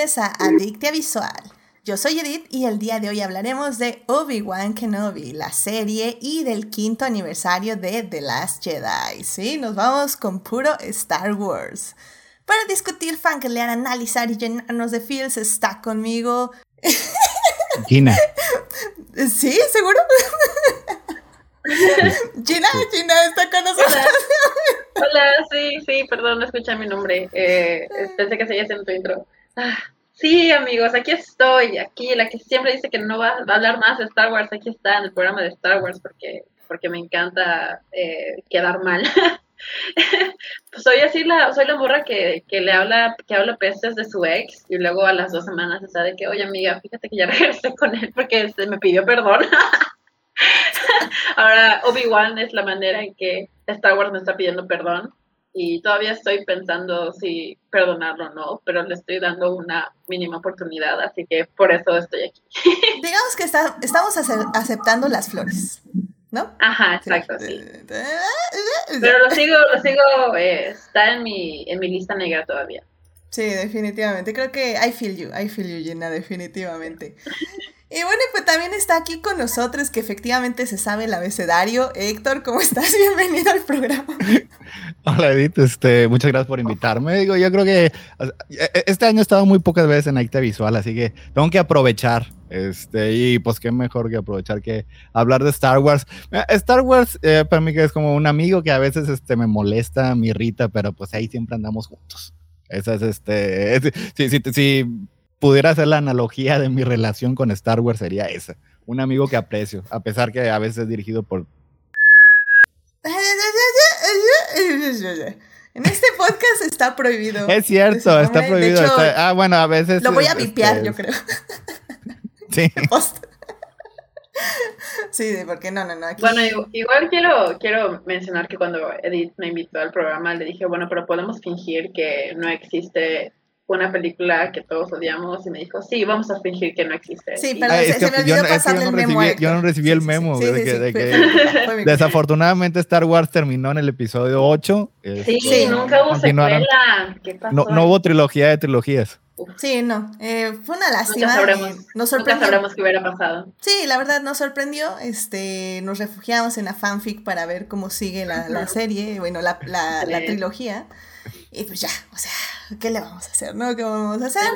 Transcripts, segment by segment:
bienvenidos a Adictia Visual. Yo soy Edith y el día de hoy hablaremos de Obi-Wan Kenobi, la serie y del quinto aniversario de The Last Jedi. Sí, nos vamos con puro Star Wars. Para discutir, fangirlear, analizar y llenarnos de feels está conmigo... Gina. ¿Sí? ¿Seguro? Gina, Gina está con nosotros. Hola, sí, sí, perdón, no escuché mi nombre. Eh, pensé que seguías en tu intro. Ah, sí, amigos, aquí estoy, aquí, la que siempre dice que no va, a hablar más de Star Wars, aquí está en el programa de Star Wars porque, porque me encanta eh, quedar mal. pues soy así la, soy la morra que, que le habla, que habla pestes de su ex y luego a las dos semanas está de que, oye amiga, fíjate que ya regresé con él porque se me pidió perdón. Ahora, Obi-Wan es la manera en que Star Wars me está pidiendo perdón y todavía estoy pensando si perdonarlo o no, pero le estoy dando una mínima oportunidad, así que por eso estoy aquí. Digamos que estamos aceptando las flores. ¿No? Ajá, exacto, sí. Pero lo sigo, lo sigo, eh, está en mi, en mi lista negra todavía. Sí, definitivamente. Creo que I feel you, I feel you, Gina, definitivamente. Y bueno, pues también está aquí con nosotros, que efectivamente se sabe el abecedario. Héctor, ¿cómo estás? Bienvenido al programa. Hola Edith, este, muchas gracias por invitarme. Digo, yo creo que e, este año he estado muy pocas veces en Acta Visual, así que tengo que aprovechar. Este, y pues qué mejor que aprovechar que hablar de Star Wars. Star Wars eh, para mí que es como un amigo que a veces este, me molesta, me irrita, pero pues ahí siempre andamos juntos. Esa es este. sí, sí, sí pudiera hacer la analogía de mi relación con Star Wars sería esa. Un amigo que aprecio, a pesar que a veces es dirigido por... En este podcast está prohibido. Es cierto, está prohibido. ah, bueno, a veces... Lo voy a vipear, este, yo creo. Sí. Sí, porque no, no, no. Bueno, igual quiero, quiero mencionar que cuando Edith me invitó al programa, le dije, bueno, pero podemos fingir que no existe una película que todos odiamos y me dijo, sí, vamos a fingir que no existe. Sí, pero se, me olvidó pasarle el memo. yo no recibí el memo. de que, desafortunadamente Star Wars terminó en el episodio 8. Sí, sí, nunca hubo secuela. ¿Qué pasó? No, no, hubo trilogía de trilogías. Sí, no, eh, fue una lástima. Nunca sabremos, nos sorprendió. Nunca sabremos qué hubiera pasado. Sí, la verdad nos sorprendió. Este, nos refugiamos en la fanfic para ver cómo sigue la, la serie, bueno, la, la, la trilogía. Y pues ya, o sea, ¿qué le vamos a hacer? ¿No? ¿Qué vamos a hacer?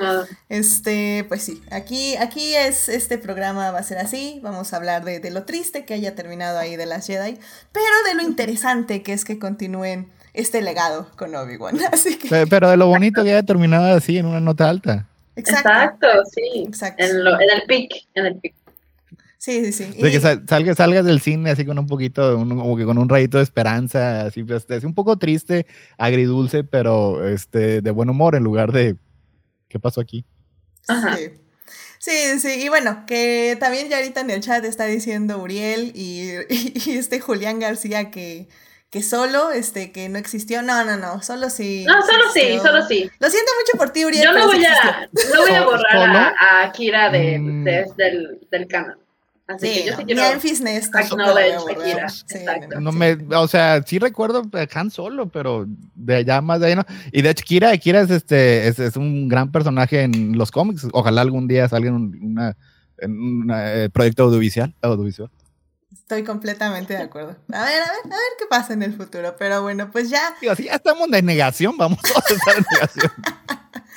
Este, pues sí, aquí, aquí es, este programa va a ser así, vamos a hablar de, lo triste que haya terminado ahí de las Jedi, pero de lo interesante que es que continúen este legado con Obi-Wan, así que... Pero de lo bonito que haya terminado así, en una nota alta. Exacto, sí. Exacto. En, en el pic, en el pic. Sí, sí, sí. De que salgas, salgas del cine así con un poquito, como que con un rayito de esperanza, así, pues, es un poco triste, agridulce, pero este, de buen humor en lugar de ¿qué pasó aquí? Ajá. Sí. Sí, sí, y bueno, que también ya ahorita en el chat está diciendo Uriel y, este Julián García que, que solo, este, que no existió. No, no, no, solo sí. No, solo sí, solo sí. Lo siento mucho por ti, Uriel. Yo no voy, a, no voy a borrar a, Kira de, mm. del, del canal. Así que yo sí quiero Memphis No me, o sea, sí recuerdo Han Solo, pero de allá más de ahí no. Y de hecho, Kira, Kira es, este, es, es un gran personaje en los cómics. Ojalá algún día salga en, una, en un eh, proyecto audiovisual, audiovisual. Estoy completamente de acuerdo. A ver, a ver, a ver qué pasa en el futuro. Pero bueno, pues ya. Digo, si ya estamos de negación, vamos a estar en negación.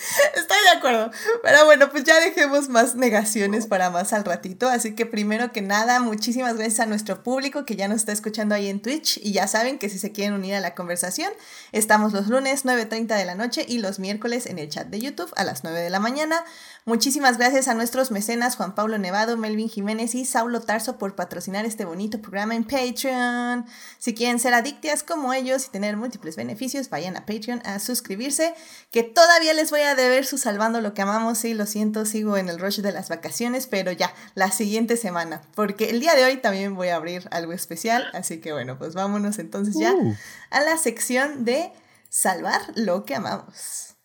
Estoy de acuerdo. Pero bueno, pues ya dejemos más negaciones para más al ratito. Así que primero que nada, muchísimas gracias a nuestro público que ya nos está escuchando ahí en Twitch. Y ya saben que si se quieren unir a la conversación, estamos los lunes 9.30 de la noche y los miércoles en el chat de YouTube a las 9 de la mañana. Muchísimas gracias a nuestros mecenas Juan Pablo Nevado, Melvin Jiménez y Saulo Tarso por patrocinar este bonito programa en Patreon. Si quieren ser adictas como ellos y tener múltiples beneficios, vayan a Patreon a suscribirse, que todavía les voy a deber su salvando lo que amamos. Sí, lo siento, sigo en el rush de las vacaciones, pero ya, la siguiente semana, porque el día de hoy también voy a abrir algo especial. Así que bueno, pues vámonos entonces ya uh. a la sección de salvar lo que amamos.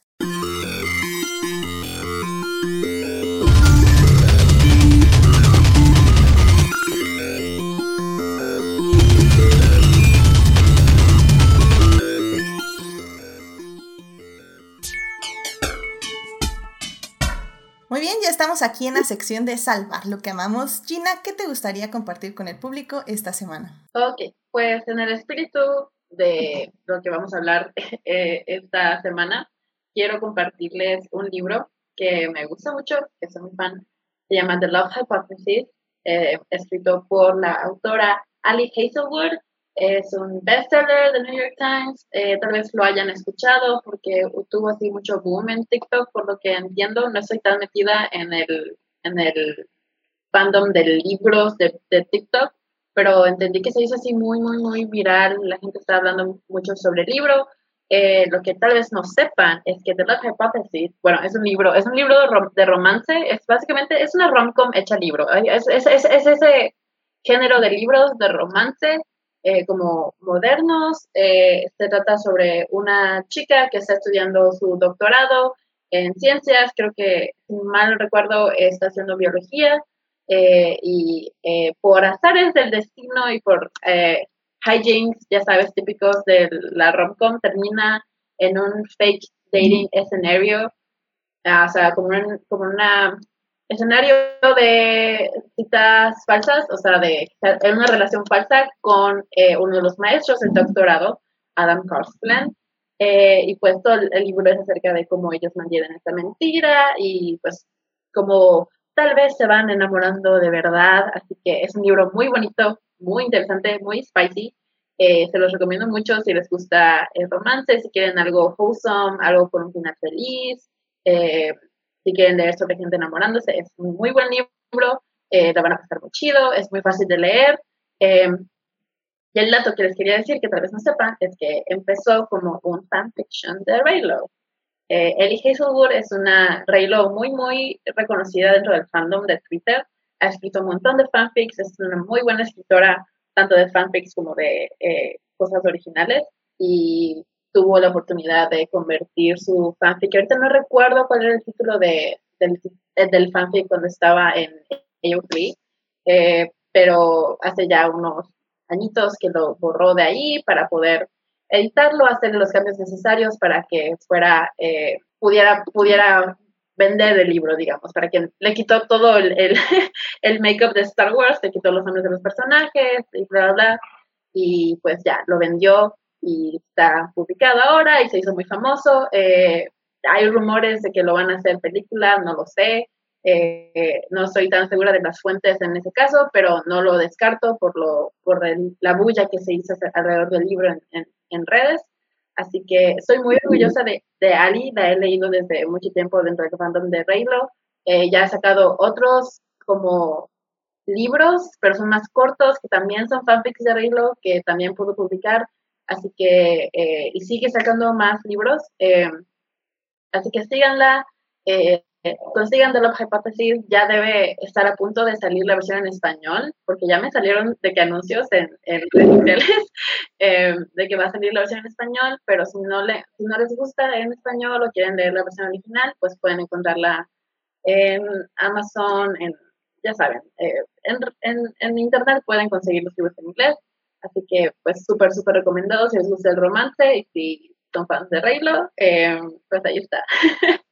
Bien, ya estamos aquí en la sección de salvar lo que amamos. Gina, ¿qué te gustaría compartir con el público esta semana? Ok, pues en el espíritu de lo que vamos a hablar eh, esta semana, quiero compartirles un libro que me gusta mucho, que soy muy fan. Se llama The Love Hypothesis, eh, escrito por la autora Ali Hazelwood. Es un bestseller de New York Times. Eh, tal vez lo hayan escuchado porque tuvo así mucho boom en TikTok, por lo que entiendo. No estoy tan metida en el, en el fandom de libros de, de TikTok, pero entendí que se hizo así muy, muy, muy viral. La gente está hablando mucho sobre el libro. Eh, lo que tal vez no sepan es que The Love Hypothesis, bueno, es un libro, es un libro de, romance, es básicamente, es una rom-com hecha libro. Es, es, es, ese género de libros de romance eh, como modernos. Eh, se trata sobre una chica que está estudiando su doctorado en ciencias, creo que, si mal recuerdo, está haciendo biología. y por azares del destino y por hijinks, ya sabes, típicos de la romcom, termina en un fake dating escenario, ah, o sea, como un como una escenario de citas falsas, o sea, de en una relación falsa con eh, uno de los maestros del doctorado, Adam Carsland. Eh, y pues todo el, libro es acerca de cómo ellos mantienen esta mentira y pues cómo tal vez se van enamorando de verdad. Así que es un libro muy bonito, muy interesante, muy spicy. Eh, se los recomiendo mucho si les gusta el romance, si quieren algo wholesome, algo con un final feliz, eh, si quieren leer sobre gente enamorándose, es un muy buen libro, eh, la van a pasar muy chido, es muy fácil de leer. y el dato que les quería decir, que tal vez no sepan, es que empezó como un fanfiction de Raylo. Ellie Hazelwood es una Raylo muy, muy reconocida dentro del fandom de Twitter. Ha escrito un montón de fanfics, es una muy buena escritora tanto de fanfics como de eh, cosas originales y tuvo la oportunidad de convertir su fanfic. Ahorita no recuerdo cuál era el título de, del, eh, fanfic cuando estaba en AO3, eh, pero hace ya unos añitos que lo borró de ahí para poder editarlo, hacer los cambios necesarios para que fuera, pudiera, pudiera vender el libro, digamos, para que le quitó todo el, el, el make-up de Star Wars, le quitó los nombres de los personajes y bla, bla, bla, y pues ya, lo vendió y está publicado ahora y se hizo muy famoso. Eh, hay rumores de que lo van a hacer película, no lo sé. Eh, no estoy tan segura de las fuentes en ese caso, pero no lo descarto por, lo, por la bulla que se hizo alrededor del libro en, en redes. Así que soy muy orgullosa de, de, Ali, la he leído desde mucho tiempo dentro del fandom de Raylo. Eh, ya ha sacado otros como libros, pero son más cortos, que también son fanfics de Raylo, que también pudo publicar. Así que, eh, y sigue sacando más libros. Eh, así que síganla. Eh, consigan The Love Hypothesis, ya debe estar a punto de salir la versión en español, porque ya me salieron de que anuncios en, redes eh, de que va a salir la versión en español, pero si no, le, si no les gusta en español o quieren leer la versión original, pues pueden encontrarla en Amazon, en, ya saben, en, en, en, internet pueden conseguir los libros en inglés, así que pues súper, súper recomendado si les gusta el romance y si son fans de Raylo, eh, pues ahí está.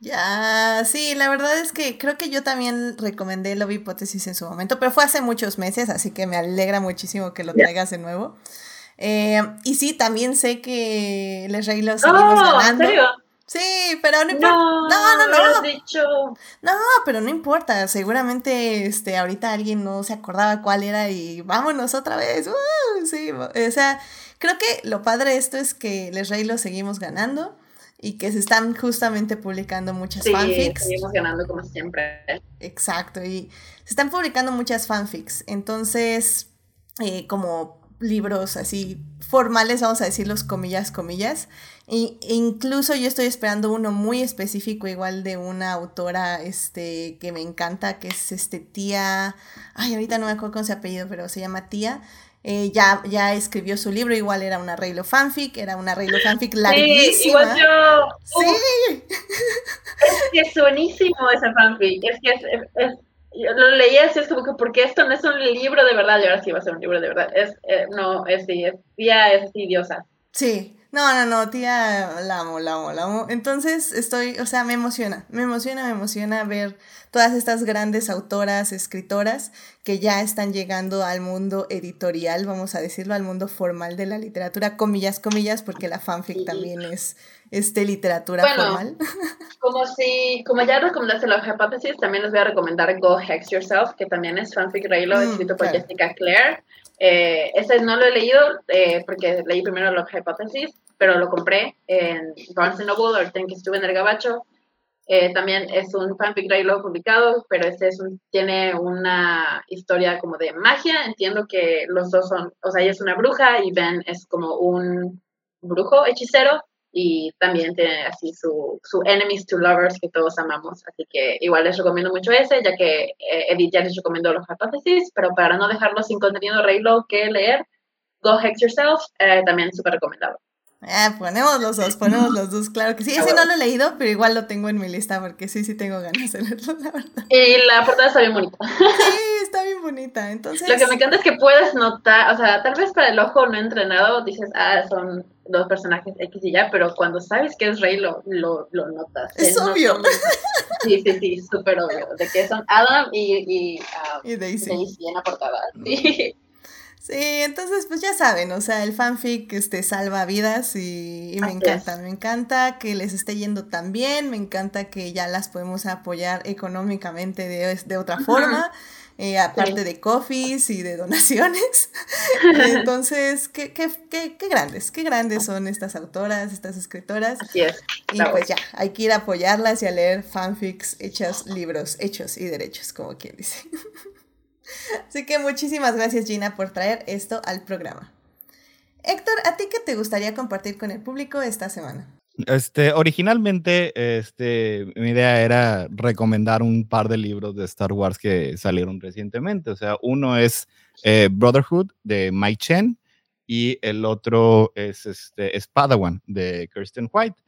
Ya, sí, la verdad es que creo que yo también recomendé Love Hipótesis en su momento, pero fue hace muchos meses, así que me alegra muchísimo que lo traigas de nuevo. Eh, y sí, también sé que Les Rey lo seguimos oh, ganando. ¿en serio? Sí, pero no importa. No, no, no. No, no pero no importa. Seguramente este, ahorita alguien no se acordaba cuál era y vámonos otra vez. Uh, sí, o sea, creo que lo padre de esto es que Les Rey lo seguimos ganando y que se están justamente publicando muchas sí, fanfics. Seguimos ganando como siempre. Exacto, y se están publicando muchas fanfics. Entonces, eh, como libros así formales, vamos a decirlos comillas, comillas. E incluso yo estoy esperando uno muy específico, igual de una autora este, que me encanta, que es este tía. Ay, ahorita no me acuerdo con su apellido, pero se llama tía. Eh, ya, ya escribió su libro, igual era una Reylo fanfic, era una Reylo fanfic larguísima. Sí, igual yo. Sí. Es que es buenísimo ese fanfic, es que es, es, yo lo leí así, es como que porque esto no es un libro de verdad, y ahora sí va a ser un libro de verdad, es, eh, no, es sí, es, tía es así, diosa. Sí, No, no, no, tía, la amo, la amo, la amo. Entonces estoy, o sea, me emociona, me emociona, me emociona ver todas estas grandes autoras, escritoras que ya están llegando al mundo editorial, vamos a decirlo, al mundo formal de la literatura, comillas, comillas, porque la fanfic también es este literatura formal. Como si, como ya recomendaste la hipótesis, también les voy a recomendar Go Hex Yourself, que también es fanfic Raylo, mm, escrito por Jessica Clare. Eh, ese no lo he leído eh, porque leí primero la hipótesis, pero lo compré en Barnes Noble, ahorita en que estuve en el Gabacho. Eh, también es un fanfic Raylo publicado, pero este es un, tiene una historia como de magia. Entiendo que los dos son, o sea, ella es una bruja y Ben es como un brujo hechicero y también tiene así su, su Enemies to Lovers que todos amamos. Así que igual les recomiendo mucho ese, ya que eh, Edith ya les recomendó los hipótesis, pero para no dejarlo sin contenido Raylo que leer, Go Hex Yourself, eh, también súper recomendado. Ah, ponemos los dos, ponemos los dos, claro que sí. Ese no lo he leído, pero igual lo tengo en mi lista porque sí, sí tengo ganas de leerlo, la verdad. Y la portada está bien bonita. Sí, está bien bonita. Entonces. Lo que me encanta es que puedes notar, o sea, tal vez para el ojo no entrenado dices, ah, son dos personajes X y Y, pero cuando sabes que es Rey lo, lo, lo notas. Es obvio. sí, sí, sí, súper obvio. De que son Adam y, y, um, y Daisy. Daisy en la portada. Sí. Sí, entonces pues ya saben, o sea, el fanfic este, salva vidas y, me encanta, me encanta que les esté yendo tan bien, me encanta que ya las podemos apoyar económicamente de, de otra forma, eh, aparte de coffees y de donaciones. entonces, qué, qué, qué, qué, grandes, qué grandes son estas autoras, estas escritoras. Así es. Y pues ya, hay que ir a apoyarlas y a leer fanfics hechos, libros hechos y derechos, como quien dice. Así que muchísimas gracias Gina por traer esto al programa. Héctor, ¿a ti qué te gustaría compartir con el público esta semana? Este, originalmente, este, mi idea era recomendar un par de libros de Star Wars que salieron recientemente. O sea, uno es eh, Brotherhood de Mike Chen y el otro es este, Spadawan de Kirsten White.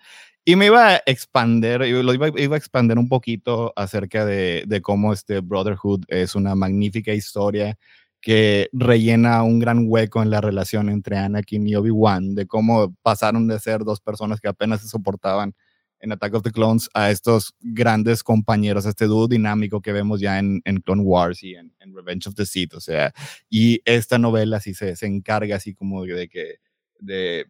Y me iba a expander, lo iba, iba a expander un poquito acerca de, de, cómo este Brotherhood es una magnífica historia que rellena un gran hueco en la relación entre Anakin y Obi-Wan, de cómo pasaron de ser dos personas que apenas se soportaban en Attack of the Clones a estos grandes compañeros, a este dúo dinámico que vemos ya en, en Clone Wars y en, en, Revenge of the Sith, o sea, y esta novela sí se, se encarga así como de que de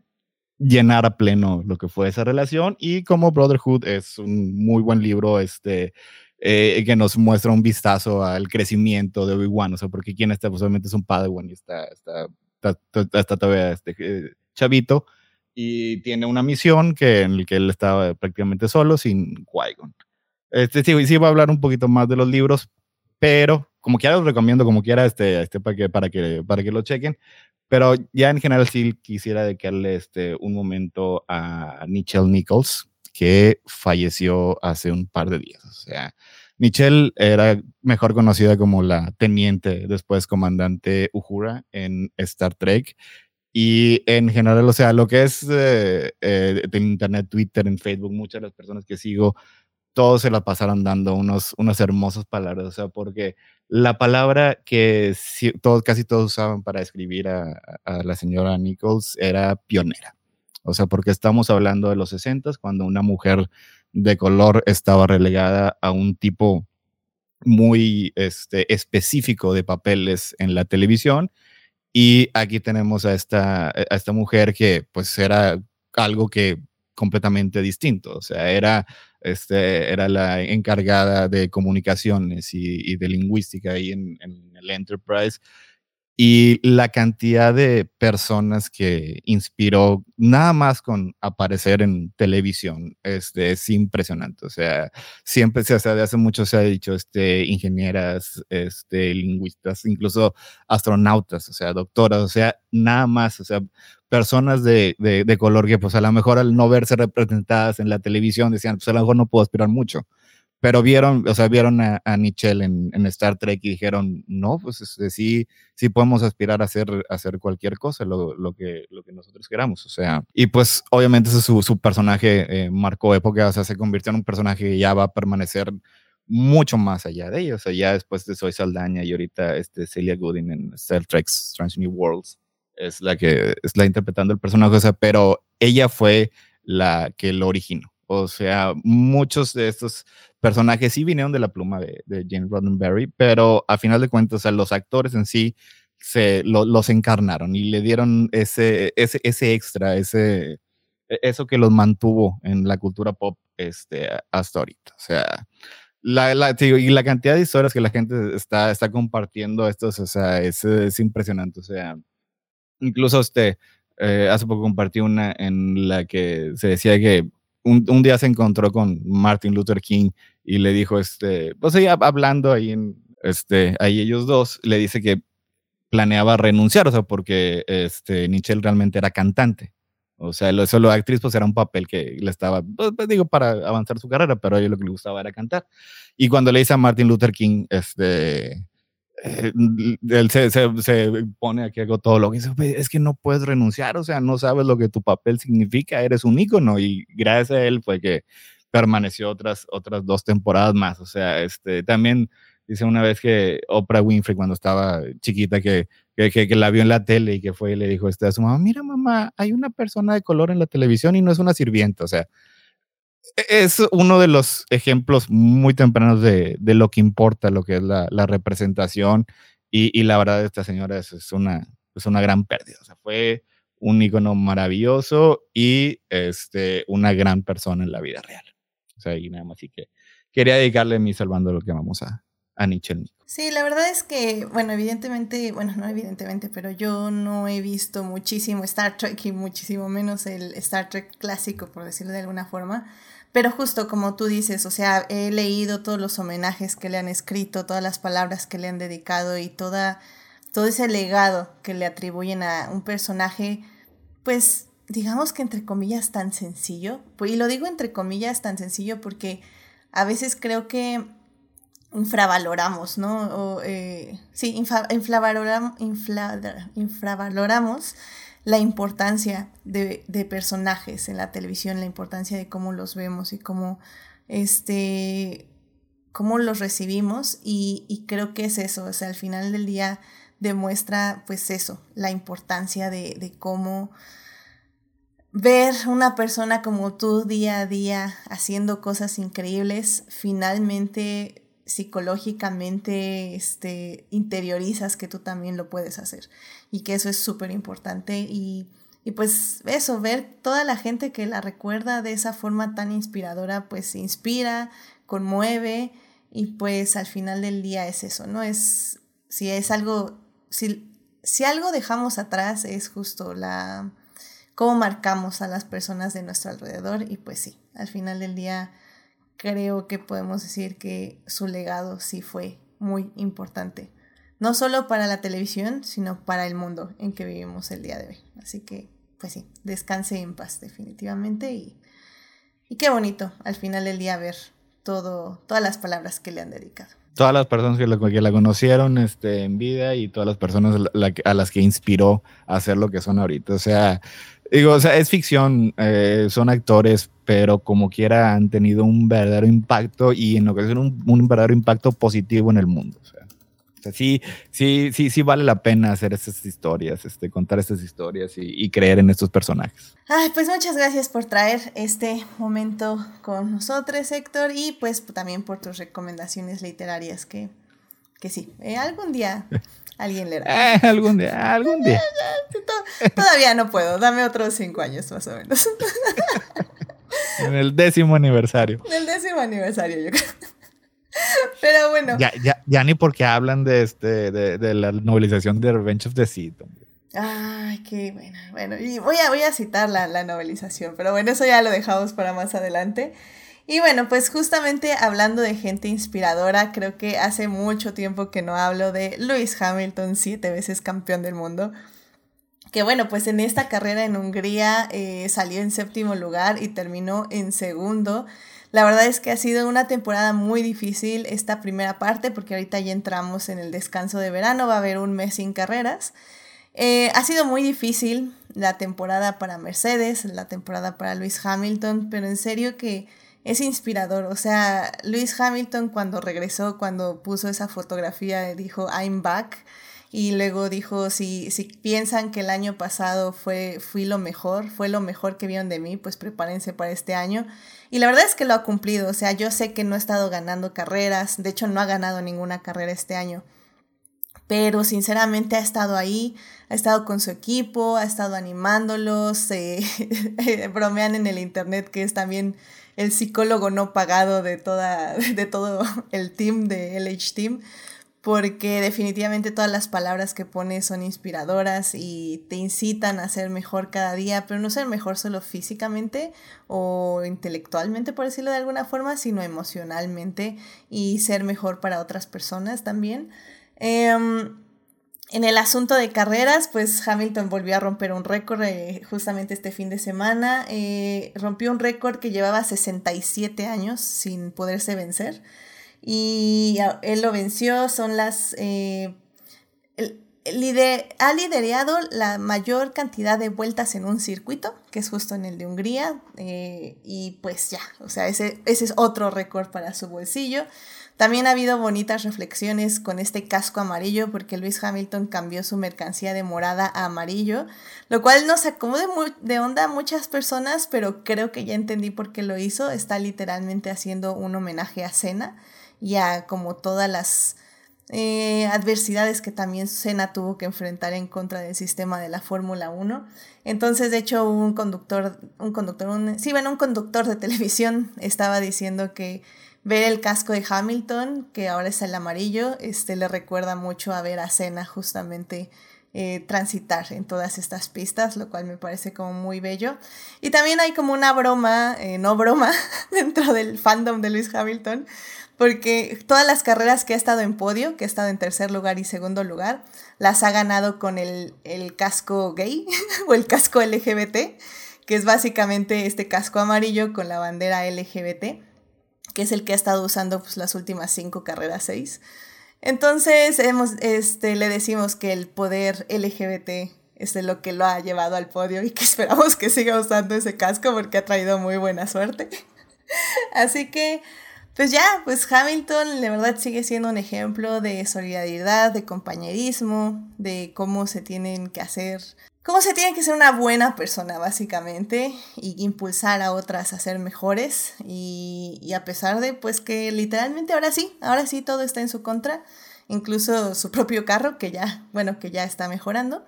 llenar a pleno lo que fue esa relación y como Brotherhood es un muy buen libro este eh, que nos muestra un vistazo al crecimiento de Obi-Wan, o sea, porque quien está pues, es un Padawan y está, está, está, está todavía este, eh, chavito y tiene una misión que, en la que él estaba prácticamente solo sin Qui-Gon. Este, sí, sí, voy a hablar un poquito más de los libros, pero como quiera los recomiendo, como quiera, este, este, para, que, para, que, para que lo chequen. Pero ya en general sí quisiera dedicarle este, un momento a Nichelle Nichols, que falleció hace un par de días. O sea, Nichelle era mejor conocida como la teniente, después comandante Uhura en Star Trek. Y en general, o sea, lo que es eh, eh, de internet, Twitter, en Facebook, muchas de las personas que sigo todos se la pasaron dando unos, unos hermosos palabras, o sea, porque la palabra que casi todos usaban para describir a, a, la señora Nichols era pionera. O sea, porque estamos hablando de los 60 cuando una mujer de color estaba relegada a un tipo muy este, específico de papeles en la televisión. Y aquí tenemos a esta, a esta mujer que pues era algo que completamente distinto. O sea, era este, era la encargada de comunicaciones y, y de lingüística ahí en, en, el Enterprise. Y la cantidad de personas que inspiró nada más con aparecer en televisión este, es impresionante. O sea, siempre, o sea, de hace mucho se ha dicho este, ingenieras, este, lingüistas, incluso astronautas, o sea, doctoras, o sea, nada más, o sea, personas de, de, de, color que pues a lo mejor al no verse representadas en la televisión decían, pues a lo mejor no puedo aspirar mucho. Pero vieron, o sea, vieron a, a Nichelle en, en, Star Trek y dijeron, no, pues este, sí, sí podemos aspirar a hacer, a hacer cualquier cosa, lo, lo, que, lo que nosotros queramos. O sea, y pues obviamente su, su personaje eh, marcó época, o sea, se convirtió en un personaje que ya va a permanecer mucho más allá de ellos. O sea, ya después de Soy Saldaña y ahorita este Celia Gooding en Star Trek Strange New Worlds es la que es la interpretando el personaje, o sea, pero ella fue la que lo originó. O sea, muchos de estos personajes sí vinieron de la pluma de, James Roddenberry, pero a final de cuentas, los actores en sí se los encarnaron y le dieron ese, ese, ese extra, ese, e, eso que los mantuvo en la cultura pop este, hasta ahorita. O sea, la, la, y la cantidad de historias que la gente está, está compartiendo, estos, o sea, es, es impresionante. O sea, incluso este, eh, hace poco compartí una en la que se decía que un, un, día se encontró con Martin Luther King y le dijo, este, pues ahí hablando ahí en, este, ahí ellos dos, le dice que planeaba renunciar, o sea, porque este, Nichelle realmente era cantante. O sea, lo, solo actriz pues era un papel que le estaba, pues, pues, digo, para avanzar su carrera, pero a ella lo que le gustaba era cantar. Y cuando le dice a Martin Luther King, este, eh, él se, se, pone aquí algo todo lo que dice, es que no puedes renunciar, o sea, no sabes lo que tu papel significa, eres un ícono y gracias a él fue que permaneció otras, otras dos temporadas más, o sea, este, también dice una vez que Oprah Winfrey cuando estaba chiquita que, que, que, la vio en la tele y que fue y le dijo este, a su mamá, mira mamá, hay una persona de color en la televisión y no es una sirvienta, o sea, es uno de los ejemplos muy tempranos de, de lo que importa, lo que es la, la representación y, y, la verdad esta señora es, es, una, es una gran pérdida, o sea, fue un icono maravilloso y este, una gran persona en la vida real. O sea, y nada más, así que quería dedicarle mi salvando lo que vamos a, a Nichelle. Sí, la verdad es que, bueno, evidentemente, bueno, no evidentemente, pero yo no he visto muchísimo Star Trek y muchísimo menos el Star Trek clásico, por decirlo de alguna forma. Pero justo como tú dices, o sea, he leído todos los homenajes que le han escrito, todas las palabras que le han dedicado y toda, todo ese legado que le atribuyen a un personaje, pues digamos que entre comillas tan sencillo. Y lo digo entre comillas tan sencillo porque a veces creo que infravaloramos, ¿no? O, eh, sí, infravaloramos la importancia de, personajes en la televisión, la importancia de cómo los vemos y cómo, este, cómo los recibimos y, creo que es eso, o sea, al final del día demuestra pues eso, la importancia de cómo ver una persona como tú día a día haciendo cosas increíbles, finalmente psicológicamente este, interiorizas que tú también lo puedes hacer y que eso es súper importante y, y, pues eso, ver toda la gente que la recuerda de esa forma tan inspiradora, pues inspira, conmueve y pues al final del día es eso, ¿no? Es, si es algo, si, si algo dejamos atrás es justo la, cómo marcamos a las personas de nuestro alrededor y pues sí, al final del día creo que podemos decir que su legado sí fue muy importante. No solo para la televisión, sino para el mundo en que vivimos el día de hoy. Así que, pues sí, descanse en paz definitivamente y, y qué bonito al final del día ver todo, todas las palabras que le han dedicado. Todas las personas que la, que la conocieron este, en vida y todas las personas a las que inspiró a hacer lo que son ahorita. O sea, Digo, o sea, es ficción, eh, son actores, pero como quiera han tenido un verdadero impacto y en ocasiones un, un verdadero impacto positivo en el mundo. O sea, o sea, sí, sí, sí, sí vale la pena hacer estas historias, este, contar estas historias y, creer en estos personajes. Ay, pues muchas gracias por traer este momento con nosotros, Héctor, y pues también por tus recomendaciones literarias que, que sí, eh, algún día Alguien leerá. Eh, algún día, algún día. Todavía no puedo, dame otros cinco años más o menos. En el décimo aniversario. En el décimo aniversario, yo creo. Pero bueno. Ya, ya, ya ni porque hablan de este, de, de, la novelización de Revenge of the Sith. Ay, qué bueno. Bueno, y voy a, voy a citar la, la novelización, pero bueno, eso ya lo dejamos para más adelante. Y bueno, pues justamente hablando de gente inspiradora, creo que hace mucho tiempo que no hablo de Lewis Hamilton, siete veces campeón del mundo. Que bueno, pues en esta carrera en Hungría eh, salió en séptimo lugar y terminó en segundo. La verdad es que ha sido una temporada muy difícil esta primera parte porque ahorita ya entramos en el descanso de verano, va a haber un mes sin carreras. Eh, ha sido muy difícil la temporada para Mercedes, la temporada para Lewis Hamilton, pero en serio que es inspirador. O sea, Lewis Hamilton cuando regresó, cuando puso esa fotografía, dijo I'm back. y luego dijo, si, si piensan que el año pasado fue, fui lo mejor, fue lo mejor que vieron de mí, pues prepárense para este año. Y la verdad es que lo ha cumplido, o sea, yo sé que no ha estado ganando carreras, de hecho no ha ganado ninguna carrera este año, pero sinceramente ha estado ahí, ha estado con su equipo, ha estado animándolos, eh, bromean en el internet que es también el psicólogo no pagado de, toda, de todo el team de LH Team porque definitivamente todas las palabras que pone son inspiradoras y te incitan a ser mejor cada día, pero no ser mejor solo físicamente o intelectualmente, por decirlo de alguna forma, sino emocionalmente y ser mejor para otras personas también. Em, en el asunto de carreras, pues Hamilton volvió a romper un récord eh, justamente este fin de semana. Eh, rompió un récord que llevaba 67 años sin poderse vencer y él lo venció, son las... Eh, ha liderado la mayor cantidad de vueltas en un circuito, que es justo en el de Hungría, eh, y pues ya, o sea, ese, ese es otro récord para su bolsillo. También ha habido bonitas reflexiones con este casco amarillo porque Luis Hamilton cambió su mercancía de morada a amarillo, lo cual nos sacó de, de onda a muchas personas, pero creo que ya entendí por qué lo hizo. Está literalmente haciendo un homenaje a Cena y a como todas las eh, adversidades que también Senna tuvo que enfrentar en contra del sistema de la Fórmula 1. Entonces, de hecho, un conductor, un conductor, un, sí, bueno, un conductor de televisión estaba diciendo que ver el casco de Hamilton, que ahora es el amarillo, este le recuerda mucho a ver a Senna justamente eh, transitar en todas estas pistas, lo cual me parece como muy bello. Y también hay como una broma, eh, no broma, dentro del fandom de Lewis Hamilton, porque todas las carreras que ha estado en podio, que ha estado en tercer lugar y segundo lugar, las ha ganado con el, casco gay o el casco LGBT, que es básicamente este casco amarillo con la bandera LGBT, que es el que ha estado usando pues, las últimas cinco carreras, seis. Entonces hemos, este, le decimos que el poder LGBT es lo que lo ha llevado al podio y que esperamos que siga usando ese casco porque ha traído muy buena suerte. Así que pues ya, pues Hamilton de verdad sigue siendo un ejemplo de solidaridad, de compañerismo, de cómo se tienen que hacer, cómo se tiene que ser una buena persona básicamente y impulsar a otras a ser mejores y, a pesar de pues que literalmente ahora sí, ahora sí todo está en su contra, incluso su propio carro que ya, bueno, que ya está mejorando.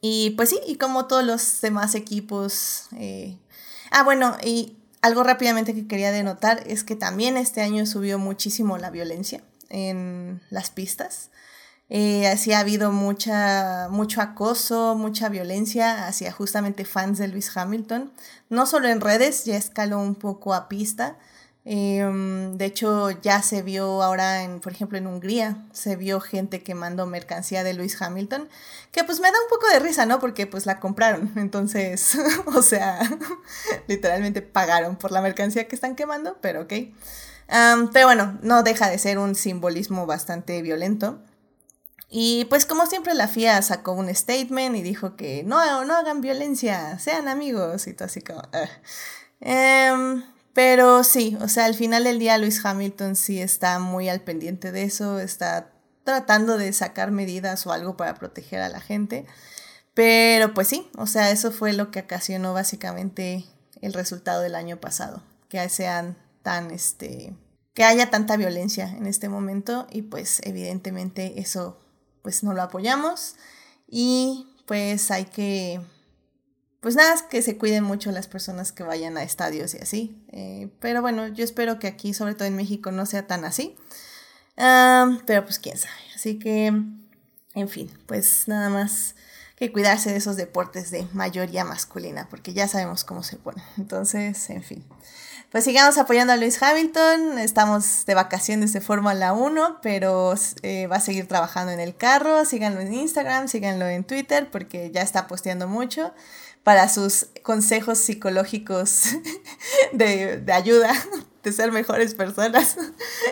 Y pues sí, y como todos los demás equipos... Eh, ah, bueno, y algo rápidamente que quería denotar es que también este año subió muchísimo la violencia en las pistas. Eh, así ha habido mucha, mucho acoso, mucha violencia hacia justamente fans de Lewis Hamilton. No solo en redes, ya escaló un poco a pista. Em, de hecho, ya se vio ahora, en, por ejemplo, en Hungría, se vio gente quemando mercancía de Lewis Hamilton, que pues me da un poco de risa, ¿no? Porque pues la compraron, entonces, o sea, literalmente pagaron por la mercancía que están quemando, pero ok. pero bueno, no deja de ser un simbolismo bastante violento. Y pues como siempre la FIA sacó un statement y dijo que no, no hagan violencia, sean amigos y todo así como... Uh. Pero sí, o sea, al final del día Luis Hamilton sí está muy al pendiente de eso, está tratando de sacar medidas o algo para proteger a la gente. Pero pues sí, o sea, eso fue lo que ocasionó básicamente el resultado del año pasado, que sean tan, este, que haya tanta violencia en este momento y pues evidentemente eso pues no lo apoyamos y pues hay que pues nada, que se cuiden mucho las personas que vayan a estadios y así. Eh, pero bueno, yo espero que aquí, sobre todo en México, no sea tan así. pero pues quién sabe. Así que, en fin, pues nada más que cuidarse de esos deportes de mayoría masculina, porque ya sabemos cómo se pone. Entonces, en fin. Pues sigamos apoyando a Luis Hamilton. Estamos de vacaciones de Fórmula 1, pero eh, va a seguir trabajando en el carro. Síganlo en Instagram, síganlo en Twitter, porque ya está posteando mucho para sus consejos psicológicos de, ayuda, de ser mejores personas.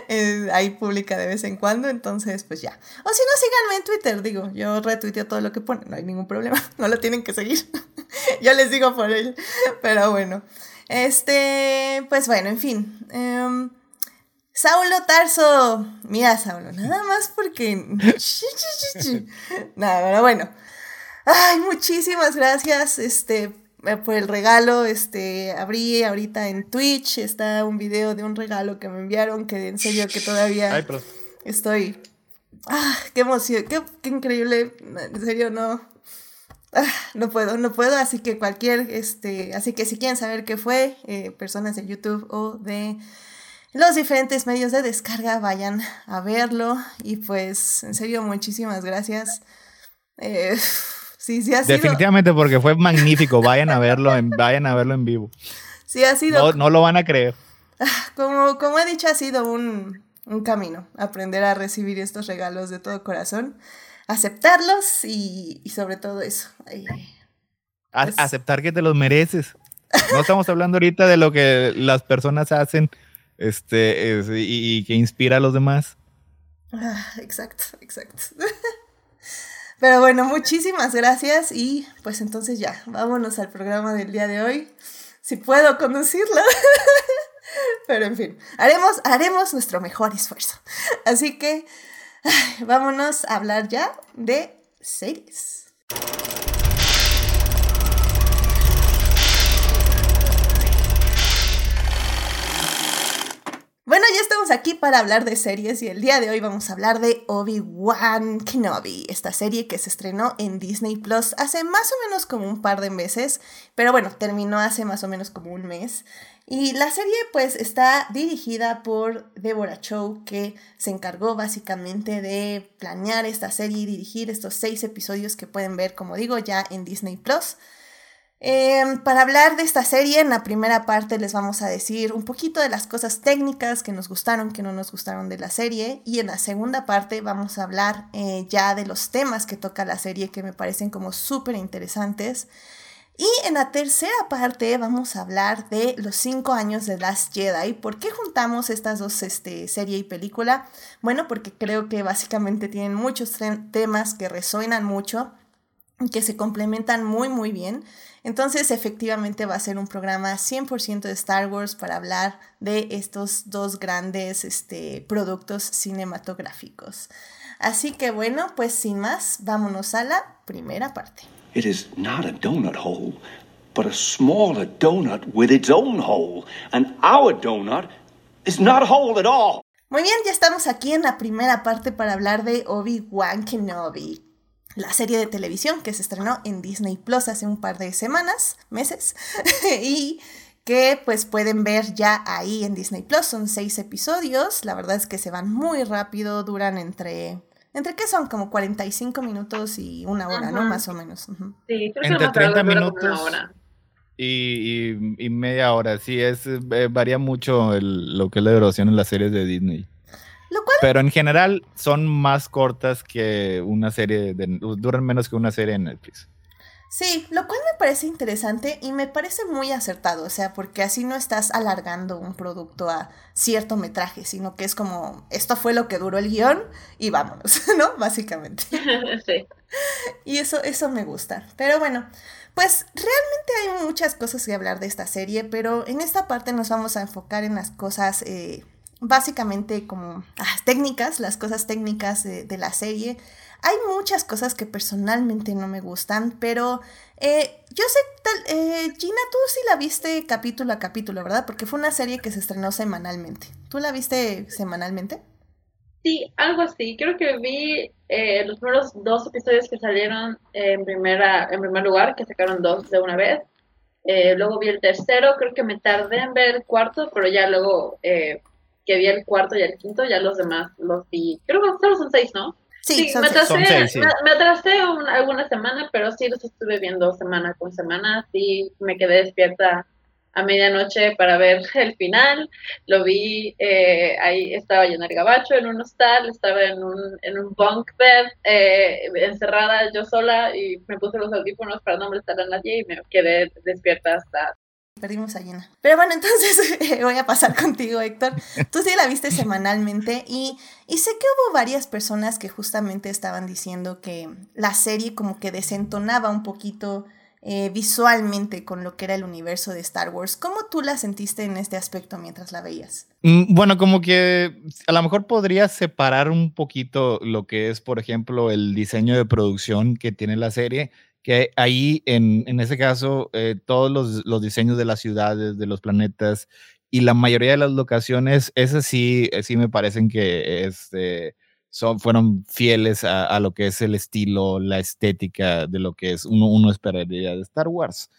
Eh, ahí publica de vez en cuando, entonces pues ya. O si no, síganme en Twitter, digo, yo retuiteo todo lo que pone, no hay ningún problema, no lo tienen que seguir. yo les digo por él, pero bueno. Este, pues bueno, en fin. Em, Saulo Tarso. Mira, Saulo, nada más porque. nada, pero bueno. Ay, muchísimas gracias este, eh, por el regalo. Este, abrí ahorita en Twitch. Está un video de un regalo que me enviaron. Que en serio que todavía estoy. Ah, qué emoción, qué, qué increíble. En serio, no. Ah, no puedo, no puedo, así que cualquier, este, así que si quieren saber qué fue, eh, personas de YouTube o de los diferentes medios de descarga, vayan a verlo y pues, en serio, muchísimas gracias. Eh, sí, sí ha sido... Definitivamente porque fue magnífico, vayan a verlo, en, vayan a verlo en vivo. Sí, ha sido... No, no lo van a creer. Como, como he dicho, ha sido un, un camino, aprender a recibir estos regalos de todo corazón aceptarlos y, sobre todo eso. Pues aceptar que te los mereces. No estamos hablando ahorita de lo que las personas hacen este, y, que inspira a los demás. Ah, exacto, exacto. Pero bueno, muchísimas gracias y pues entonces ya, vámonos al programa del día de hoy. Si puedo conducirlo. Pero en fin, haremos, haremos nuestro mejor esfuerzo. Así que vámonos a hablar ya de series. Estamos aquí para hablar de series y el día de hoy vamos a hablar de Obi-Wan Kenobi, esta serie que se estrenó en Disney Plus hace más o menos como un par de meses, pero bueno, terminó hace más o menos como un mes. Y la serie pues está dirigida por Deborah Chow, que se encargó básicamente de planear esta serie y dirigir estos seis episodios que pueden ver, como digo, ya en Disney Plus. Em, para hablar de esta serie, en la primera parte les vamos a decir un poquito de las cosas técnicas que nos gustaron, que no nos gustaron de la serie. Y en la segunda parte vamos a hablar eh, ya de los temas que toca la serie que me parecen como súper interesantes. Y en la tercera parte vamos a hablar de los cinco años de Last Jedi. ¿Por qué juntamos estas dos este, serie y película? Bueno, porque creo que básicamente tienen muchos temas que resuenan mucho, que se complementan muy muy bien. Entonces efectivamente va a ser un programa 100% de Star Wars para hablar de estos dos grandes este, productos cinematográficos. Así que bueno, pues sin más, vámonos a la primera parte. It is not a donut hole, but a smaller donut with its own hole. And our donut is not a hole at all. Muy bien, ya estamos aquí en la primera parte para hablar de Obi-Wan Kenobi, la serie de televisión que se estrenó en Disney Plus hace un par de semanas, meses, y que pues pueden ver ya ahí en Disney Plus. Son seis episodios, la verdad es que se van muy rápido, duran entre ¿Entre qué son? Como 45 minutos y una hora, ¿no? Más o menos. Sí, creo Entre 30 minutos Y, y, media hora. Sí, es eh, varía mucho lo que es la duración en las series de Disney. Pero en general son más cortas que una serie, de, duran menos que una serie en Netflix. Sí, lo cual me parece interesante y me parece muy acertado, o sea, porque así no estás alargando un producto a cierto metraje, sino que es como, esto fue lo que duró el guion y vámonos, ¿no? Básicamente. Sí. Y eso, eso me gusta. Pero bueno, pues realmente hay muchas cosas que hablar de esta serie, pero en esta parte nos vamos a enfocar en las cosas eh, básicamente como ah, técnicas, las cosas técnicas de la serie. Hay muchas cosas que personalmente no me gustan, pero eh, yo sé, tal, eh, Gina, tú sí la viste capítulo a capítulo, ¿verdad? Porque fue una serie que se estrenó semanalmente. ¿Tú la viste semanalmente? Sí, algo así. Creo que vi eh, los primeros dos episodios que salieron en, primera, en primer lugar, que sacaron dos de una vez. luego vi el tercero, creo que me tardé en ver el cuarto, pero ya luego que vi el cuarto y el quinto, ya los demás los vi. Creo que solo son seis, ¿no? Sí, me atrasé, Me, atrasé alguna semana, pero sí los estuve viendo semana con semana. Sí, me quedé despierta a medianoche para ver el final. Lo vi, eh, ahí estaba yo en el gabacho, en un hostal, estaba en un, en un bunk bed, eh, encerrada yo sola y me puse los audífonos para no molestar a nadie y me quedé despierta hasta Perdimos a Yena. Pero bueno, entonces voy a pasar contigo, Héctor. Tú sí la viste semanalmente y, y sé que hubo varias personas que justamente estaban diciendo que la serie como que desentonaba un poquito eh, visualmente con lo que era el universo de Star Wars. ¿Cómo tú la sentiste en este aspecto mientras la veías? Mm, bueno, como que a lo mejor podría separar un poquito lo que es, por ejemplo, el diseño de producción que tiene la serie, que ahí en, en ese caso eh, todos los, los, diseños de las ciudades, de los planetas y la mayoría de las locaciones, esas sí, eh, sí me parecen que este, son, fueron fieles a, lo que es el estilo, la estética de lo que es uno, uno esperaría de Star Wars.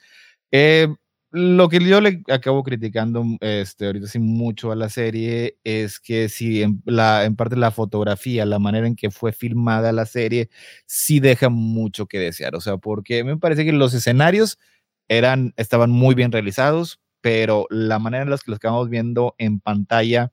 Eh, lo que yo le acabo criticando este, ahorita sí mucho a la serie es que sí, en, la, en parte la fotografía, la manera en que fue filmada la serie, sí deja mucho que desear. O sea, porque me parece que los escenarios eran, estaban muy bien realizados, pero la manera en la que los acabamos viendo en pantalla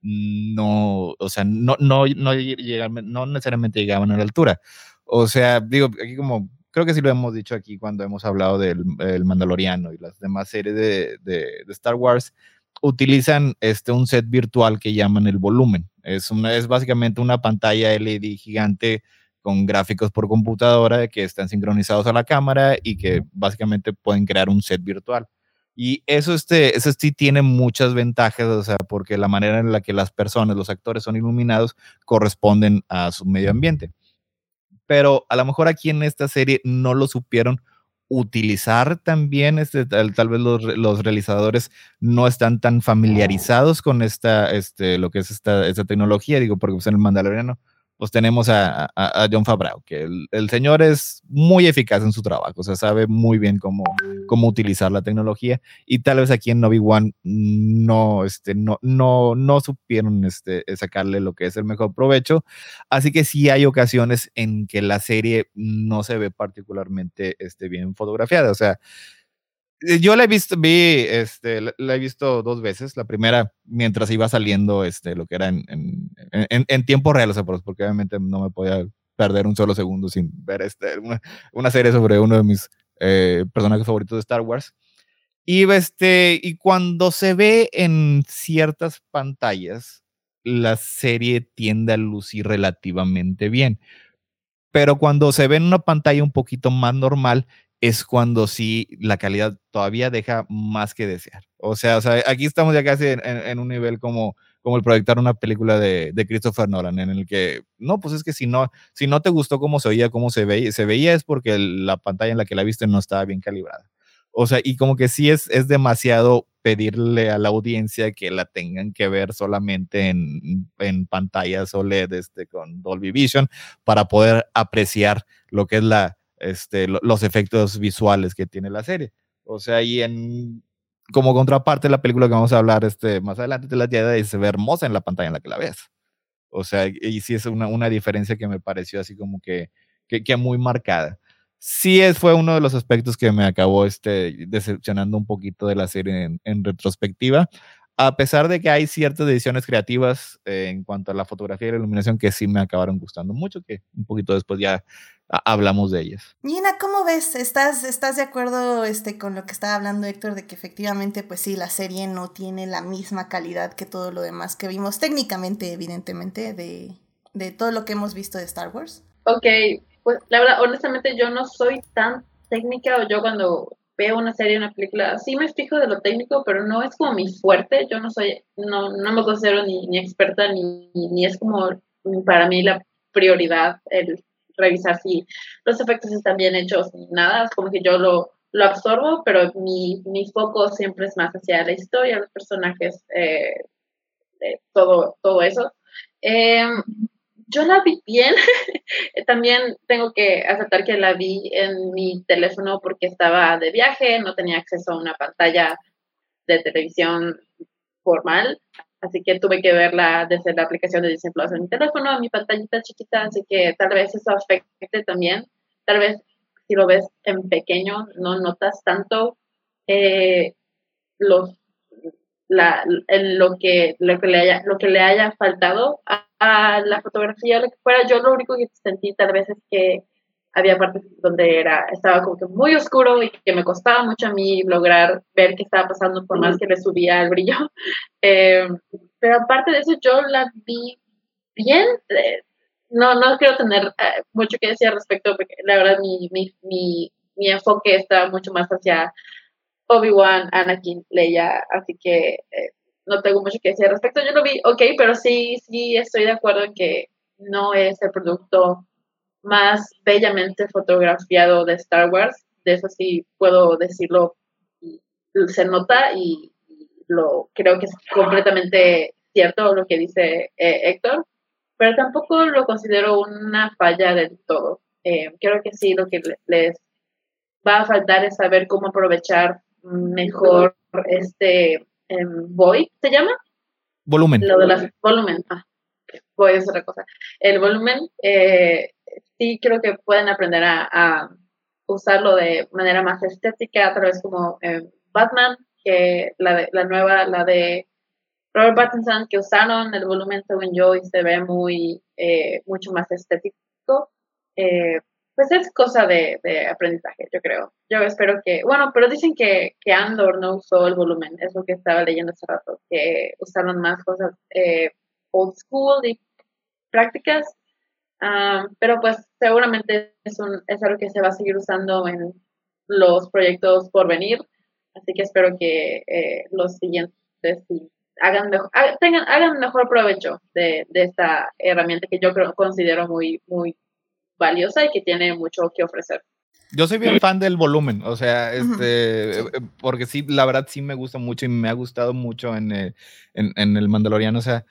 no, o sea, no, no, no, no necesariamente llegaban a la altura. O sea, digo, aquí como, creo que sí lo hemos dicho aquí cuando hemos hablado del Mandaloriano y las demás series de, de, Star Wars, utilizan este, un set virtual que llaman el volumen. Es, una, es básicamente una pantalla LED gigante con gráficos por computadora que están sincronizados a la cámara y que básicamente pueden crear un set virtual. Y eso, este, eso sí tiene muchas ventajas, o sea, porque la manera en la que las personas, los actores son iluminados, corresponden a su medio ambiente. Pero a lo mejor aquí en esta serie no lo supieron utilizar también, este, tal, tal vez los, los, realizadores no están tan familiarizados con esta, este, lo que es esta, esta tecnología, digo, porque pues en el Mandaloriano pues tenemos a, a, John Favreau, que el, el, señor es muy eficaz en su trabajo, o sea, sabe muy bien cómo, cómo utilizar la tecnología y tal vez aquí en Obi-Wan no, este, no, no, no supieron este, sacarle lo que es el mejor provecho, así que sí hay ocasiones en que la serie no se ve particularmente este, bien fotografiada, o sea, yo la he visto, vi, este, la, he visto dos veces. La primera, mientras iba saliendo, este, lo que era en, en, en, tiempo real, o sea, porque obviamente no me podía perder un solo segundo sin ver este, una, una serie sobre uno de mis eh, personajes favoritos de Star Wars. Y, este, y cuando se ve en ciertas pantallas, la serie tiende a lucir relativamente bien. Pero cuando se ve en una pantalla un poquito más normal, es cuando sí la calidad todavía deja más que desear. O sea, o sea aquí estamos ya casi en, un nivel como, como el proyectar una película de, de, Christopher Nolan, en el que, no, pues es que si no, si no te gustó cómo se oía, cómo se veía, se veía es porque la pantalla en la que la viste no estaba bien calibrada. O sea, y como que sí es, es demasiado pedirle a la audiencia que la tengan que ver solamente en, en pantallas OLED este, con Dolby Vision para poder apreciar lo que es la, este, los efectos visuales que tiene la serie. O sea, y en como contraparte la película que vamos a hablar este, más adelante de la Jedi se ve hermosa en la pantalla en la que la ves. O sea, y sí es una, diferencia que me pareció así como que, que, muy marcada. Sí es, fue uno de los aspectos que me acabó este, decepcionando un poquito de la serie en, en retrospectiva, a pesar de que hay ciertas decisiones creativas eh, en cuanto a la fotografía y la iluminación que sí me acabaron gustando mucho, que un poquito después ya hablamos de ellas. Nina, ¿cómo ves? ¿Estás, ¿Estás de acuerdo este, con lo que estaba hablando Héctor de que efectivamente, pues sí, la serie no tiene la misma calidad que todo lo demás que vimos técnicamente, evidentemente, de, de todo lo que hemos visto de Star Wars? Ok, pues la verdad, honestamente yo no soy tan técnica o yo cuando veo una serie, una película, sí me fijo de lo técnico, pero no es como mi fuerte, yo no soy, no, no me considero ni, ni experta, ni, ni es como para mí la prioridad el revisar si los efectos están bien hechos ni nada, es como que yo lo, lo absorbo, pero mi, mi, foco siempre es más hacia la historia, los personajes, eh, todo, todo eso. Em, yo la vi bien, también tengo que aceptar que la vi en mi teléfono porque estaba de viaje, no tenía acceso a una pantalla de televisión formal, así que tuve que verla desde la aplicación de Disney Plus en mi teléfono, en mi pantallita chiquita, así que tal vez eso afecte también, tal vez si lo ves en pequeño no notas tanto eh, los la, lo que lo que le haya lo que le haya faltado a, la fotografía lo que fuera. Yo lo único que sentí tal vez es que había partes donde era, estaba como que muy oscuro y que me costaba mucho a mí lograr ver qué estaba pasando por más que le subía el brillo. Eh, pero aparte de eso, yo la vi bien. Eh, no, no quiero tener eh, mucho que decir al respecto, porque la verdad mi, mi, mi mi enfoque está mucho más hacia Obi-Wan, Anakin, Leia, así que eh, no tengo mucho que decir al respecto. Yo lo vi, ok, pero sí, sí estoy de acuerdo en que no es el producto más bellamente fotografiado de Star Wars. De eso sí puedo decirlo, se nota y, lo creo que es completamente cierto lo que dice eh, Héctor, pero tampoco lo considero una falla del todo. Eh, creo que sí, lo que les va a faltar es saber cómo aprovechar mejor este um, Void, ¿se llama? Volumen. Lo de las volumen. Ah, Void es otra cosa. El volumen, eh, sí creo que pueden aprender a, usarlo de manera más estética, a través como eh, Batman, que la, de, la nueva, la de Robert Pattinson, que usaron el volumen según yo y se ve muy, eh, mucho más estético. Eh, pues es cosa de, aprendizaje, yo creo. Yo espero que, bueno, pero dicen que, que, Andor no usó el volumen, es lo que estaba leyendo hace rato, que usaron más cosas eh, old school y prácticas, ah, pero pues seguramente es, un, es algo que se va a seguir usando en los proyectos por venir, así que espero que eh, los siguientes hagan mejor, tengan, hagan mejor provecho de, de esta herramienta que yo creo, considero muy, muy valiosa y que tiene mucho que ofrecer. Yo soy bien fan del volumen, o sea, este, eh, porque sí, la verdad sí me gusta mucho y me ha gustado mucho en, en, en el Mandaloriano, o sea,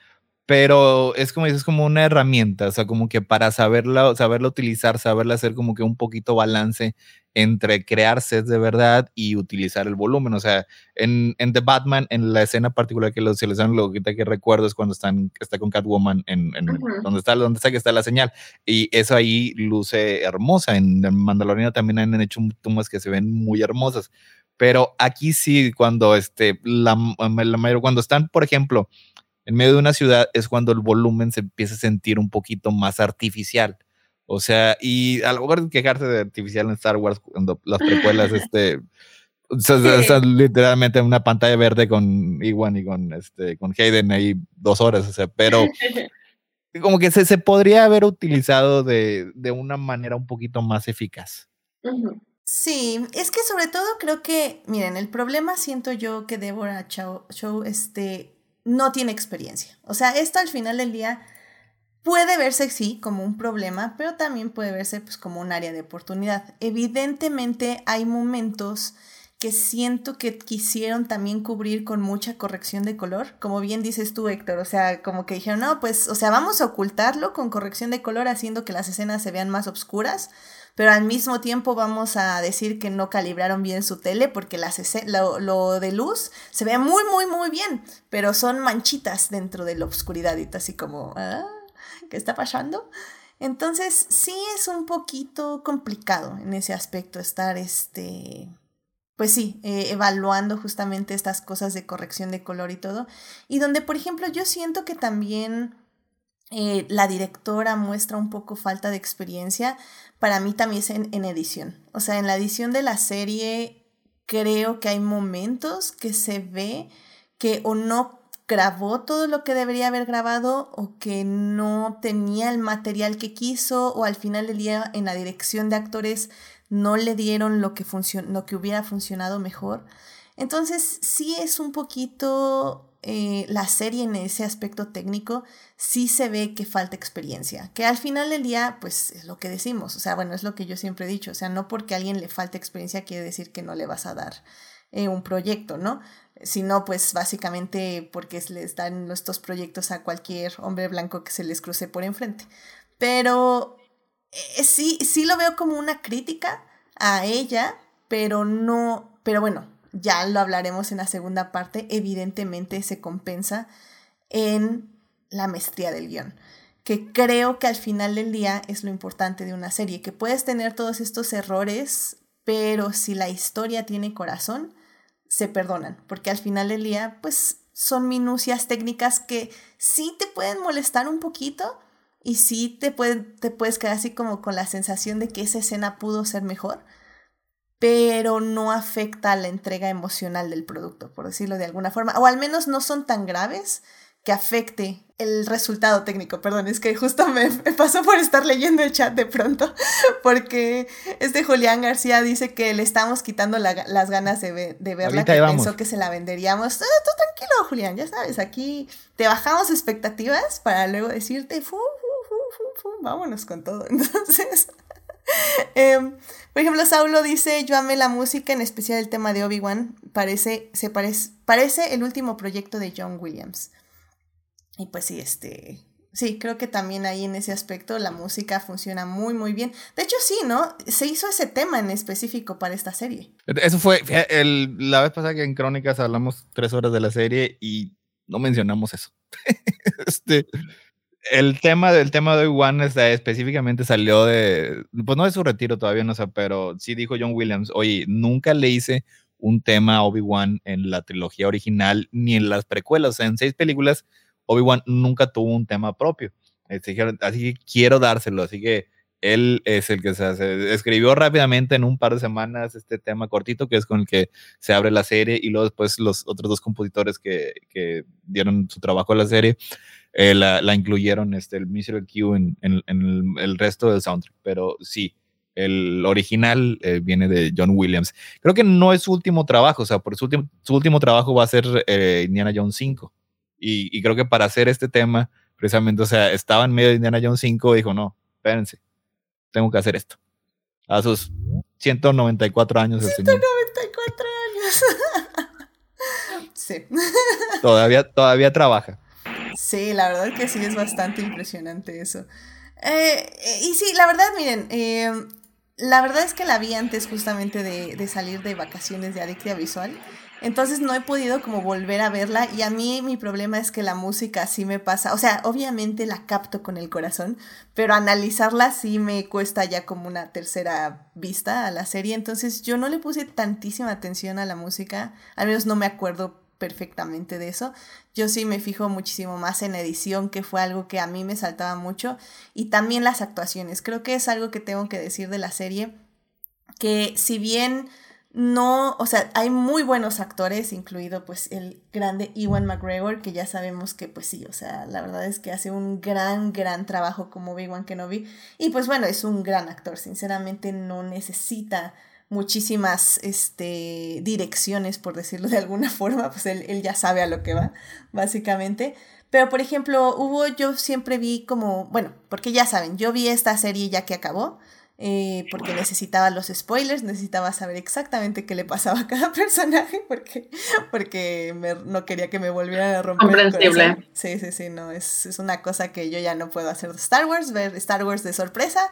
pero es como dices, como una herramienta, o sea, como que para saberla, saberla utilizar, saberla hacer como que un poquito balance entre crear sets de verdad y utilizar el volumen. O sea, en, en The Batman, en la escena particular que lo dan lo que recuerdo es cuando están, está con Catwoman, en, donde, está, donde está que está la señal. Y eso ahí luce hermosa. En Mandaloriano también han hecho tomas que se ven muy hermosas. Pero aquí sí, cuando este, la, la mayor, cuando están, por ejemplo, en medio de una ciudad es cuando el volumen se empieza a sentir un poquito más artificial. O sea, y a lo mejor de quejarse de artificial en Star Wars, cuando las precuelas, este, o literalmente en una pantalla verde con Iwan y con, este, con Hayden ahí dos horas, o sea, pero como que se, se podría haber utilizado de, de, una manera un poquito más eficaz. Sí, es que sobre todo creo que, miren, el problema siento yo que Deborah Chow, este, no tiene experiencia. O sea, esto al final del día puede verse, sí, como un problema, pero también puede verse pues, como un área de oportunidad. Evidentemente hay momentos que siento que quisieron también cubrir con mucha corrección de color, como bien dices tú, Héctor, o sea, como que dijeron, no, pues, o sea, vamos a ocultarlo con corrección de color haciendo que las escenas se vean más oscuras, pero al mismo tiempo vamos a decir que no calibraron bien su tele porque las lo, lo, de luz se ve muy, muy, muy bien, pero son manchitas dentro de la oscuridad y así como, ah, ¿qué está pasando? Entonces sí es un poquito complicado en ese aspecto estar, este, pues sí, eh, evaluando justamente estas cosas de corrección de color y todo. Y donde, por ejemplo, yo siento que también eh, la directora muestra un poco falta de experiencia, para mí también es en, edición. O sea, en la edición de la serie creo que hay momentos que se ve que o no grabó todo lo que debería haber grabado o que no tenía el material que quiso o al final del día en la dirección de actores no le dieron lo que, lo que hubiera funcionado mejor. Entonces sí es un poquito eh, la serie en ese aspecto técnico sí se ve que falta experiencia, que al final del día, pues es lo que decimos, o sea, bueno, es lo que yo siempre he dicho, o sea, no porque a alguien le falte experiencia quiere decir que no le vas a dar eh, un proyecto, ¿no? Sino pues básicamente porque les dan estos proyectos a cualquier hombre blanco que se les cruce por enfrente. Pero eh, sí, sí lo veo como una crítica a ella, pero no, pero bueno, ya lo hablaremos en la segunda parte, evidentemente se compensa en la maestría del guion, que creo que al final del día es lo importante de una serie, que puedes tener todos estos errores, pero si la historia tiene corazón, se perdonan, porque al final del día, pues son minucias técnicas que sí te pueden molestar un poquito y sí te, te puedes quedar así como con la sensación de que esa escena pudo ser mejor, pero no afecta a la entrega emocional del producto, por decirlo de alguna forma, o al menos no son tan graves que afecte el resultado técnico, perdón, es que justo me, pasó por estar leyendo el chat de pronto, porque este Julián García dice que le estamos quitando las ganas de, de verla, que pensó que se la venderíamos. Ah, tú tranquilo, Julián, ya sabes, aquí te bajamos expectativas para luego decirte, fu, vámonos con todo. Entonces, em, por ejemplo, Saulo dice, yo amé la música, en especial el tema de Obi-Wan, parece, parece, parece el último proyecto de John Williams. Y pues sí, este, sí, creo que también ahí en ese aspecto la música funciona muy, muy bien. De hecho, sí, ¿no? Se hizo ese tema en específico para esta serie. Eso fue, la vez pasada que en Crónicas hablamos tres horas de la serie y no mencionamos eso. este, el tema del tema de Obi-Wan específicamente salió de, pues no de su retiro todavía, no sé, pero sí dijo John Williams, oye, nunca le hice un tema a Obi-Wan en la trilogía original ni en las precuelas, o sea, en seis películas Obi-Wan nunca tuvo un tema propio. Este, así que quiero dárselo, así que él es el que se hace. Escribió rápidamente en un par de semanas este tema cortito, que es con el que se abre la serie, y luego después los otros dos compositores que, que dieron su trabajo a la serie eh, la, la, incluyeron, este, el Miserable Q en, en, el, resto del soundtrack. Pero sí, el original eh, viene de John Williams. Creo que no es su último trabajo, o sea, por su último, su último trabajo va a ser eh, Indiana Jones 5. Y, creo que para hacer este tema, precisamente, o sea, estaba en medio de Indiana Jones 5 y dijo, no, espérense, tengo que hacer esto. A sus 194 años. 194 años. sí. Todavía, todavía trabaja. Sí, la verdad que sí es bastante impresionante eso. Eh, eh, y sí, la verdad, miren, eh, la verdad es que la vi antes justamente de, de salir de vacaciones de Adictia Visual. Entonces no he podido como volver a verla y a mí mi problema es que la música sí me pasa, o sea, obviamente la capto con el corazón, pero analizarla sí me cuesta ya como una tercera vista a la serie, entonces yo no le puse tantísima atención a la música, al menos no me acuerdo perfectamente de eso. Yo sí me fijo muchísimo más en edición, que fue algo que a mí me saltaba mucho, y también las actuaciones. Creo que es algo que tengo que decir de la serie, que si bien no, o sea, hay muy buenos actores, incluido pues el grande Ewan McGregor, que ya sabemos que pues sí, o sea, la verdad es que hace un gran, gran trabajo como Obi-Wan Kenobi. Y pues bueno, es un gran actor, sinceramente no necesita muchísimas este, direcciones, por decirlo de alguna forma, pues él, él ya sabe a lo que va, básicamente. Pero, por ejemplo, hubo, yo siempre vi como, bueno, porque ya saben, yo vi esta serie ya que acabó, eh, porque necesitaba los spoilers, necesitaba saber exactamente qué le pasaba a cada personaje, porque, porque no quería que me volvieran a romper. Comprensible. sí, sí, sí, no, es, es, una cosa que yo ya no puedo hacer de Star Wars, ver Star Wars de sorpresa.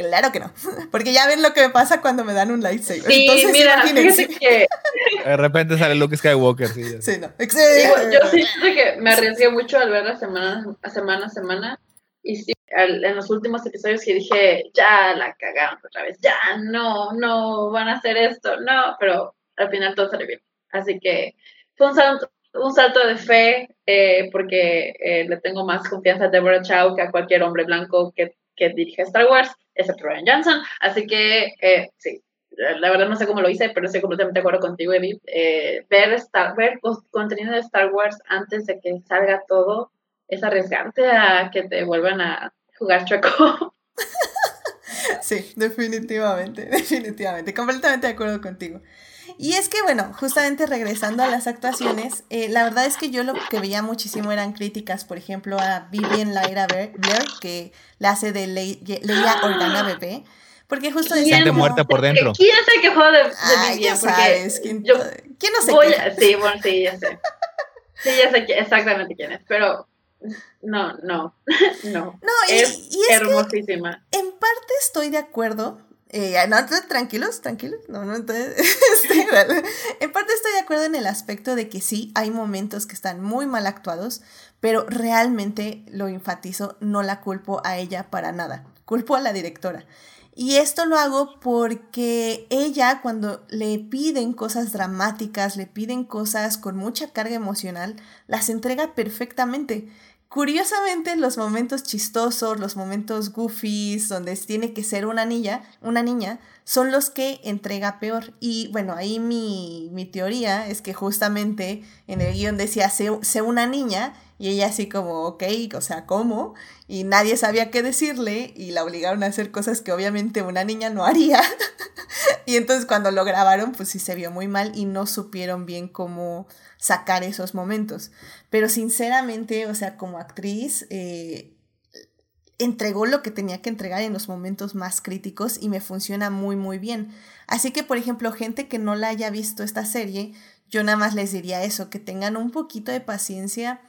Claro que no, porque ya ven lo que me pasa cuando me dan un lightsaber. Sí, Entonces, mira, fíjate que... De repente sale Luke Skywalker, sí. Sí, no. yo sí que me arriesgué mucho al verla semana a semana, a semana y sí, en los últimos episodios que dije, ya la cagaron otra vez, ya no, no van a hacer esto, no, pero al final todo salió bien. Así que fue un salto, un salto de fe eh, porque eh, le tengo más confianza a Deborah Chow que a cualquier hombre blanco que, que dirige Star Wars, excepto Ryan Johnson. Así que eh, sí, la verdad no sé cómo lo hice, pero estoy completamente de acuerdo contigo, Edith. ver, Star, ver contenido de Star Wars antes de que salga todo es arriesgarte a que te vuelvan a jugar choco. Sí, definitivamente, definitivamente, completamente de acuerdo contigo. Y es que, bueno, justamente regresando a las actuaciones, eh, la verdad es que yo lo que veía muchísimo eran críticas, por ejemplo, a Vivian Lyra Blair, que la hace de Leia Organa Bebé, porque justo decía... de muerta por dentro. ¿Quién es el que juega de, de Ay, Ya sabes, ¿quién, yo, ¿quién no sé voy Sí, bueno, sí, ya sé. Sí, ya sé exactamente quién es, pero no, no, no. No, y es, hermosísima. en parte estoy de acuerdo. Eh, no, tranquilos, tranquilos. No, no, entonces, en parte estoy de acuerdo en el aspecto de que sí, hay momentos que están muy mal actuados, pero realmente lo enfatizo, no la culpo a ella para nada. Culpo a la directora. Y esto lo hago porque ella cuando le piden cosas dramáticas, le piden cosas con mucha carga emocional, las entrega perfectamente. Curiosamente, los momentos chistosos, los momentos goofies, donde tiene que ser una niña, una niña, son los que entrega peor. Y bueno, ahí mi, mi teoría es que justamente en el guion decía, sé, sé, una niña, y ella así como, ok, o sea, ¿cómo? Y nadie sabía qué decirle y la obligaron a hacer cosas que obviamente una niña no haría. y entonces cuando lo grabaron, pues sí se vio muy mal y no supieron bien cómo sacar esos momentos. Pero sinceramente, o sea, como actriz, eh, entregó lo que tenía que entregar en los momentos más críticos y me funciona muy muy bien. Así que, por ejemplo, gente que no la haya visto esta serie, yo nada más les diría eso, que tengan un poquito de paciencia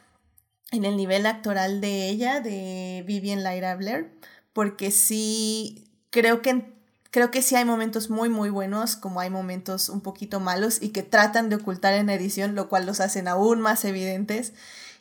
en el nivel actoral de ella, de Vivian Lyra Blair, porque sí creo que creo que sí hay momentos muy muy buenos, como hay momentos un poquito malos y que tratan de ocultar en la edición, lo cual los hacen aún más evidentes.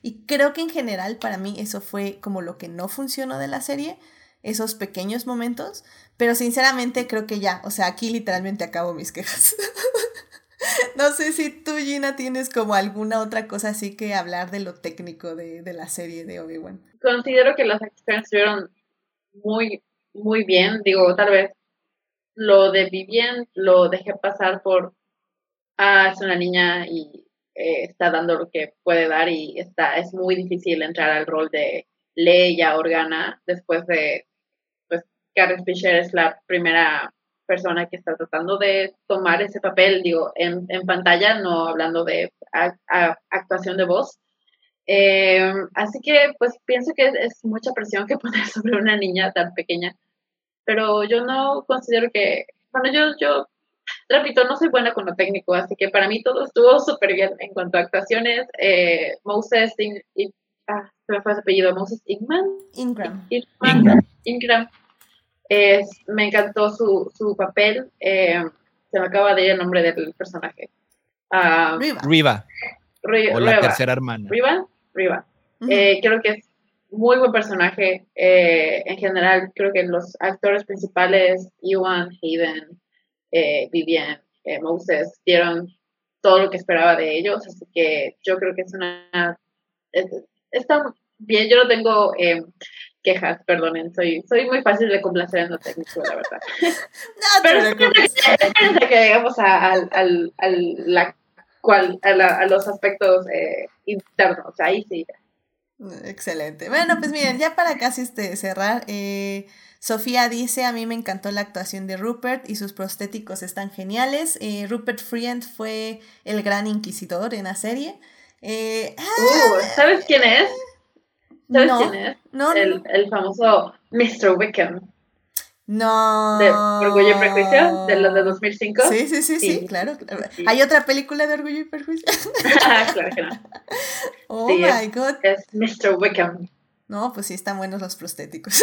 Y creo que en general para mí eso fue como lo que no funcionó de la serie, esos pequeños momentos, pero sinceramente creo que ya, o sea, aquí literalmente acabo mis quejas. no sé si tú, Gina, tienes como alguna otra cosa así que hablar de lo técnico de, de la serie de Obi-Wan. Considero que las acciones estuvieron muy, muy bien. Digo, tal vez lo de Vivien lo dejé pasar por, ah, es una niña y eh, está dando lo que puede dar y está, es muy difícil entrar al rol de Leia Organa después de, pues, Carrie Fisher es la primera persona que está tratando de tomar ese papel, digo, en, en pantalla, no hablando de actuación de voz. Eh, así que, pues, pienso que es, mucha presión que poner sobre una niña tan pequeña, pero yo no considero que, bueno, yo, yo repito, no soy buena con lo técnico, así que para mí todo estuvo súper bien en cuanto a actuaciones. Eh, Moses, ah, se me fue ese apellido, Moses Ingram. Ingram. Ingram. Ingram me encantó su, su papel. Eh, se me acaba de ir el nombre del personaje. Uh, Riva. Riva. o la tercera hermana. Riva. Riva. Eh, creo que es muy buen personaje. Eh, en general, creo que los actores principales, Ewan, Hayden, Vivian, Moses, dieron todo lo que esperaba de ellos. Así que yo creo que es una. está bien, yo no tengo quejas, perdonen, soy, soy muy fácil de complacer en lo técnico, la verdad. no, Pero espérense que llegamos a, al, al, la, cual, a, los aspectos eh, internos, ahí sí. Excelente. Bueno, pues miren, ya para casi este, cerrar, eh, Sofía dice, a mí me encantó la actuación de Rupert y sus prostéticos están geniales. Eh, Rupert Friend fue el gran inquisidor en la serie. Uh, ¿Sabes quién es? ¿Sabes quién es? No, el, el famoso Mr. Wickham. No. ¿De Orgullo y Prejuicio? ¿De los de 2005? Sí, sí, sí, sí, claro. ¿Hay otra película de Orgullo y Prejuicio? claro que no. Oh my god. Es Mr. Wickham. No, pues sí, están buenos los prostéticos.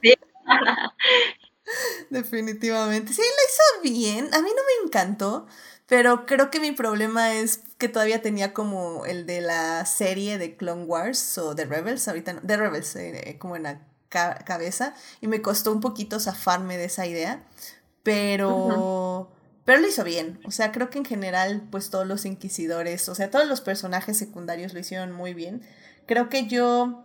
sí. Definitivamente. Sí, lo hizo bien. A mí no me encantó. Pero creo que mi problema es que todavía tenía como el de la serie de Clone Wars o de Rebels, ahorita no, de Rebels, eh, como en la cabeza, y me costó un poquito zafarme de esa idea, pero... Pero lo hizo bien, o sea, creo que en general, pues todos los inquisidores, o sea, todos los personajes secundarios lo hicieron muy bien. Creo que yo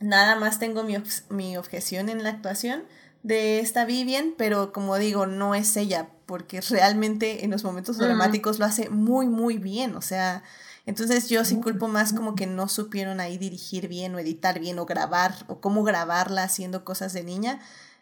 nada más tengo mi, mi objeción en la actuación de esta Vivian, pero como digo, no es ella, porque realmente en los momentos dramáticos lo hace muy, muy bien. O sea, entonces yo sí culpo más como que no supieron ahí dirigir bien o editar bien o grabar o cómo grabarla haciendo cosas de niña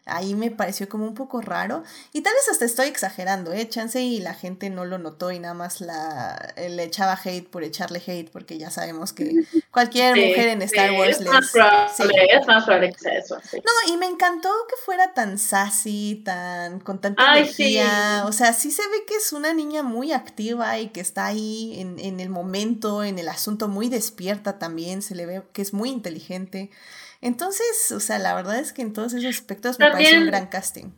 ahí me pareció como un poco raro. Y tal vez hasta estoy exagerando, ¿eh? Chance y la gente no lo notó y nada más la, le echaba hate por echarle hate, porque ya sabemos que cualquier mujer en Star Wars es Más probable, Es más probable que eso. No, y me encantó que fuera tan sassy, tan con tanta energía. O sea, sí se ve que es una niña muy activa y que está ahí en, en el momento, en el asunto, muy despierta también. Se le ve que es muy inteligente. Entonces, o sea, la verdad es que en todos esos aspectos me parece un gran casting.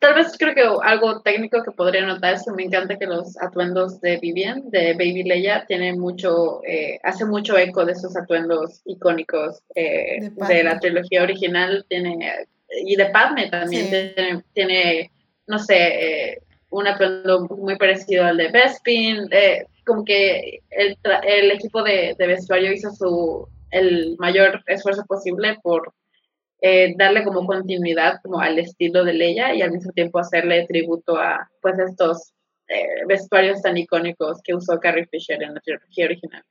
Tal vez creo que algo técnico que podría notar es que me encanta que los atuendos de Vivian, de Baby Leia, tienen mucho, eh, hace mucho eco de esos atuendos icónicos eh, de, la trilogía original. Tiene, y de Padme también tiene, no sé, eh, un atuendo muy parecido al de Bespin. como que el, el equipo de, de vestuario hizo su, el mayor esfuerzo posible por eh, darle como continuidad como al estilo de Leia y al mismo tiempo hacerle tributo a pues estos eh, vestuarios tan icónicos que usó Carrie Fisher en la trilogía original.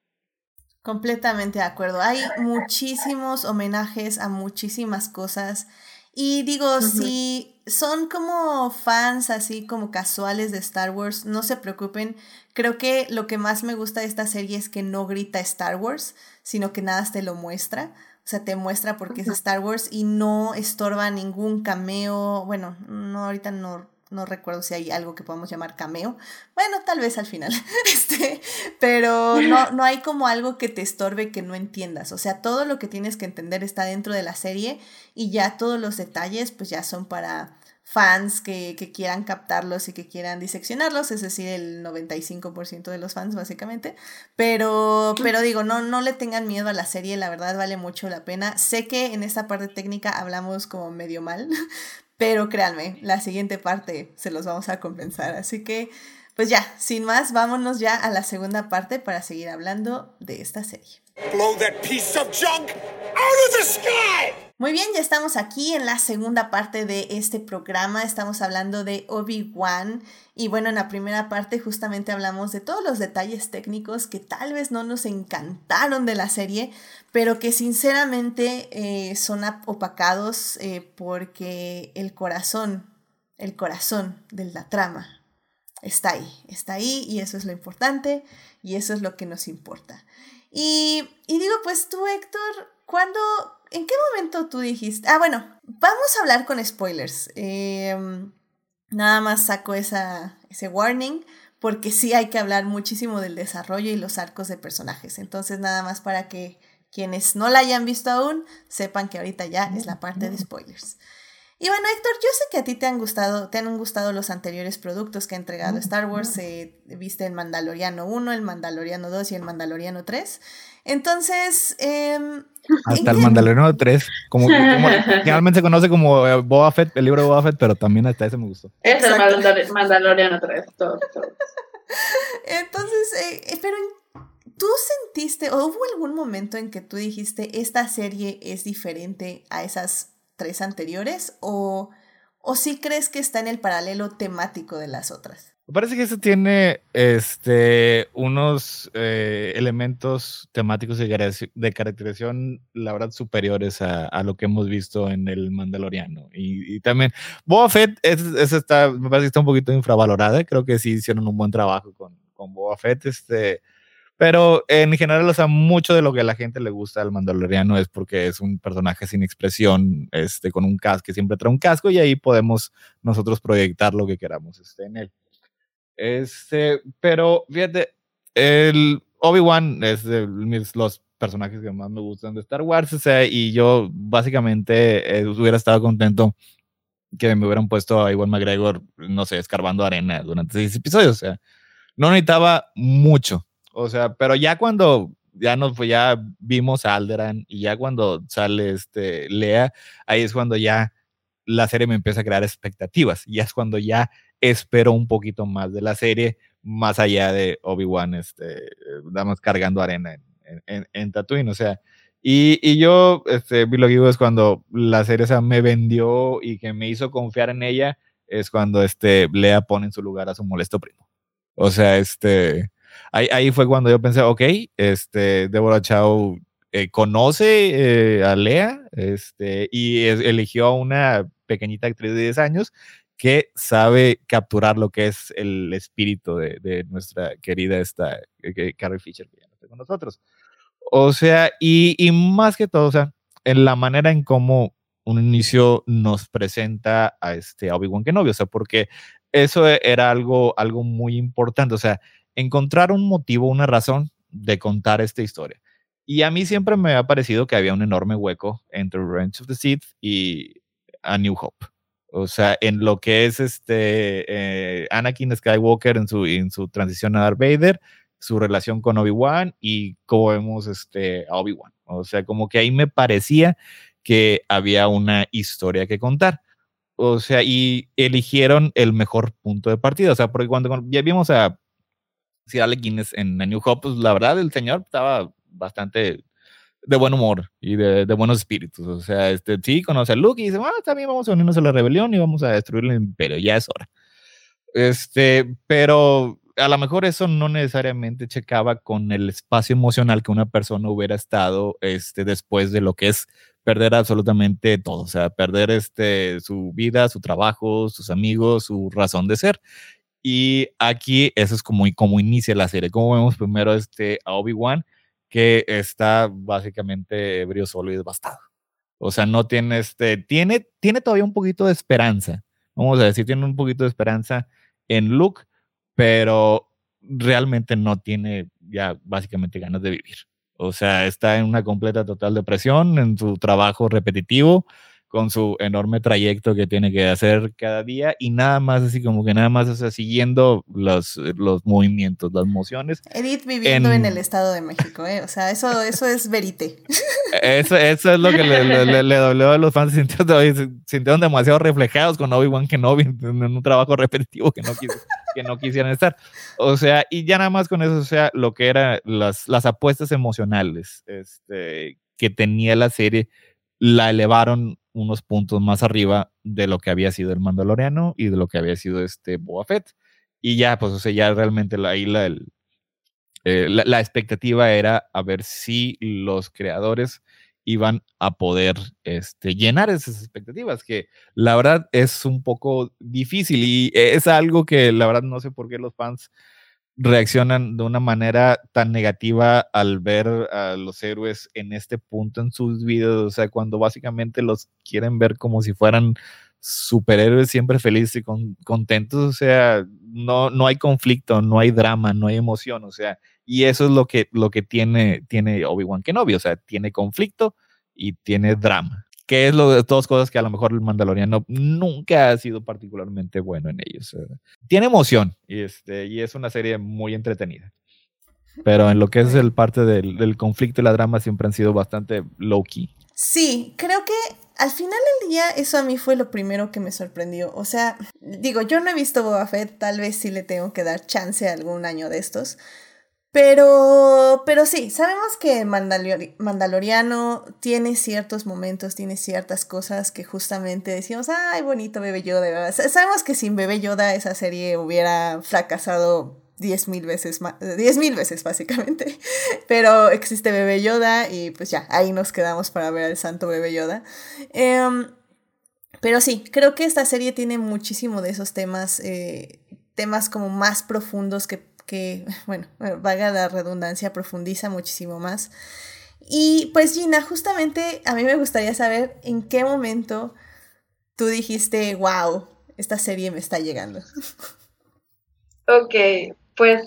Completamente de acuerdo. Hay muchísimos homenajes a muchísimas cosas. Y digo, si son como fans así como casuales de Star Wars, no se preocupen. Creo que lo que más me gusta de esta serie es que no grita Star Wars, sino que nada te lo muestra. O sea, te muestra porque es Star Wars y no estorba ningún cameo. Bueno, no, ahorita no, no recuerdo si hay algo que podamos llamar cameo. Bueno, tal vez al final. Este, pero no, no hay como algo que te estorbe que no entiendas. O sea, todo lo que tienes que entender está dentro de la serie y ya todos los detalles pues ya son para fans que, quieran captarlos y que quieran diseccionarlos, es decir, el 95% de los fans básicamente. Pero, pero digo, no, no le tengan miedo a la serie, la verdad vale mucho la pena. Sé que en esta parte técnica hablamos como medio mal, pero créanme, la siguiente parte se los vamos a compensar. Así que, pues ya, sin más, vámonos ya a la segunda parte para seguir hablando de esta serie. Blow that piece of junk out of the sky! Muy bien, ya estamos aquí en la segunda parte de este programa. Estamos hablando de Obi-Wan. Y bueno, en la primera parte justamente hablamos de todos los detalles técnicos que tal vez no nos encantaron de la serie, pero que sinceramente eh, son opacados eh, porque el corazón, el corazón de la trama está ahí, está ahí y eso es lo importante y eso es lo que nos importa. Y, y digo, pues tú, Héctor, ¿cuándo ¿En qué momento tú dijiste? Ah, bueno, vamos a hablar con spoilers. Em, nada más saco esa, ese warning porque sí hay que hablar muchísimo del desarrollo y los arcos de personajes. Entonces, nada más para que quienes no la hayan visto aún sepan que ahorita ya es la parte de spoilers. Y bueno, Héctor, yo sé que a ti te han gustado, te han gustado los anteriores productos que ha entregado Star Wars. Eh, viste el Mandaloriano 1, el Mandaloriano 2 y el Mandaloriano 3. Entonces, eh, hasta el Mandaloriano 3, como, como generalmente se conoce como eh, Boba Fett, el libro de Boba Fett, pero también hasta ese me gustó. Es el Mandaloriano 3, todo, Entonces, eh, eh, pero ¿tú sentiste o hubo algún momento en que tú dijiste esta serie es diferente a esas tres anteriores o, o sí crees que está en el paralelo temático de las otras? Parece que eso tiene este, unos eh, elementos temáticos de, caracterización, la verdad, superiores a, lo que hemos visto en el Mandaloriano. Y, también, Boba Fett, esa está, me parece que está un poquito infravalorada. Creo que sí hicieron un buen trabajo con, con Boba Fett. Este, pero en general, o sea, mucho de lo que a la gente le gusta al Mandaloriano es porque es un personaje sin expresión, este, con un casco que siempre trae un casco y ahí podemos nosotros proyectar lo que queramos este, en él. Este, pero fíjate, el Obi-Wan es de los personajes que más me gustan de Star Wars, o sea, y yo básicamente eh, hubiera estado contento que me hubieran puesto a Iwan McGregor, no sé, escarbando arena durante seis episodios, o sea, no necesitaba mucho, o sea, pero ya cuando ya nos ya vimos a Alderan y ya cuando sale este Lea, ahí es cuando ya la serie me empieza a crear expectativas, y es cuando ya espero un poquito más de la serie, más allá de Obi-Wan, este, damos cargando arena en, en, en, Tatooine, o sea, y, y yo, este, lo que digo es cuando la serie o me vendió y que me hizo confiar en ella, es cuando este, Lea pone en su lugar a su molesto primo. O sea, este, ahí, ahí fue cuando yo pensé, ok, este, Deborah Chow eh, conoce eh, a Lea este, y eligió a una pequeñita actriz de 10 años que sabe capturar lo que es el espíritu de, nuestra querida esta eh, Carrie Fisher, que ya no está con nosotros. O sea, y, más que todo, o sea, en la manera en cómo un inicio nos presenta a este Obi-Wan Kenobi, o sea, porque eso era algo, algo muy importante, o sea, encontrar un motivo, una razón de contar esta historia. Y a mí siempre me ha parecido que había un enorme hueco entre Revenge of the Sith y A New Hope. O sea, en lo que es este eh, Anakin Skywalker en su, en su transición a Darth Vader, su relación con Obi-Wan y cómo vemos este, a Obi-Wan. O sea, como que ahí me parecía que había una historia que contar. O sea, y eligieron el mejor punto de partida. O sea, porque cuando, ya vimos a Sir Alec Guinness en A New Hope, pues la verdad el señor estaba bastante de buen humor y de, buenos espíritus. O sea, este, sí, conoce a Luke y dice, ah, también vamos a unirnos a la rebelión y vamos a destruir el imperio, ya es hora. Este, pero a lo mejor eso no necesariamente checaba con el espacio emocional que una persona hubiera estado este, después de lo que es perder absolutamente todo, o sea, perder este, su vida, su trabajo, sus amigos, su razón de ser. Y aquí eso es como, como inicia la serie. Como vemos primero este, a Obi-Wan, que está básicamente ebrio, solo y devastado. O sea, no tiene este, tiene, tiene todavía un poquito de esperanza. Vamos a decir, tiene un poquito de esperanza en Luke, pero realmente no tiene ya básicamente ganas de vivir. O sea, está en una completa total depresión en su trabajo repetitivo con su enorme trayecto que tiene que hacer cada día y nada más así como que nada más, o sea, siguiendo los, los movimientos, las mociones. Edith viviendo en, el Estado de México, ¿eh? O sea, eso, eso es verite. Eso, eso es lo que le, le, le, dolió a los fans, sintieron, sintieron demasiado reflejados con Obi-Wan Kenobi en un trabajo repetitivo que no, que no quisieran estar. O sea, y ya nada más con eso, o sea, lo que eran las, las apuestas emocionales este, que tenía la serie, la elevaron unos puntos más arriba de lo que había sido el Mandaloriano y de lo que había sido este Boba Fett. Y ya, pues, o sea, ya realmente la, ahí la, eh, la, expectativa era a ver si los creadores iban a poder este, llenar esas expectativas, que la verdad es un poco difícil y es algo que la verdad no sé por qué los fans reaccionan de una manera tan negativa al ver a los héroes en este punto en sus vidas, o sea, cuando básicamente los quieren ver como si fueran superhéroes siempre felices y contentos, o sea, no, no hay conflicto, no hay drama, no hay emoción, o sea, y eso es lo que, lo que tiene, tiene Obi-Wan Kenobi, o sea, tiene conflicto y tiene drama que es lo de todas cosas que a lo mejor el Mandaloriano nunca ha sido particularmente bueno en ellos. Tiene emoción y, este, y es una serie muy entretenida. Pero en lo que es el parte del, conflicto y la drama siempre han sido bastante low key. Sí, creo que al final del día eso a mí fue lo primero que me sorprendió. O sea, digo, yo no he visto Boba Fett, tal vez sí le tengo que dar chance a algún año de estos. Pero, pero sí, sabemos que Mandaloriano tiene ciertos momentos, tiene ciertas cosas que justamente decimos, ay, bonito Bebé Yoda. Sabemos que sin Bebé Yoda esa serie hubiera fracasado diez mil veces más, diez mil veces básicamente. Pero existe Bebé Yoda y pues ya, ahí nos quedamos para ver al santo Bebé Yoda. Em, pero sí, creo que esta serie tiene muchísimo de esos temas, eh, temas como más profundos que que, bueno, vaga la redundancia, profundiza muchísimo más. Y pues Gina, justamente a mí me gustaría saber en qué momento tú dijiste, wow, esta serie me está llegando. Ok, pues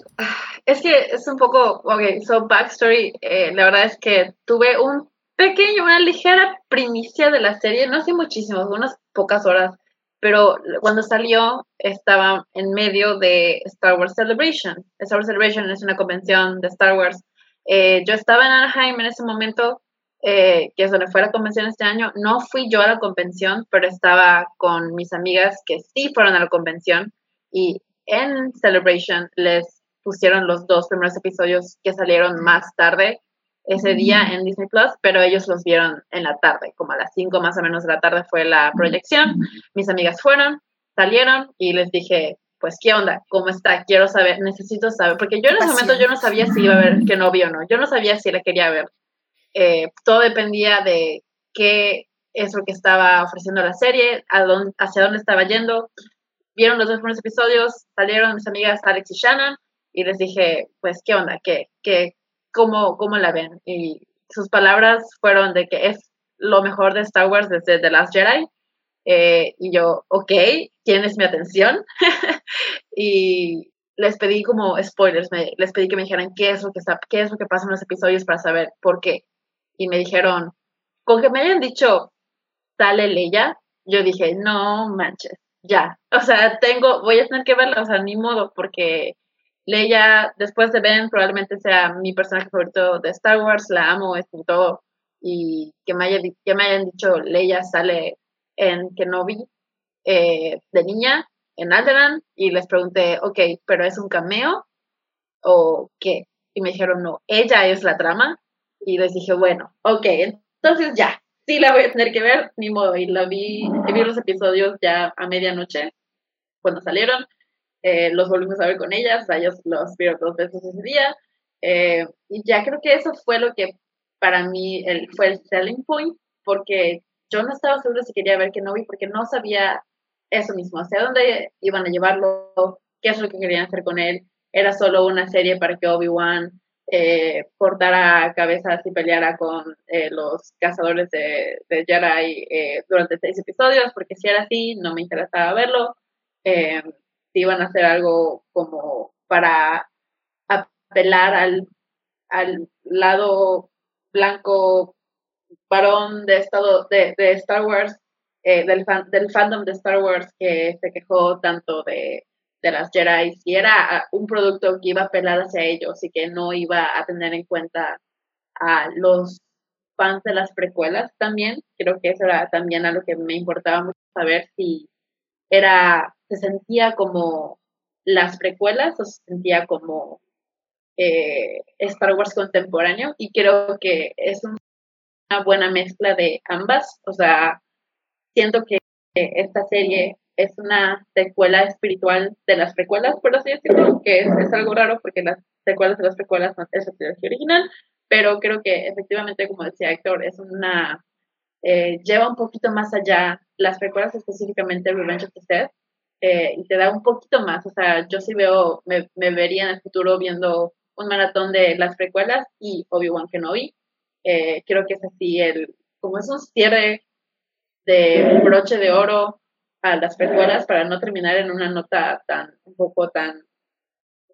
es que es un poco, ok, so backstory, eh, la verdad es que tuve un pequeño, una ligera primicia de la serie, no sé muchísimo, unas pocas horas pero cuando salió estaba en medio de Star Wars Celebration. Star Wars Celebration es una convención de Star Wars. Eh, yo estaba en Anaheim en ese momento, eh, que es donde fue la convención este año. No fui yo a la convención, pero estaba con mis amigas que sí fueron a la convención y en Celebration les pusieron los dos primeros episodios que salieron más tarde ese día en Disney Plus, pero ellos los vieron en la tarde, como a las 5 más o menos de la tarde fue la proyección. Mis amigas fueron, salieron y les dije, pues, ¿qué onda? ¿Cómo está? Quiero saber, necesito saber, porque yo en ese momento yo no sabía si iba a ver que novio o no, yo no sabía si la quería ver. Eh, todo dependía de qué es lo que estaba ofreciendo la serie, a dónde, hacia dónde estaba yendo. Vieron los dos primeros episodios, salieron mis amigas Alex y Shannon y les dije, pues, ¿qué onda? ¿Qué, qué, cómo, cómo la ven. Y sus palabras fueron de que es lo mejor de Star Wars desde The Last Jedi. Eh, y yo, ok, tienes mi atención. y les pedí como spoilers, les pedí que me dijeran qué es lo que está, qué es lo que pasa en los episodios para saber por qué. Y me dijeron, con que me hayan dicho, sale Leia, yo dije, no manches, ya. O sea, tengo, voy a tener que verla, o sea, ni modo, porque Leia, después de Ben, probablemente sea mi personaje favorito de Star Wars, la amo, es todo. Y que me, haya, que me hayan dicho Leia sale en Kenobi eh, de niña, en Alderaan, y les pregunté, ok, ¿pero es un cameo o qué? Y me dijeron, no, ella es la trama. Y les dije, bueno, ok, entonces ya, sí la voy a tener que ver, ni modo. Y la vi, vi los episodios ya a medianoche, cuando salieron. Eh, los volvimos a ver con ellas, o ellos los vieron dos veces ese día. Eh, y ya creo que eso fue lo que para mí fue el selling point, porque yo no estaba segura si quería ver que no vi, porque no sabía eso mismo, hacia dónde iban a llevarlo, qué es lo que querían hacer con él. Era solo una serie para que Obi-Wan eh, cortara cabezas y peleara con eh, los cazadores de, de Jedi eh, durante seis episodios, porque si era así, no me interesaba verlo. Eh, iban a hacer algo como para apelar al, al lado blanco varón de, estado, de, de Star Wars, del, fan, del fandom de Star Wars que se quejó tanto de de las Jedi, si era un producto que iba a apelar hacia ellos y que no iba a tener en cuenta a los fans de las precuelas también, creo que eso era también a lo que me importaba mucho saber si era, se sentía como las precuelas o se sentía como eh, Star Wars contemporáneo y creo que es una buena mezcla de ambas, o sea, siento que esta serie es una secuela espiritual de las precuelas, por así decirlo, que es, algo raro porque las secuelas de las precuelas no es la trilogía original, pero creo que efectivamente, como decía Héctor, es una eh, lleva un poquito más allá las precuelas específicamente Revenge of the Sith eh, y te da un poquito más, o sea, yo sí veo, me, me vería en el futuro viendo un maratón de las precuelas y Obi-Wan Kenobi, eh, creo que es así el, como es un cierre de broche de oro a las precuelas para no terminar en una nota tan, un poco tan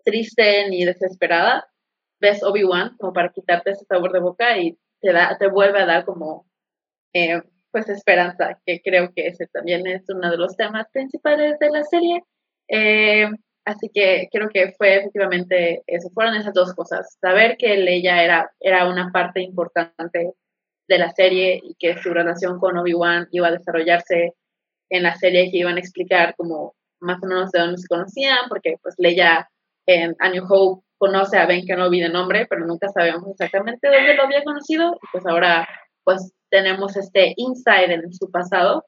triste ni desesperada, ves Obi-Wan como para quitarte ese sabor de boca y te, da, te vuelve a dar como, eh, pues, esperanza, que creo que ese también es uno de los temas principales de la serie. Eh, así que creo que fue efectivamente eso, fueron esas dos cosas, saber que Leia era, era una parte importante de la serie y que su relación con Obi-Wan iba a desarrollarse en la serie que iban a explicar como más o menos de dónde se conocían, porque pues Leia en A New Hope conoce a Ben Kenobi de nombre, pero nunca sabemos exactamente dónde lo había conocido, y pues ahora pues tenemos este insight en su pasado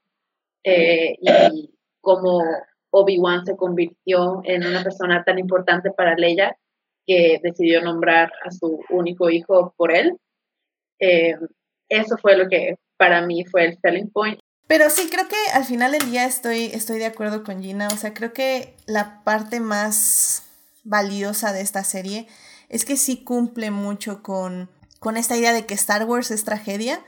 eh, y cómo Obi-Wan se convirtió en una persona tan importante para Leia que decidió nombrar a su único hijo por él. Eh, eso fue lo que para mí fue el selling point pero sí, creo que al final del día estoy, estoy de acuerdo con Gina. O sea, creo que la parte más valiosa de esta serie es que sí cumple mucho con, con esta idea de que Star Wars es tragedia,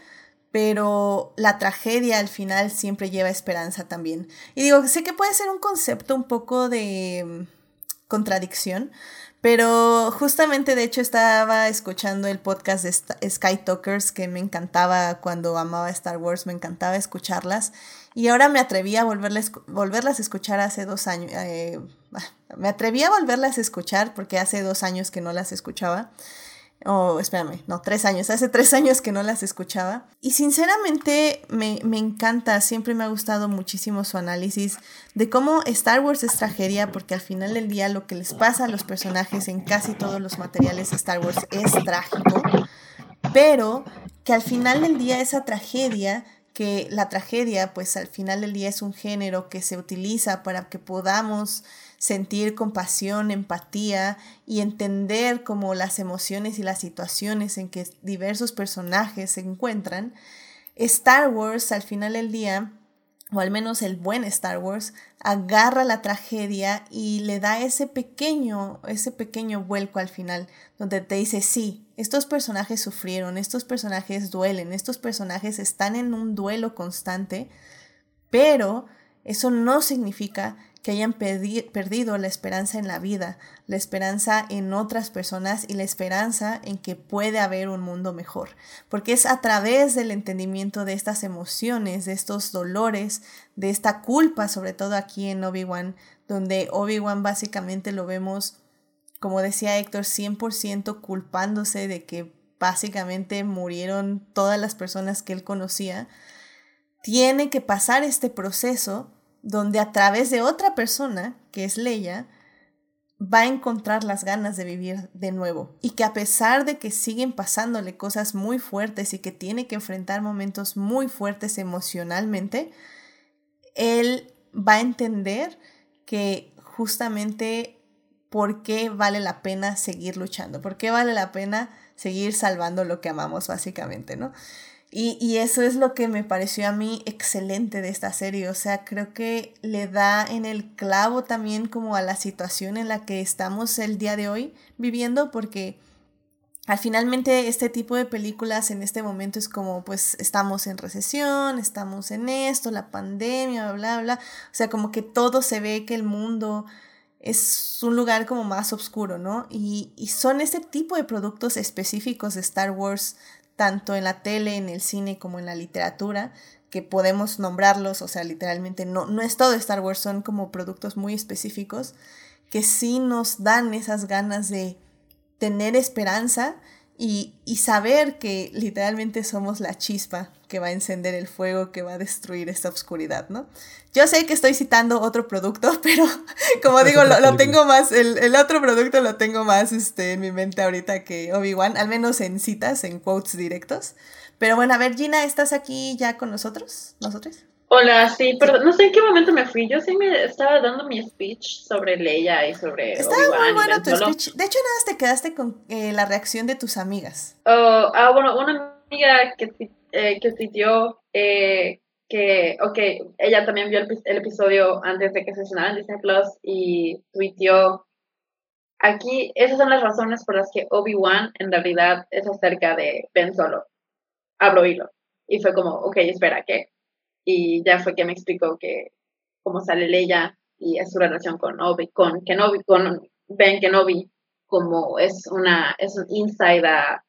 pero la tragedia al final siempre lleva esperanza también. Y digo, sé que puede ser un concepto un poco de mm, contradicción, pero justamente, de hecho, estaba escuchando el podcast de Sky Talkers, que me encantaba cuando amaba Star Wars, me encantaba escucharlas. Y ahora me atreví a volverlas, volverlas a escuchar hace dos años. Eh, me atreví a volverlas a escuchar porque hace dos años que no las escuchaba oh, espérame, no, tres años, hace tres años que no las escuchaba. Y sinceramente me, me, encanta, siempre me ha gustado muchísimo su análisis de cómo Star Wars es tragedia, porque al final del día lo que les pasa a los personajes en casi todos los materiales de Star Wars es trágico, pero que al final del día esa tragedia que la tragedia, pues al final del día es un género que se utiliza para que podamos sentir compasión, empatía y entender como las emociones y las situaciones en que diversos personajes se encuentran, Star Wars al final del día, o al menos el buen Star Wars, agarra la tragedia y le da ese pequeño, ese pequeño vuelco al final, donde te dice, sí, estos personajes sufrieron, estos personajes duelen, estos personajes están en un duelo constante, pero eso no significa que hayan perdido la esperanza en la vida, la esperanza en otras personas y la esperanza en que puede haber un mundo mejor. Porque es a través del entendimiento de estas emociones, de estos dolores, de esta culpa, sobre todo aquí en Obi-Wan, donde Obi-Wan básicamente lo vemos, como decía Héctor, 100% culpándose de que básicamente murieron todas las personas que él conocía. Tiene que pasar este proceso donde a través de otra persona, que es Leia, va a encontrar las ganas de vivir de nuevo y que a pesar de que siguen pasándole cosas muy fuertes y que tiene que enfrentar momentos muy fuertes emocionalmente, él va a entender que justamente por qué vale la pena seguir luchando, por qué vale la pena seguir salvando lo que amamos básicamente, ¿no? Y, eso es lo que me pareció a mí excelente de esta serie. O sea, creo que le da en el clavo también como a la situación en la que estamos el día de hoy viviendo, porque al finalmente este tipo de películas en este momento es como pues estamos en recesión, estamos en esto, la pandemia, bla, bla, bla. O sea, como que todo se ve que el mundo es un lugar como más oscuro, ¿no? Y, y son ese tipo de productos específicos de Star Wars tanto en la tele, en el cine como en la literatura, que podemos nombrarlos, o sea, literalmente no, no es todo Star Wars, son como productos muy específicos que sí nos dan esas ganas de tener esperanza y, y, saber que literalmente somos la chispa que va a encender el fuego, que va a destruir esta oscuridad, ¿no? Yo sé que estoy citando otro producto, pero como digo, lo, tengo más, el, el, otro producto lo tengo más este, en mi mente ahorita que Obi-Wan, al menos en citas, en quotes directos. Pero bueno, a ver, Gina, ¿estás aquí ya con nosotros? ¿Nosotros? Hola, sí, perdón, no sé en qué momento me fui. Yo sí me estaba dando mi speech sobre Leia y sobre. Estaba muy bueno tu speech. De hecho, nada más te quedaste con eh, la reacción de tus amigas. Oh, ah, bueno, una amiga que, eh, que tuiteó eh, que, ok, ella también vio el, episodio antes de que se estrenara en Disney Plus y tuiteó. Aquí, esas son las razones por las que Obi-Wan en realidad es acerca de Ben Solo. Hablo hilo. Y fue como, ok, espera, ¿qué? Y ya fue que me explicó que cómo sale Leia y su relación con Obi, con Kenobi, con Ben Kenobi, como es una es un insight a,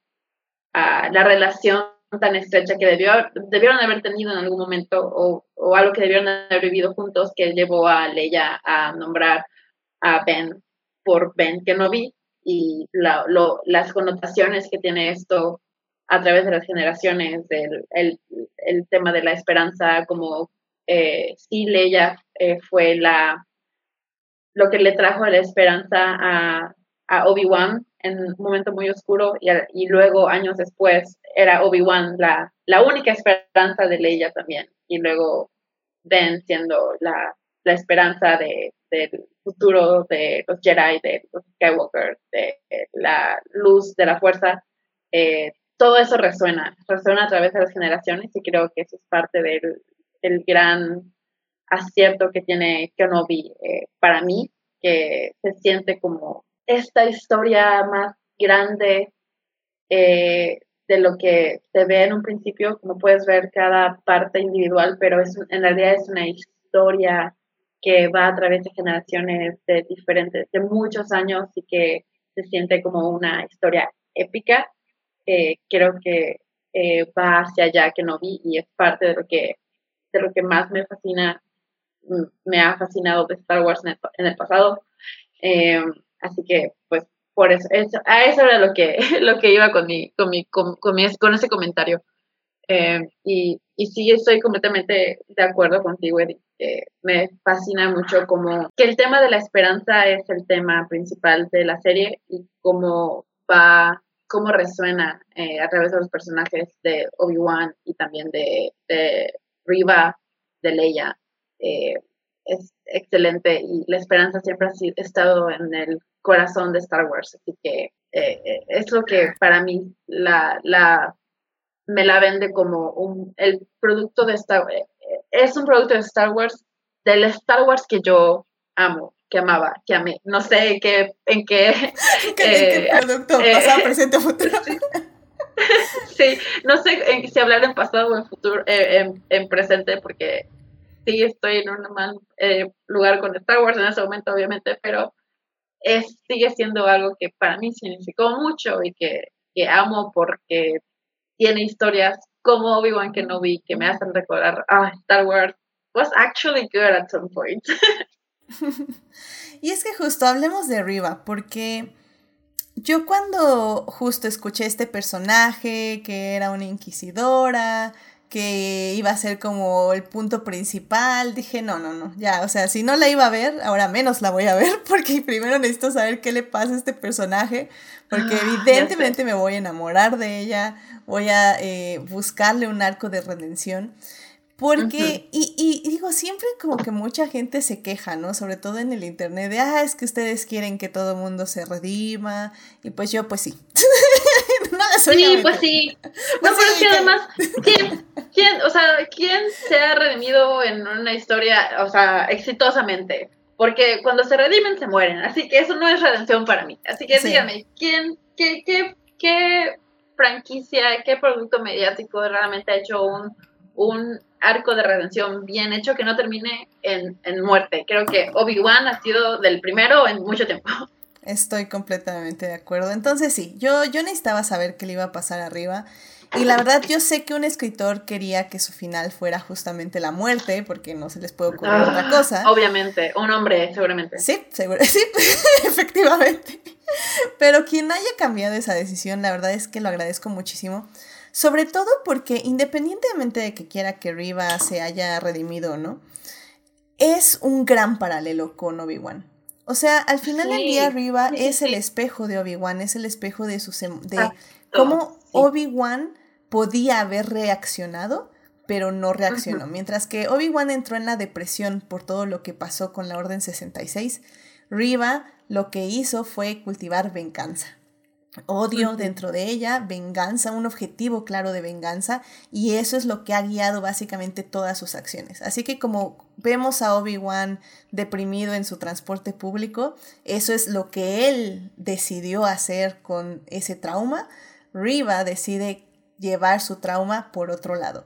la relación tan estrecha que debió, debieron haber tenido en algún momento o, o, algo que debieron haber vivido juntos que llevó a Leia a nombrar a Ben por Ben Kenobi y la, lo, las connotaciones que tiene esto a través de las generaciones, del el, el tema de la esperanza, como eh, sí, Leia eh, fue la, lo que le trajo la esperanza a, a Obi-Wan en un momento muy oscuro y, y luego años después era Obi-Wan la, la única esperanza de Leia también. Y luego Ben siendo la, la esperanza de, del futuro de los Jedi, de los Skywalker, de, la luz de la fuerza, eh, todo eso resuena, resuena a través de las generaciones y creo que eso es parte del, gran acierto que tiene Kenobi eh, para mí, que se siente como esta historia más grande eh, de lo que se ve en un principio, como puedes ver cada parte individual, pero es, en realidad es una historia que va a través de generaciones de diferentes, de muchos años y que se siente como una historia épica eh, creo que eh, va hacia allá que no vi y es parte de lo que, de lo que más me fascina, mm, me ha fascinado de Star Wars en el, pasado. Eh, así que, pues, por eso, a eso era lo que, lo que iba con, mi, con, mi, con, con, ese comentario. y, y sí estoy completamente de acuerdo contigo, Edith. me fascina mucho como que el tema de la esperanza es el tema principal de la serie y cómo va cómo resuena eh, a través de los personajes de Obi-Wan y también de, Riva, de Leia. Eh, es excelente y la esperanza siempre ha estado en el corazón de Star Wars, así que eh, es lo que para mí la, me la vende como un, el producto de Star es un producto de Star Wars, del Star Wars que yo amo, que amaba, que amé. No sé qué, en qué... ¿Qué, eh, producto? Eh, pasado, presente o futuro. sí, no sé si hablar en pasado o en futuro, eh, en, presente, porque sí estoy en un mal lugar con Star Wars en ese momento, obviamente, pero es, sigue siendo algo que para mí significó mucho y que, que amo porque tiene historias como Obi-Wan vi que me hacen recordar, ah, Star Wars was actually good at some point. y es que justo hablemos de Riva, porque yo cuando justo escuché este personaje, que era una inquisidora, que iba a ser como el punto principal. Dije, no, no, no, ya, o sea, si no la iba a ver, ahora menos la voy a ver, porque primero necesito saber qué le pasa a este personaje, porque ah, evidentemente me voy a enamorar de ella, voy a eh, buscarle un arco de redención. Porque, y, y, digo, siempre como que mucha gente se queja, ¿no? Sobre todo en el internet, de, ah, es que ustedes quieren que todo el mundo se redima, y pues yo, pues sí. sí, pues sí. No, pero es que además, ¿quién, ¿quién, o sea, quién se ha redimido en una historia, o sea, exitosamente? Porque cuando se redimen se mueren, así que eso no es redención para mí. Así que dígame, ¿quién, qué, qué, qué franquicia, qué producto mediático realmente ha hecho un, un arco de redención bien hecho que no termine en, muerte. Creo que Obi-Wan ha sido del primero en mucho tiempo. Estoy completamente de acuerdo. Entonces sí, yo, yo necesitaba saber qué le iba a pasar arriba. Y la verdad, yo sé que un escritor quería que su final fuera justamente la muerte, porque no se les puede ocurrir otra ah, cosa. Obviamente, un hombre, seguramente. Sí, seguro, sí, efectivamente. Pero quien haya cambiado esa decisión, la verdad es que lo agradezco muchísimo. Sobre todo porque independientemente de que quiera que Riva se haya redimido o no, es un gran paralelo con Obi-Wan. O sea, al final del día Riva es el espejo de Obi-Wan, es el espejo de, sus, em, de cómo Obi-Wan podía haber reaccionado, pero no reaccionó. Mientras que Obi-Wan entró en la depresión por todo lo que pasó con la Orden 66, Riva lo que hizo fue cultivar venganza odio dentro de ella, venganza, un objetivo claro de venganza, y eso es lo que ha guiado básicamente todas sus acciones. Así que como vemos a Obi-Wan deprimido en su transporte público, eso es lo que él decidió hacer con ese trauma. Riva decide llevar su trauma por otro lado.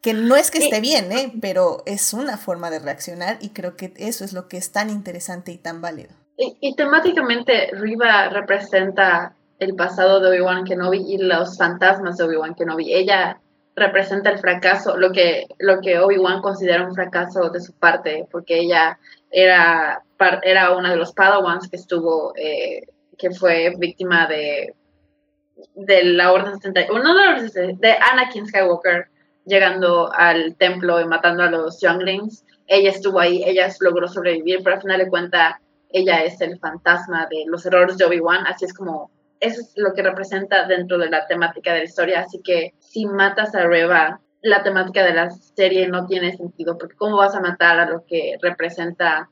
Que no es que esté bien, ¿eh? pero es una forma de reaccionar y creo que eso es lo que es tan interesante y tan válido. Y, y temáticamente Riva representa el pasado de Obi-Wan Kenobi y los fantasmas de Obi-Wan Kenobi. Ella representa el fracaso, lo que, lo que Obi-Wan considera un fracaso de su parte, porque ella era, era una de los Padawans que estuvo, eh, que fue víctima de, de la Orden 61, no de, de Anakin Skywalker llegando al templo y matando a los Younglings. Ella estuvo ahí, ella logró sobrevivir, pero al final de cuentas ella es el fantasma de los errores de Obi-Wan, así es como eso es lo que representa dentro de la temática de la historia. Así que si matas a Reva, la temática de la serie no tiene sentido, porque ¿cómo vas a matar a lo que representa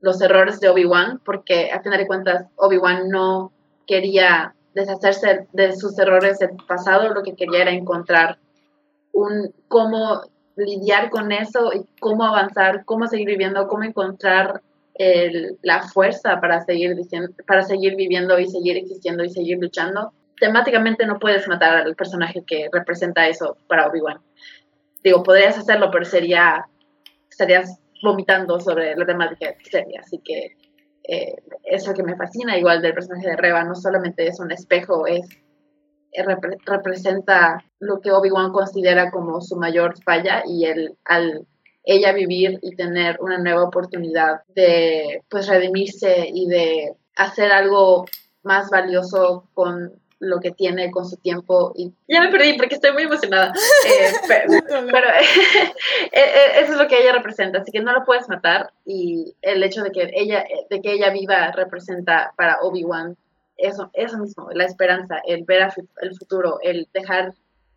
los errores de Obi-Wan? Porque a final de cuentas, Obi-Wan no quería deshacerse de sus errores del pasado, lo que quería era encontrar un cómo lidiar con eso y cómo avanzar, cómo seguir viviendo, cómo encontrar la fuerza para seguir, diciendo, para seguir viviendo y seguir existiendo y seguir luchando, temáticamente no puedes matar al personaje que representa eso para Obi-Wan. Digo, podrías hacerlo, pero sería, estarías vomitando sobre la temática de serie, así que eh, es que me fascina igual del personaje de Reva, no solamente es un espejo, es representa lo que Obi-Wan considera como su mayor falla y el, al ella vivir y tener una nueva oportunidad de pues redimirse y de hacer algo más valioso con lo que tiene con su tiempo y ya me perdí porque estoy muy emocionada. Eh, pero, eh, eh, eso es lo que ella representa así que no lo puedes matar y el hecho de que ella de que ella viva representa para Obi Wan eso eso mismo la esperanza el ver el futuro el dejar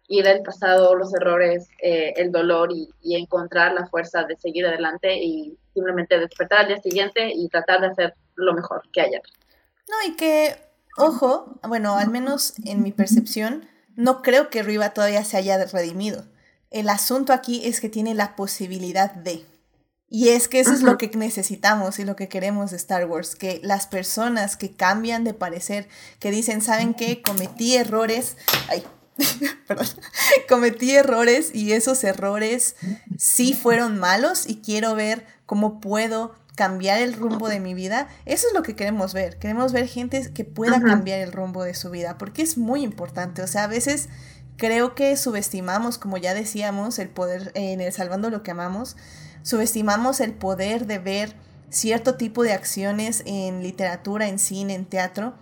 ir al pasado, los errores, eh, el dolor y, encontrar la fuerza de seguir adelante y simplemente despertar al día siguiente y tratar de hacer lo mejor que ayer. No, y que, ojo, bueno, al menos en mi percepción, no creo que Riva todavía se haya redimido. El asunto aquí es que tiene la posibilidad de. Y es que eso es lo que necesitamos y lo que queremos de Star Wars, que las personas que cambian de parecer, que dicen, ¿saben qué? Cometí errores. Ay, perdón, cometí errores y esos errores sí fueron malos y quiero ver cómo puedo cambiar el rumbo de mi vida. Eso es lo que queremos ver. Queremos ver gente que pueda cambiar el rumbo de su vida, porque es muy importante. O sea, a veces creo que subestimamos, como ya decíamos, el poder en el Salvando lo que amamos, subestimamos el poder de ver cierto tipo de acciones en literatura, en cine, en teatro,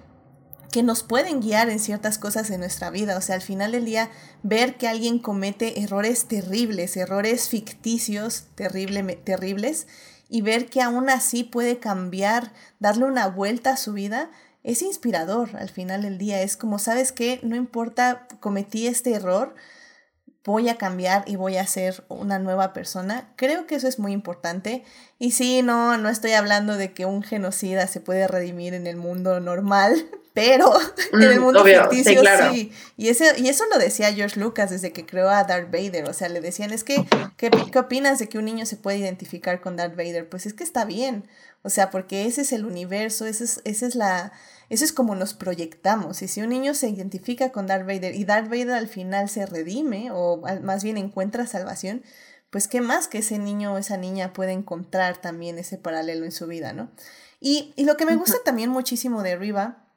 que nos pueden guiar en ciertas cosas en nuestra vida. O sea, al final del día, ver que alguien comete errores terribles, errores ficticios terrible, terribles, y ver que aún así puede cambiar, darle una vuelta a su vida, es inspirador al final del día. Es como, ¿sabes qué? No importa, cometí este error, voy a cambiar y voy a ser una nueva persona. Creo que eso es muy importante. Y sí, no, no estoy hablando de que un genocida se puede redimir en el mundo normal, pero en el mm, mundo ficticio sí, Y, ese, y eso lo decía George Lucas desde que creó a Darth Vader. O sea, le decían, es que, ¿qué, ¿qué opinas de que un niño se puede identificar con Darth Vader? Pues es que está bien. O sea, porque ese es el universo, ese es, esa es la eso es como nos proyectamos. Y si un niño se identifica con Darth Vader y Darth Vader al final se redime o más bien encuentra salvación, pues qué más que ese niño o esa niña puede encontrar también ese paralelo en su vida, ¿no? Y, y lo que me gusta también muchísimo de Riva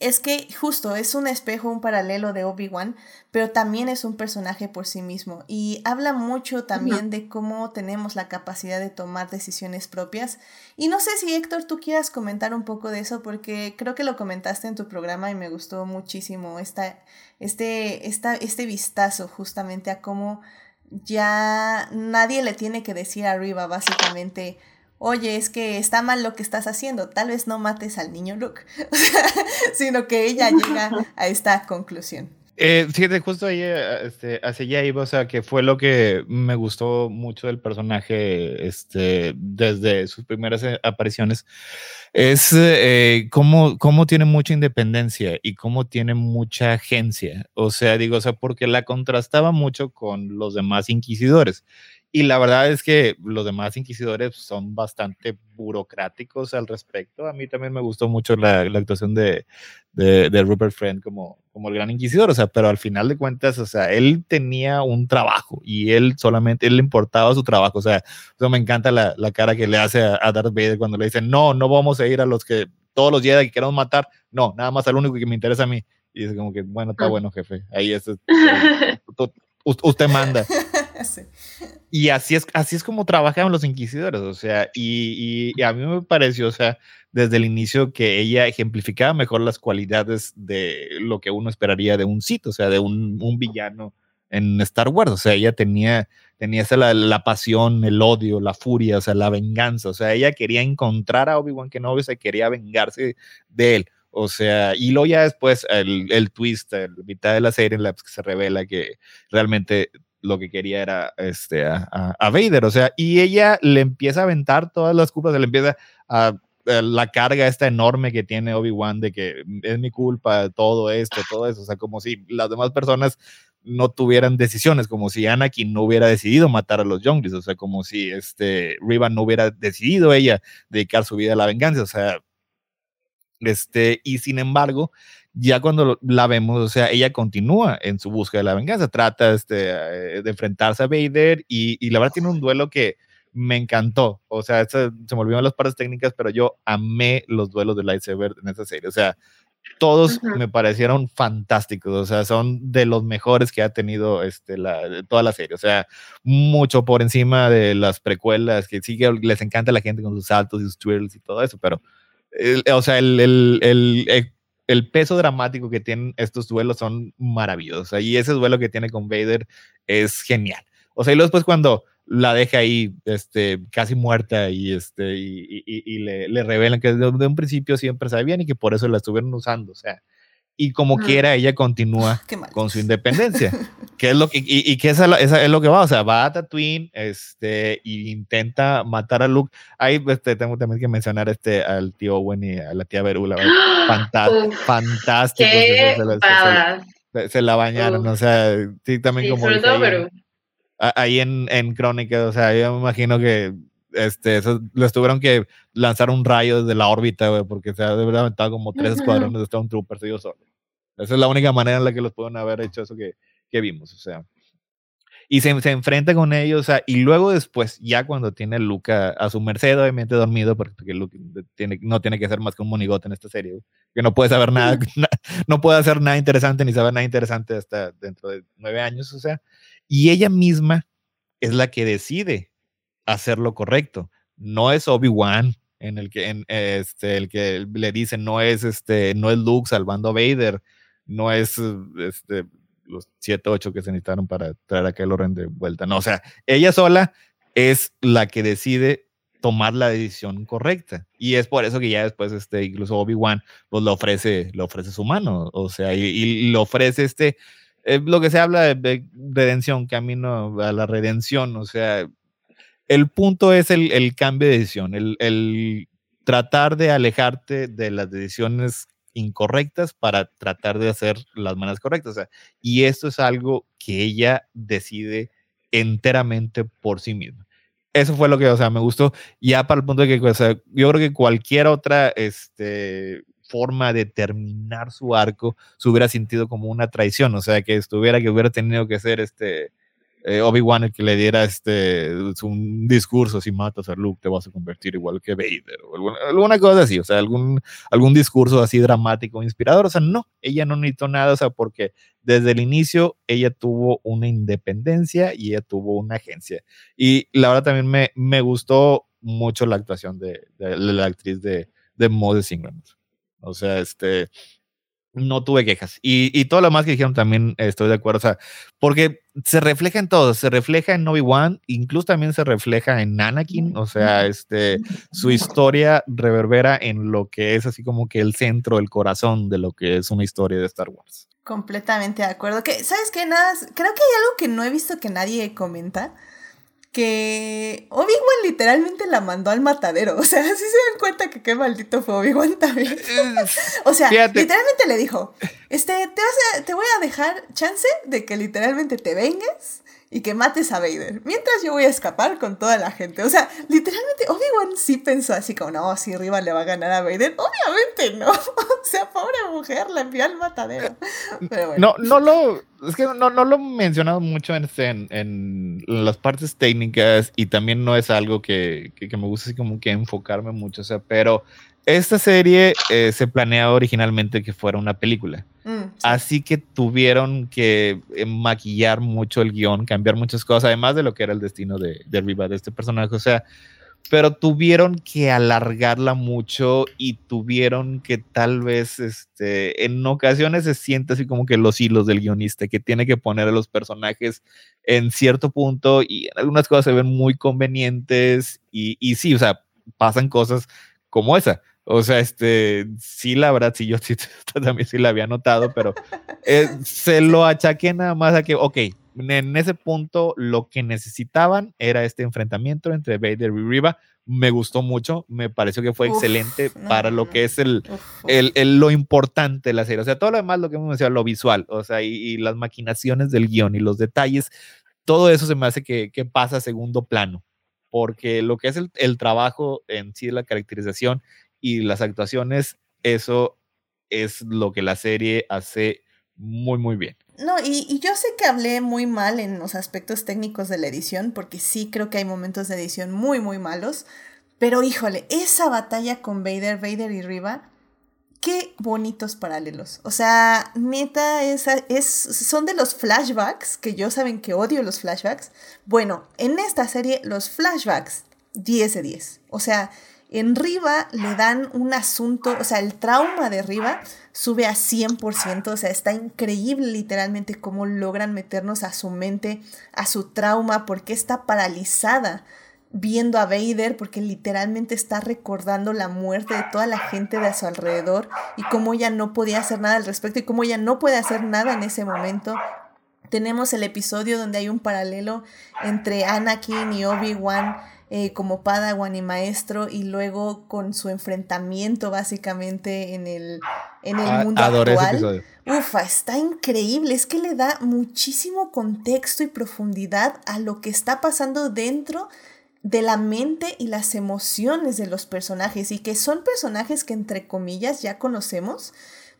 es que justo es un espejo, un paralelo de Obi-Wan, pero también es un personaje por sí mismo y habla mucho también de cómo tenemos la capacidad de tomar decisiones propias. Y no sé si Héctor, tú quieras comentar un poco de eso porque creo que lo comentaste en tu programa y me gustó muchísimo esta, este, esta, este vistazo justamente a cómo ya nadie le tiene que decir arriba básicamente oye, es que está mal lo que estás haciendo, tal vez no mates al niño Luke, sino que ella llega a esta conclusión. Eh, fíjate, justo ahí, este, hacia allá iba, o sea, que fue lo que me gustó mucho del personaje, este, desde sus primeras eh, apariciones, es eh, cómo, cómo tiene mucha independencia y cómo tiene mucha agencia. O sea, digo, o sea, porque la contrastaba mucho con los demás inquisidores. Y la verdad es que los demás inquisidores son bastante burocráticos al respecto. A mí también me gustó mucho la, la actuación de, de, de, Rupert Friend como, como el gran inquisidor, o sea, pero al final de cuentas, o sea, él tenía un trabajo y él solamente, él le importaba su trabajo, o sea, eso me encanta la, la cara que le hace a, a, Darth Vader cuando le dice, no, no vamos a ir a los que, todos los Jedi que queremos matar, no, nada más al único que me interesa a mí. Y es como que, bueno, está ah. bueno, jefe, ahí es, usted manda. Y así es, así es como trabajan los inquisidores, o sea, y, a mí me pareció, o sea, desde el inicio que ella ejemplificaba mejor las cualidades de lo que uno esperaría de un sitio, o sea, de un, un villano en Star Wars, o sea, ella tenía, tenía esa la, la, pasión, el odio, la furia, o sea, la venganza, o sea, ella quería encontrar a Obi-Wan Kenobi, se quería vengarse de él. O sea, y luego ya después el, el twist, el mitad de la serie en la que se revela que realmente lo que quería era este, a, a, Vader, o sea, y ella le empieza a aventar todas las culpas, le empieza a, la carga esta enorme que tiene Obi-Wan de que es mi culpa, todo esto, todo eso, o sea, como si las demás personas no tuvieran decisiones, como si Anakin no hubiera decidido matar a los Younglings, o sea, como si este Riva no hubiera decidido ella dedicar su vida a la venganza, o sea, este, y sin embargo, ya cuando la vemos, o sea, ella continúa en su búsqueda de la venganza, trata este, eh, de enfrentarse a Vader y, y, la verdad tiene un duelo que me encantó, o sea, se, se me olvidaron las partes técnicas, pero yo amé los duelos de lightsaber en esa serie, o sea, todos uh -huh. me parecieron fantásticos, o sea, son de los mejores que ha tenido este, la, toda la serie, o sea, mucho por encima de las precuelas, que sí que les encanta a la gente con sus saltos y sus twirls y todo eso, pero, o sea, el, el, el el peso dramático que tienen estos duelos son maravillosos. Y ese duelo que tiene con Vader es genial. O sea, y luego después cuando la deja ahí este, casi muerta y, este, y, le, revelan que desde un principio siempre sabían y que por eso la estuvieron usando. O sea, y como ah. quiera ella continúa con su independencia. que es lo que, y, y que esa, esa, es lo que va, o sea, va a Tatooine este, e intenta matar a Luke. Ahí este, tengo también que mencionar este, al tío Owen y a la tía Berula. Fantásticos. fantástico. Se, se, se, la bañaron, Uf. o sea, sí, también sí, como... Sobre todo ahí, ahí en, en Crónica, o sea, yo me imagino que este, eso, les tuvieron que lanzar un rayo desde la órbita, güey, porque se ha aventado como tres escuadrones de Stormtroopers ellos solos. Esa es la única manera en la que los pueden haber hecho eso que, que vimos, o sea. Y se, se, enfrenta con ellos, o sea, y luego después, ya cuando tiene Luca a su merced, obviamente dormido, porque Luke tiene, no tiene que ser más que un monigote en esta serie, que no puede saber nada, no puede hacer nada interesante ni saber nada interesante hasta dentro de nueve años, o sea, y ella misma es la que decide hacer lo correcto. No es Obi-Wan, en el que, este, el que le dice no es, este, no es Luke salvando a Vader, no es este, los 7, 8 que se necesitaron para traer a Kylo Ren de vuelta. No, o sea, ella sola es la que decide tomar la decisión correcta. Y es por eso que ya después, este, incluso Obi-Wan, pues le ofrece, le ofrece su mano, o sea, y, le ofrece este, eh, lo que se habla de, redención, camino a la redención, o sea, el punto es el, el cambio de decisión, el, el, tratar de alejarte de las decisiones incorrectas para tratar de hacer las maneras correctas. Y esto es algo que ella decide enteramente por sí misma eso fue lo que, o sea, me gustó. Ya para el punto de que, o sea, yo creo que cualquier otra este, forma de terminar su arco se hubiera sentido como una traición, o sea, que estuviera, que hubiera tenido que ser este, eh, Obi-Wan el que le diera este, un discurso, si matas a Luke te vas a convertir igual que Vader, o alguna, cosa así, o sea, algún, algún discurso así dramático, inspirador, o sea, no, ella no necesitó nada, o sea, porque desde el inicio ella tuvo una independencia y ella tuvo una agencia. Y la verdad también me, me gustó mucho la actuación de, la actriz de, de Moses Ingram. O sea, este, no tuve quejas. Y, y, todo lo más que dijeron también estoy de acuerdo. O sea, porque se refleja en todo. Se refleja en Obi-Wan, incluso también se refleja en Anakin. O sea, este, su historia reverbera en lo que es así como que el centro, el corazón de lo que es una historia de Star Wars. Completamente de acuerdo. Que, ¿Sabes qué? Nada, creo que hay algo que no he visto que nadie comenta que Obi-Wan literalmente la mandó al matadero. O sea, si se dan cuenta que qué maldito fue Obi-Wan también. o sea, literalmente le dijo, este, te, vas te voy a dejar chance de que literalmente te vengas y que mates a Vader. Mientras yo voy a escapar con toda la gente. O sea, literalmente Obi-Wan sí pensó así como, no, si Riva le va a ganar a Vader. Obviamente no. o sea, pobre mujer, la envió al matadero. Pero bueno. No, no lo, es que no, no lo he mencionado mucho en, este, en, en, las partes técnicas y también no es algo que, que, que me gusta así como que enfocarme mucho. O sea, pero esta serie eh, se planeaba originalmente que fuera una película. Mm, Así que tuvieron que eh, maquillar mucho el guion, cambiar muchas cosas, además de lo que era el destino de, de Riva, de este personaje. O sea, pero tuvieron que alargarla mucho y tuvieron que tal vez, este, en ocasiones se siente así como que los hilos del guionista, que tiene que poner a los personajes en cierto punto y en algunas cosas se ven muy convenientes y, y sí, o sea, pasan cosas como esa. O sea, este, sí, la verdad, sí, yo sí, también sí la había notado, pero eh, se lo achaqué nada más a que, ok, en ese punto lo que necesitaban era este enfrentamiento entre Vader y Riva. Me gustó mucho, me pareció que fue excelente para lo que es el, el, lo importante de la serie. O sea, todo lo demás, lo que hemos mencionado, lo visual, o sea, y, las maquinaciones del guion y los detalles, todo eso se me hace que, que pasa a segundo plano porque lo que es el, el, trabajo en sí de la caracterización y las actuaciones, eso es lo que la serie hace muy, muy bien. No, y, yo sé que hablé muy mal en los aspectos técnicos de la edición, porque sí creo que hay momentos de edición muy, muy malos, pero híjole, esa batalla con Vader, Vader y Riva, qué bonitos paralelos. O sea, neta, esa es, son de los flashbacks, que yo saben que odio los flashbacks. Bueno, en esta serie los flashbacks, 10 de 10. O sea, en Riva le dan un asunto, o sea, el trauma de Riva sube a 100%, o sea, está increíble literalmente cómo logran meternos a su mente, a su trauma, porque está paralizada viendo a Vader, porque literalmente está recordando la muerte de toda la gente de a su alrededor y cómo ella no podía hacer nada al respecto y cómo ella no puede hacer nada en ese momento. Tenemos el episodio donde hay un paralelo entre Anakin y Obi-Wan eh, como Padawan y maestro y luego con su enfrentamiento básicamente en el, en el ah, mundo actual. Ufa, está increíble, es que le da muchísimo contexto y profundidad a lo que está pasando dentro de la mente y las emociones de los personajes y que son personajes que entre comillas ya conocemos,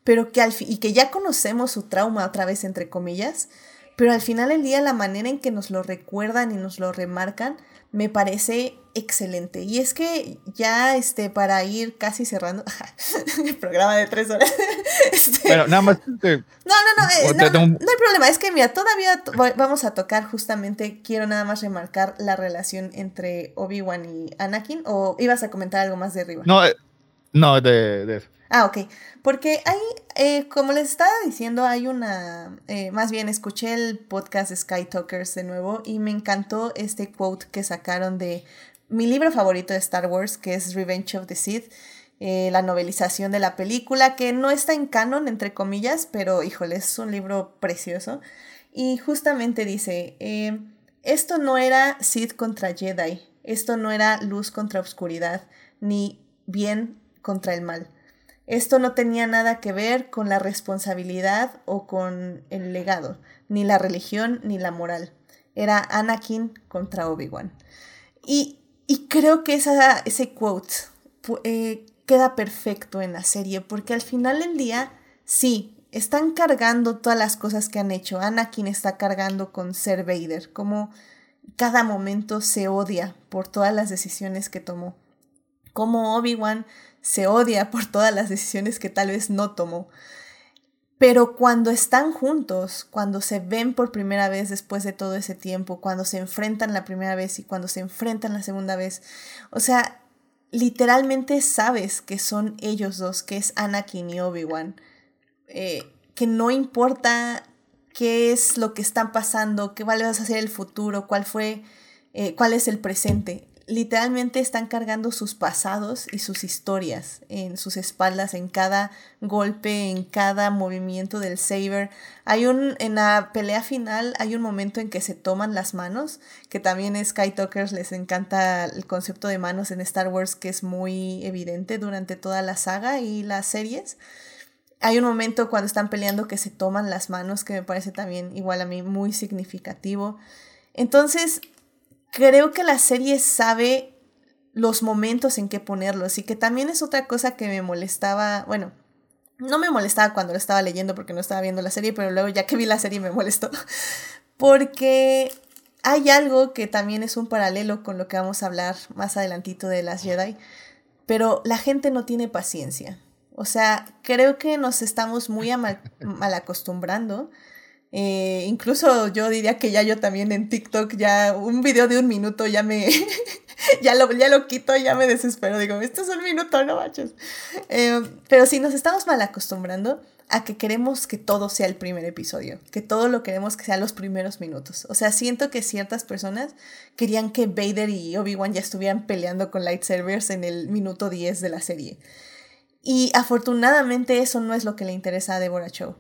pero que al y que ya conocemos su trauma otra vez entre comillas, pero al final del día la manera en que nos lo recuerdan y nos lo remarcan me parece excelente. Y es que ya este, para ir casi cerrando el programa de tres horas. Este, bueno, nada más. no, no, no, eh, no, no, hay problema. Es que mira, todavía vamos a tocar justamente, quiero nada más remarcar la relación entre Obi-Wan y Anakin. ¿O ibas a comentar algo más de arriba? No, eh, no, de, de eso. Ah, ok. Porque hay, eh, como les estaba diciendo, hay una, eh, más bien escuché el podcast Sky Talkers de nuevo y me encantó este quote que sacaron de mi libro favorito de Star Wars, que es Revenge of the Sith, eh, la novelización de la película, que no está en canon, entre comillas, pero híjole, es un libro precioso. Y justamente dice, esto no era Sith contra Jedi, esto no era luz contra oscuridad, ni bien contra el mal esto no tenía nada que ver con la responsabilidad o con el legado, ni la religión ni la moral. Era Anakin contra Obi-Wan. Y, creo que esa, ese quote eh, queda perfecto en la serie, porque al final del día, sí, están cargando todas las cosas que han hecho. Anakin está cargando con ser Vader, como cada momento se odia por todas las decisiones que tomó. Como Obi-Wan se odia por todas las decisiones que tal vez no tomó. Pero cuando están juntos, cuando se ven por primera vez después de todo ese tiempo, cuando se enfrentan la primera vez y cuando se enfrentan la segunda vez, o sea, literalmente sabes que son ellos dos, que es Anakin y Obi-Wan, eh, que no importa qué es lo que están pasando, qué va a ser el futuro, cuál fue, eh, cuál es el presente literalmente están cargando sus pasados y sus historias en sus espaldas, en cada golpe, en cada movimiento del saber. Hay un, en la pelea final hay un momento en que se toman las manos, que también Sky Talkers les encanta el concepto de manos en Star Wars que es muy evidente durante toda la saga y las series. Hay un momento cuando están peleando que se toman las manos que me parece también igual a mí muy significativo. Entonces, creo que la serie sabe los momentos en que ponerlos y que también es otra cosa que me molestaba, bueno, no me molestaba cuando lo estaba leyendo porque no estaba viendo la serie, pero luego ya que vi la serie me molestó, porque hay algo que también es un paralelo con lo que vamos a hablar más adelantito de las Jedi, pero la gente no tiene paciencia. O sea, creo que nos estamos muy mal, mal acostumbrando eh, incluso yo diría que ya yo también en TikTok ya un video de un minuto ya me ya lo ya lo quito ya me desespero. Digo esto es un minuto no manches eh, pero sí nos estamos mal acostumbrando a que queremos que todo sea el primer episodio que todo lo queremos que sea los primeros minutos. O sea siento que ciertas personas querían que Vader y Obi Wan ya estuvieran peleando con lightsabers en el minuto 10 de la serie. Y afortunadamente eso no es lo que le interesa a Deborah Chow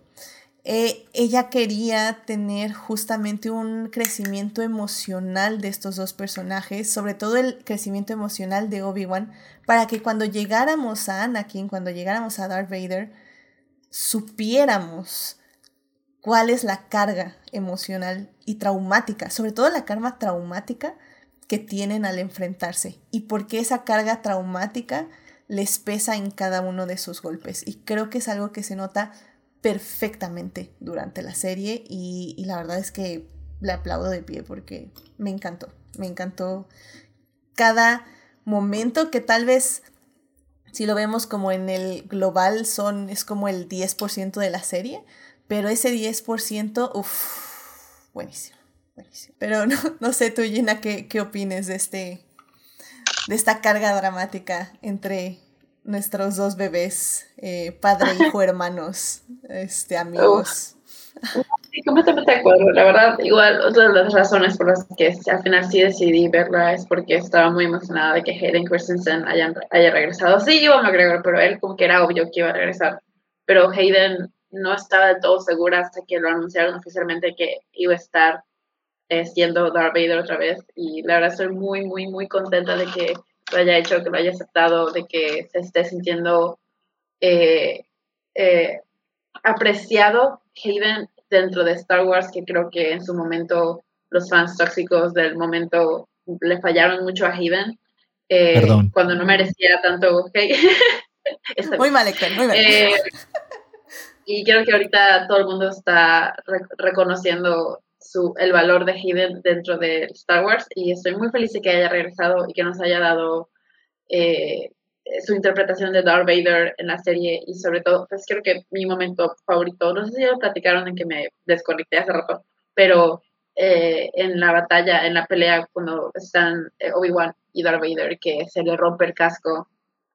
eh, ella quería tener justamente un crecimiento emocional de estos dos personajes, sobre todo el crecimiento emocional de Obi-Wan, para que cuando llegáramos a Anakin, cuando llegáramos a Darth Vader, supiéramos cuál es la carga emocional y traumática, sobre todo la carga traumática que tienen al enfrentarse y por qué esa carga traumática les pesa en cada uno de sus golpes. Y creo que es algo que se nota perfectamente durante la serie y, la verdad es que le aplaudo de pie porque me encantó, me encantó cada momento que tal vez si lo vemos como en el global son es como el 10% de la serie, pero ese 10%, uff, buenísimo, buenísimo. Pero no, no sé tú Gina qué, qué opines de este de esta carga dramática entre nuestros dos bebés, eh, padre, hijo, hermanos, este, amigos. Sí, completamente de acuerdo. La verdad, igual, otra de las razones por las que al final sí decidí verla es porque estaba muy emocionada de que Hayden Christensen haya, haya regresado. Sí, iba a McGregor, pero él como que era obvio que iba a regresar. Pero Hayden no estaba del todo segura hasta que lo anunciaron oficialmente que iba a estar eh, siendo Darth Vader otra vez. Y la verdad estoy muy, muy, muy contenta de que lo haya hecho, que lo haya aceptado, de que se esté sintiendo eh, eh, apreciado Hayden dentro de Star Wars, que creo que en su momento los fans tóxicos del momento le fallaron mucho a Hayden. Eh, cuando no merecía tanto muy mal, muy mal. y creo que ahorita todo el mundo está reconociendo su, el valor de Hayden dentro de Star Wars y estoy muy feliz de que haya regresado y que nos haya dado eh, su interpretación de Darth Vader en la serie y sobre todo, pues creo que mi momento favorito, no sé si ya lo platicaron en que me desconecté hace rato, pero eh, en la batalla, en la pelea cuando están eh, Obi-Wan y Darth Vader, que se le rompe el casco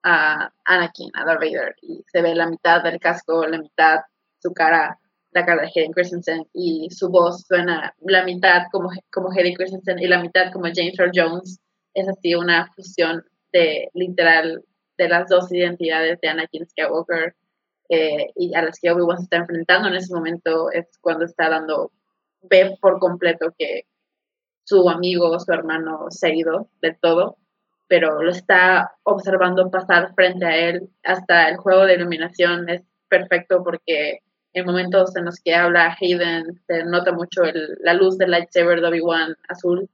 a Anakin, a Darth Vader, y se ve la mitad del casco, la mitad su cara, la cara de Hayden Christensen, y su voz suena la mitad como, como Hayden Christensen y la mitad como James Earl Jones. Es así una fusión de literal de las dos identidades de Anakin Skywalker eh, y a las que Obi-Wan se está enfrentando en ese momento es cuando está dando, ve por completo que su amigo, su hermano se ha ido del todo, pero lo está observando pasar frente a él. Hasta el juego de iluminación es perfecto porque en momentos en los que habla Hayden se nota mucho la luz del lightsaber de Obi-Wan azul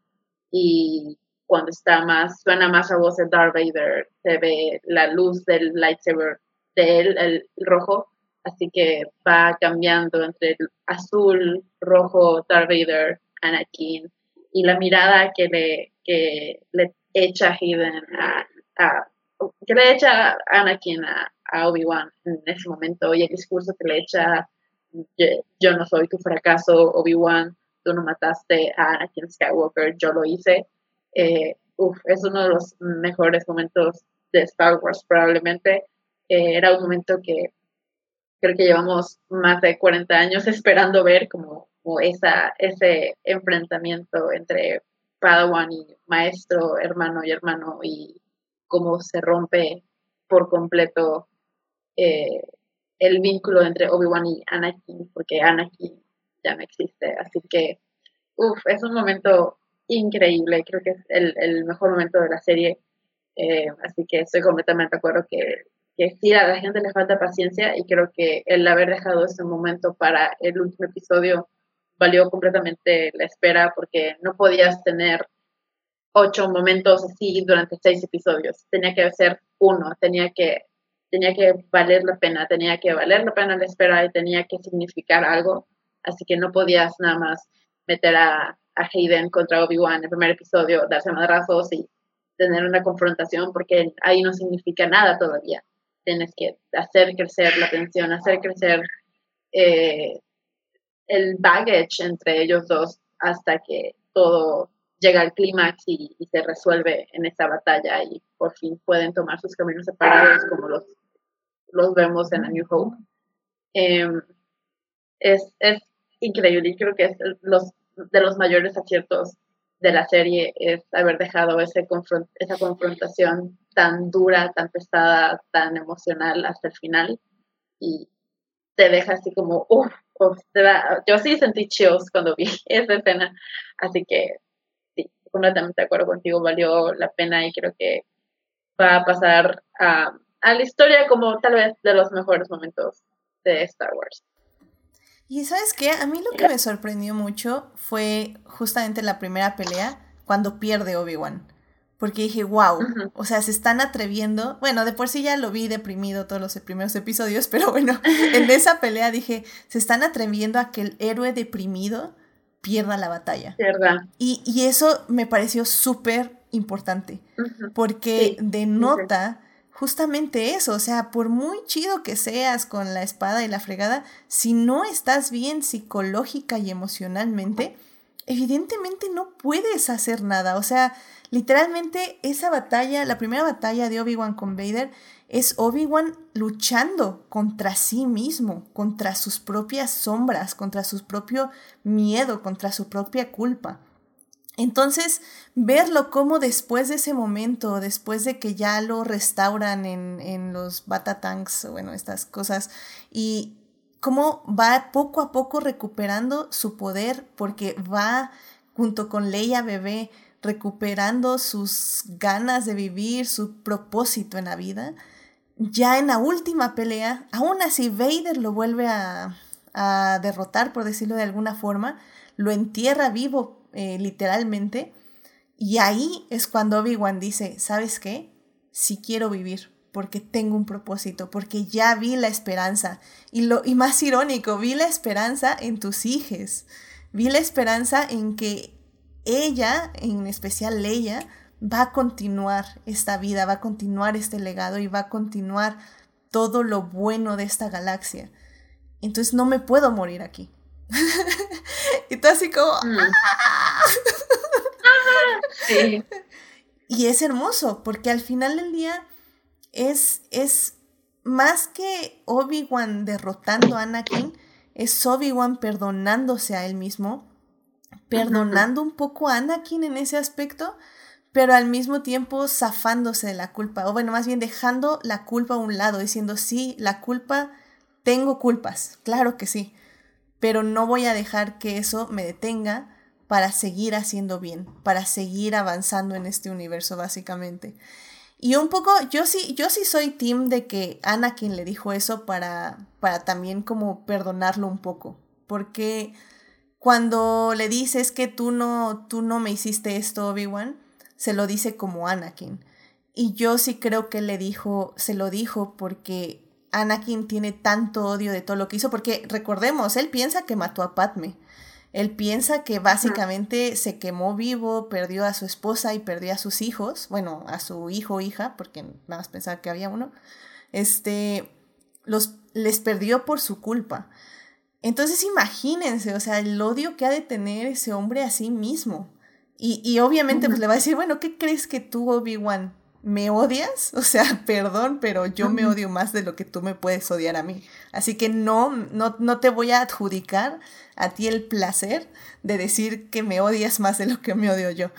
y cuando está más, suena más a voz de Darth Vader, se ve la luz del lightsaber de él, el rojo, así que va cambiando entre el azul, rojo, Darth Vader, Anakin, y la mirada que le, que le echa Hayden a, que le echa Anakin a, Obi-Wan en ese momento, y el discurso que le echa, yo no soy tu fracaso, Obi-Wan, tú no mataste a Anakin Skywalker, yo lo hice eh, es uno de los mejores momentos de Star Wars probablemente. Eh, era un momento que creo que llevamos más de 40 años esperando ver como, esa, ese enfrentamiento entre Padawan y maestro, hermano y hermano y cómo se rompe por completo eh, el vínculo entre Obi-Wan y Anakin, porque Anakin ya no existe. Así que, uff, es un momento increíble, creo que es el, mejor momento de la serie, eh, así que estoy completamente de acuerdo que, que sí, a la gente le falta paciencia y creo que el haber dejado ese momento para el último episodio valió completamente la espera porque no podías tener ocho momentos así durante seis episodios, tenía que ser uno, tenía que tenía que valer la pena, tenía que valer la pena la espera y tenía que significar algo, así que no podías nada más meter a a Hayden contra Obi-Wan en el primer episodio, darse madrazos y tener una confrontación, porque ahí no significa nada todavía. Tienes que hacer crecer la tensión, hacer crecer eh, el baggage entre ellos dos hasta que todo llega al clímax y, se resuelve en esta batalla y por fin pueden tomar sus caminos separados como los, los vemos en A New Hope. Em, es, es increíble y creo que es los de los mayores aciertos de la serie es haber dejado ese esa confrontación tan dura, tan pesada, tan emocional hasta el final y te deja así como, uff, yo sí sentí chills cuando vi esa escena, así que completamente de acuerdo contigo, valió la pena y creo que va a pasar a, a la historia como tal vez de los mejores momentos de Star Wars. Y sabes qué, a mí lo que me sorprendió mucho fue justamente la primera pelea cuando pierde Obi-Wan. Porque dije, wow, o sea, se están atreviendo. Bueno, de por sí ya lo vi deprimido todos los primeros episodios, pero bueno, en esa pelea dije, se están atreviendo a que el héroe deprimido pierda la batalla. Y, y eso me pareció súper importante, porque denota justamente eso, o sea, por muy chido que seas con la espada y la fregada, si no estás bien psicológica y emocionalmente, evidentemente no puedes hacer nada, o sea, literalmente esa batalla, la primera batalla de Obi-Wan con Vader, es Obi-Wan luchando contra sí mismo, contra sus propias sombras, contra su propio miedo, contra su propia culpa. Entonces, verlo como después de ese momento, después de que ya lo restauran en, en los Batatanks, bueno, estas cosas, y cómo va poco a poco recuperando su poder, porque va junto con Leia bebé recuperando sus ganas de vivir, su propósito en la vida. Ya en la última pelea, aún así Vader lo vuelve a, a derrotar, por decirlo de alguna forma, lo entierra vivo eh, literalmente. Y ahí es cuando Obi-Wan dice, ¿sabes qué? Si quiero vivir, porque tengo un propósito, porque ya vi la esperanza. Y, lo, y más irónico, vi la esperanza en tus hijos. Vi la esperanza en que ella, en especial Leia, va a continuar esta vida, va a continuar este legado y va a continuar todo lo bueno de esta galaxia. Entonces no me puedo morir aquí. y tú así como... Mm. ¡Ah! sí. Y es hermoso, porque al final del día es, es más que Obi-Wan derrotando a Anakin, es Obi-Wan perdonándose a él mismo, perdonando un poco a Anakin en ese aspecto, pero al mismo tiempo zafándose de la culpa, o bueno, más bien dejando la culpa a un lado, diciendo, sí, la culpa, tengo culpas, claro que sí, pero no voy a dejar que eso me detenga para seguir haciendo bien, para seguir avanzando en este universo básicamente. Y un poco, yo sí, yo sí soy team de que Anakin le dijo eso para, para también como perdonarlo un poco, porque cuando le dices que tú no, tú no me hiciste esto, Obi-Wan, se lo dice como Anakin. Y yo sí creo que le dijo, se lo dijo porque Anakin tiene tanto odio de todo lo que hizo, porque recordemos, él piensa que mató a Padme. Él piensa que básicamente se quemó vivo, perdió a su esposa y perdió a sus hijos, bueno, a su hijo o hija, porque nada más pensaba que había uno. Este, los, les perdió por su culpa. Entonces imagínense, o sea, el odio que ha de tener ese hombre a sí mismo. Y, obviamente pues le va a decir, bueno, ¿qué crees que tú, Obi-Wan, me odias? O sea, perdón, pero yo me odio más de lo que tú me puedes odiar a mí. Así que no, no, no te voy a adjudicar a ti el placer de decir que me odias más de lo que me odio yo.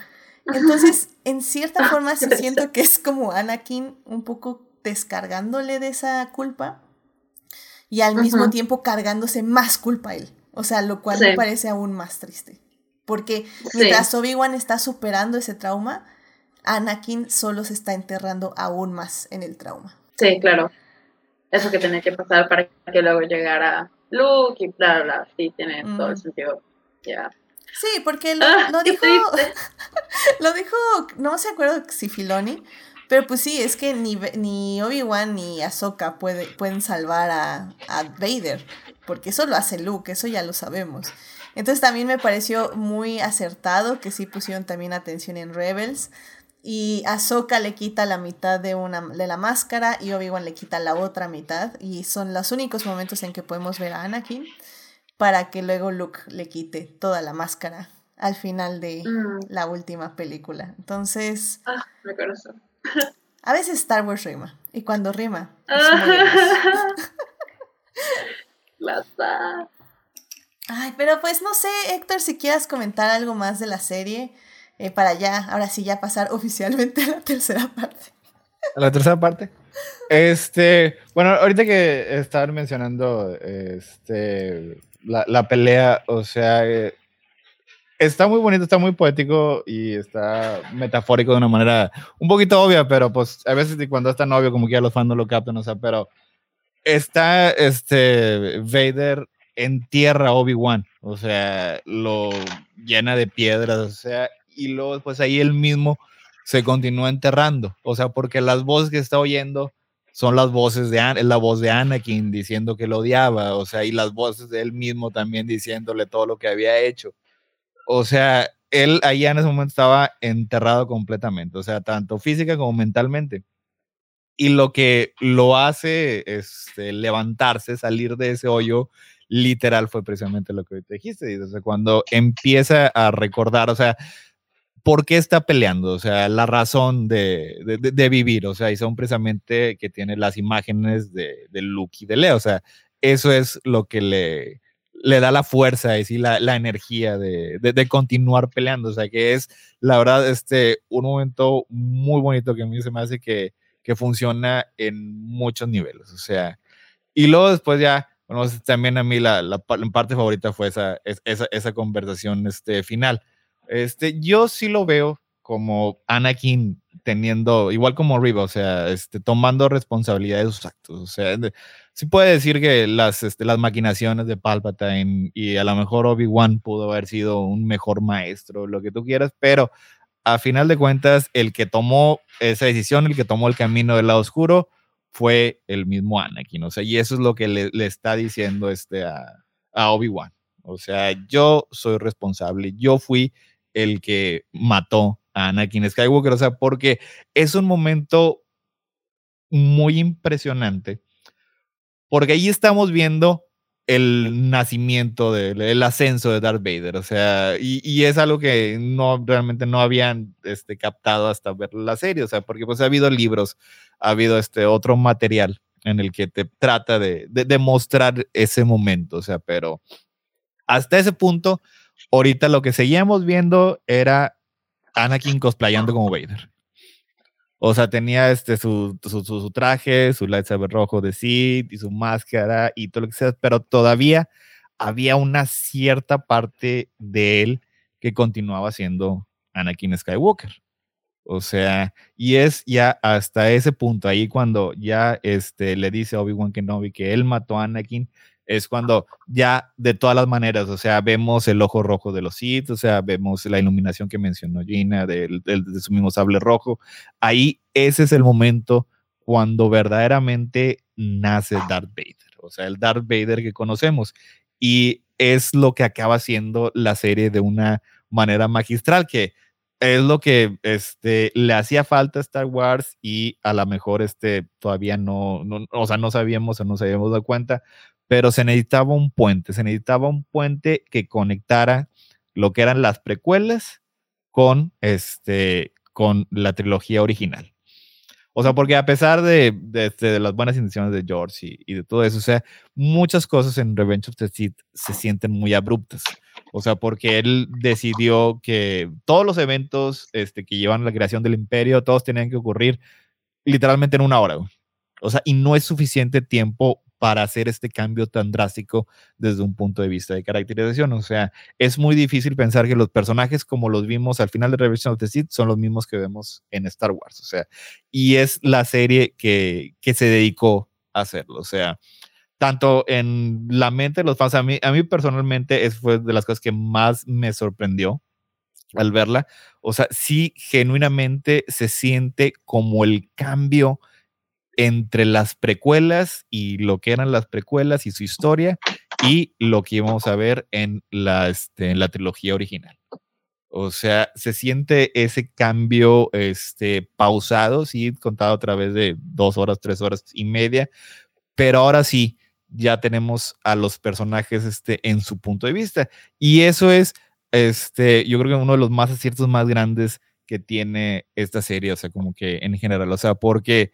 Entonces, en cierta forma, sí siento que es como Anakin un poco descargándole de esa culpa y al mismo tiempo cargándose más culpa a él. O sea, lo cual me parece aún más triste. Porque mientras Obi-Wan está superando ese trauma, Anakin solo se está enterrando aún más en el trauma. Sí, claro. Eso que tenía que pasar para que luego llegara Luke y bla, bla, Sí, tiene todo el sentido. Ya. Sí, porque lo, ah, lo dijo. lo dijo, no se acuerdo si Filoni, pero pues sí, es que ni, ni Obi-Wan ni Ahsoka puede, pueden salvar a, a Vader, porque eso lo hace Luke, eso ya lo sabemos. Entonces también me pareció muy acertado que sí pusieron también atención en Rebels. Y Ahsoka le quita la mitad de, una, de la máscara y Obi-Wan le quita la otra mitad. Y son los únicos momentos en que podemos ver a Anakin para que luego Luke le quite toda la máscara al final de mm. la última película. Entonces... Ah, me a veces Star Wars rima. Y cuando rima... la Ay, pero pues no sé, Héctor, si quieras comentar algo más de la serie eh, para ya, ahora sí, ya pasar oficialmente a la tercera parte. ¿A la tercera parte? Este, bueno, ahorita que estaban mencionando este, la, pelea, o sea, eh, está muy bonito, está muy poético y está metafórico de una manera un poquito obvia, pero pues a veces cuando es tan obvio como que ya los fans no lo captan, o sea, pero está este Vader entierra Obi-Wan, o sea, lo llena de piedras, o sea, y luego pues ahí él mismo se continúa enterrando, o sea, porque las voces que está oyendo son las voces de es la voz de Anakin diciendo que lo odiaba, o sea, y las voces de él mismo también diciéndole todo lo que había hecho. O sea, él allá en ese momento estaba enterrado completamente, o sea, tanto física como mentalmente. Y lo que lo hace es este, levantarse, salir de ese hoyo literal fue precisamente lo que te dijiste. O sea, cuando empieza a recordar, o sea, ¿por qué está peleando? O sea, la razón de, de, vivir, o sea, y son precisamente que tiene las imágenes de, de Luke y de Leo, o sea, eso es lo que le, le da la fuerza y la, la energía de, de, continuar peleando, o sea, que es, la verdad, este, un momento muy bonito que a mí se me hace que, que funciona en muchos niveles, o sea, y luego después ya bueno, también a mí la, parte favorita fue esa, esa, esa, conversación este, final. Este, yo sí lo veo como Anakin teniendo, igual como Riva, o sea, este, tomando responsabilidad de sus actos. O sea, sí puede decir que las, este, las maquinaciones de Palpatine y a lo mejor Obi-Wan pudo haber sido un mejor maestro, lo que tú quieras, pero a final de cuentas, el que tomó esa decisión, el que tomó el camino del lado oscuro, fue el mismo Anakin, o sea, y eso es lo que le, está diciendo este a, a Obi-Wan. O sea, yo soy responsable, yo fui el que mató a Anakin Skywalker, o sea, porque es un momento muy impresionante, porque ahí estamos viendo el nacimiento, del, el ascenso de Darth Vader, o sea, y, es algo que no realmente no habían este, captado hasta ver la serie, o sea, porque pues ha habido libros, ha habido este otro material en el que te trata de, de, mostrar ese momento, o sea, pero hasta ese punto, ahorita lo que seguíamos viendo era Anakin cosplayando como Vader. O sea, tenía este, su, su, traje, su lightsaber rojo de Sith y su máscara y todo lo que sea, pero todavía había una cierta parte de él que continuaba siendo Anakin Skywalker. O sea, y es ya hasta ese punto ahí cuando ya este, le dice a Obi-Wan Kenobi que él mató a Anakin, es cuando ya de todas las maneras, o sea, vemos el ojo rojo de los Sith, o sea, vemos la iluminación que mencionó Gina de, su mismo sable rojo. Ahí ese es el momento cuando verdaderamente nace Darth Vader, o sea, el Darth Vader que conocemos. Y es lo que acaba siendo la serie de una manera magistral, que es lo que este, le hacía falta a Star Wars y a lo mejor este, todavía no, no, o sea, no sabíamos o no se habíamos dado cuenta, pero se necesitaba un puente, se necesitaba un puente que conectara lo que eran las precuelas con, este, con la trilogía original. O sea, porque a pesar de, de, este, las buenas intenciones de George y, de todo eso, o sea, muchas cosas en Revenge of the Sith se sienten muy abruptas. O sea, porque él decidió que todos los eventos este, que llevan a la creación del imperio, todos tenían que ocurrir literalmente en una hora. O sea, y no es suficiente tiempo para hacer este cambio tan drástico desde un punto de vista de caracterización. O sea, es muy difícil pensar que los personajes como los vimos al final de Revolution of the Sith son los mismos que vemos en Star Wars. O sea, y es la serie que, que se dedicó a hacerlo. O sea, tanto en la mente de los fans, a mí, a mí personalmente es fue de las cosas que más me sorprendió al verla. O sea, sí, genuinamente se siente como el cambio entre las precuelas y lo que eran las precuelas y su historia y lo que íbamos a ver en la, este, en la trilogía original. O sea, se siente ese cambio este, pausado, sí, contado a través de dos horas, tres horas y media, pero ahora sí, ya tenemos a los personajes este, en su punto de vista. Y eso es, este, yo creo que uno de los más aciertos más grandes que tiene esta serie, o sea, como que en general, o sea, porque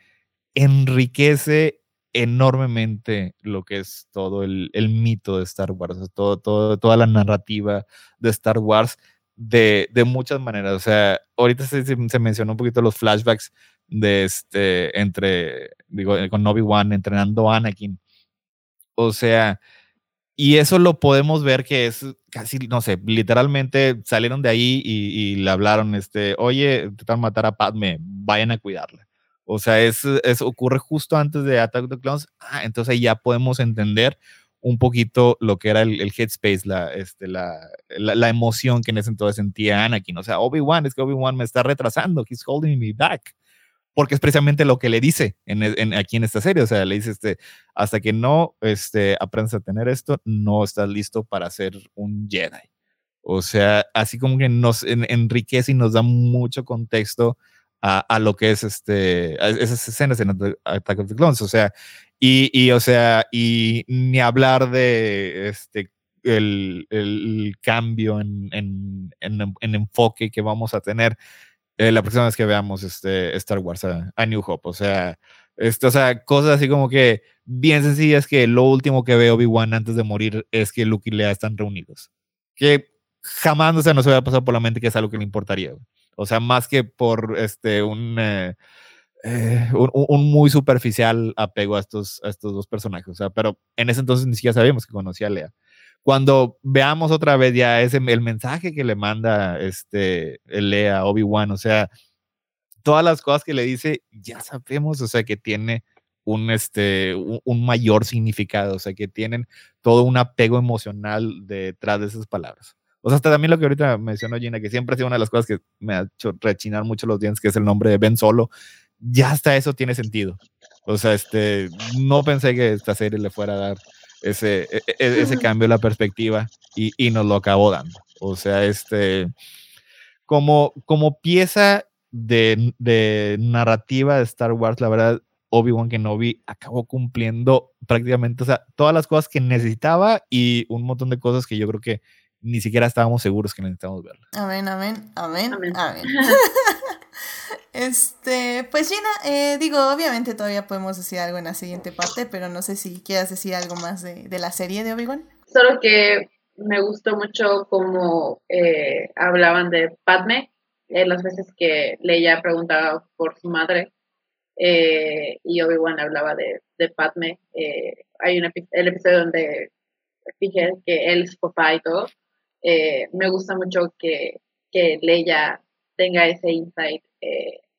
enriquece enormemente lo que es todo el, mito de Star Wars, todo, todo, toda la narrativa de Star Wars de, muchas maneras. O sea, ahorita se, se, mencionó un poquito los flashbacks de este, entre, digo, eh, con Obi-Wan entrenando a Anakin. O sea, y eso lo podemos ver que es casi, no sé, literalmente salieron de ahí y, le hablaron, este, oye, tratan de matar a Padme, vayan a cuidarla. O sea, eso ocurre justo antes de Attack of the Clones. Ah, entonces ya podemos entender un poquito lo que era el, headspace, la, este, la, la, emoción que en ese entonces sentía Anakin. O sea, Obi-Wan, es que Obi-Wan me está retrasando, he's holding me back. Porque es precisamente lo que le dice en, en, aquí en esta serie. O sea, le dice, este, hasta que no este, aprendas a tener esto, no estás listo para ser un Jedi. O sea, así como que nos enriquece y nos da mucho contexto a, lo que es este, esas escenas en Attack of the Clones, o sea, y, y o sea, y ni hablar de este, el, el cambio en, en, en, enfoque que vamos a tener eh, la próxima vez que veamos este Star Wars a, New Hope, o sea, esto, o sea, cosas así como que bien sencillas que lo último que veo Obi-Wan antes de morir es que Luke y Leia están reunidos. Que jamás o sea, no se va a pasar por la mente que es algo que le importaría. O sea, más que por este, un, eh, eh, un, muy superficial apego a estos, estos dos personajes. O sea, pero en ese entonces ni siquiera sabíamos que conocía a Lea. Cuando veamos otra vez ya ese, el mensaje que le manda este, Lea, Obi-Wan, o sea, todas las cosas que le dice, ya sabemos, o sea, que tiene un, este, un, mayor significado, o sea, que tienen todo un apego emocional detrás de esas palabras. O sea, hasta también lo que ahorita mencionó Gina, que siempre ha sido una de las cosas que me ha hecho rechinar mucho los dientes, que es el nombre de Ben Solo. Ya hasta eso tiene sentido. O sea, este, no pensé que esta serie le fuera a dar ese, e, e, ese cambio de la perspectiva y, y, nos lo acabó dando. O sea, este, como, como pieza de, de narrativa de Star Wars, la verdad, Obi-Wan Kenobi acabó cumpliendo prácticamente, o sea, todas las cosas que necesitaba y un montón de cosas que yo creo que ni siquiera estábamos seguros que necesitábamos verla. Amén, amén, amén, amén. este, pues Gina, eh, digo, obviamente todavía podemos decir algo en la siguiente parte, pero no sé si quieras decir algo más de, de la serie de Obi-Wan. Solo que me gustó mucho como eh, hablaban de Padme, eh, las veces que Leia preguntaba por su madre eh, y Obi-Wan hablaba de, de Padme. Eh, hay un el episodio donde fije que él es papá y todo. Eh, me gusta mucho que, que Leia tenga ese insight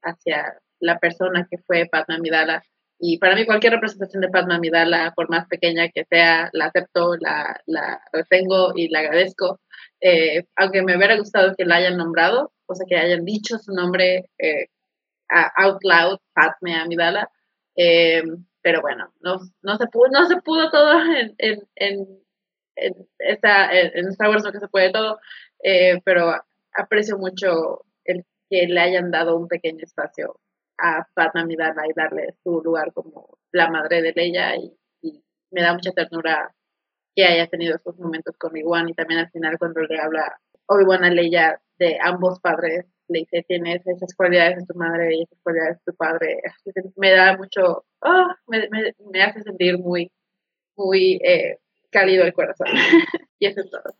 hacia la persona que fue Padme Amidala. Y para mí cualquier representación de Padme Amidala, por más pequeña que sea, la acepto, la, la retengo y la agradezco. aunque me hubiera gustado que la hayan nombrado, o sea, que hayan dicho su nombre out loud, Padme Amidala. Eh, pero bueno, no, no, se pudo, no se pudo todo en, en, esta, en Star Wars, no que se puede todo, eh, pero aprecio mucho el que le hayan dado un pequeño espacio a Padme Amidala y darle su lugar como la madre de Leia y, y me da mucha ternura que haya tenido esos momentos con Obi-Wan y también al final cuando le habla Obi-Wan a Leia de ambos padres le dice, tienes esas cualidades de tu madre y esas cualidades de tu padre. Me da mucho, oh, me, me, me, hace sentir muy, muy eh, cálido el corazón. y eso es todo.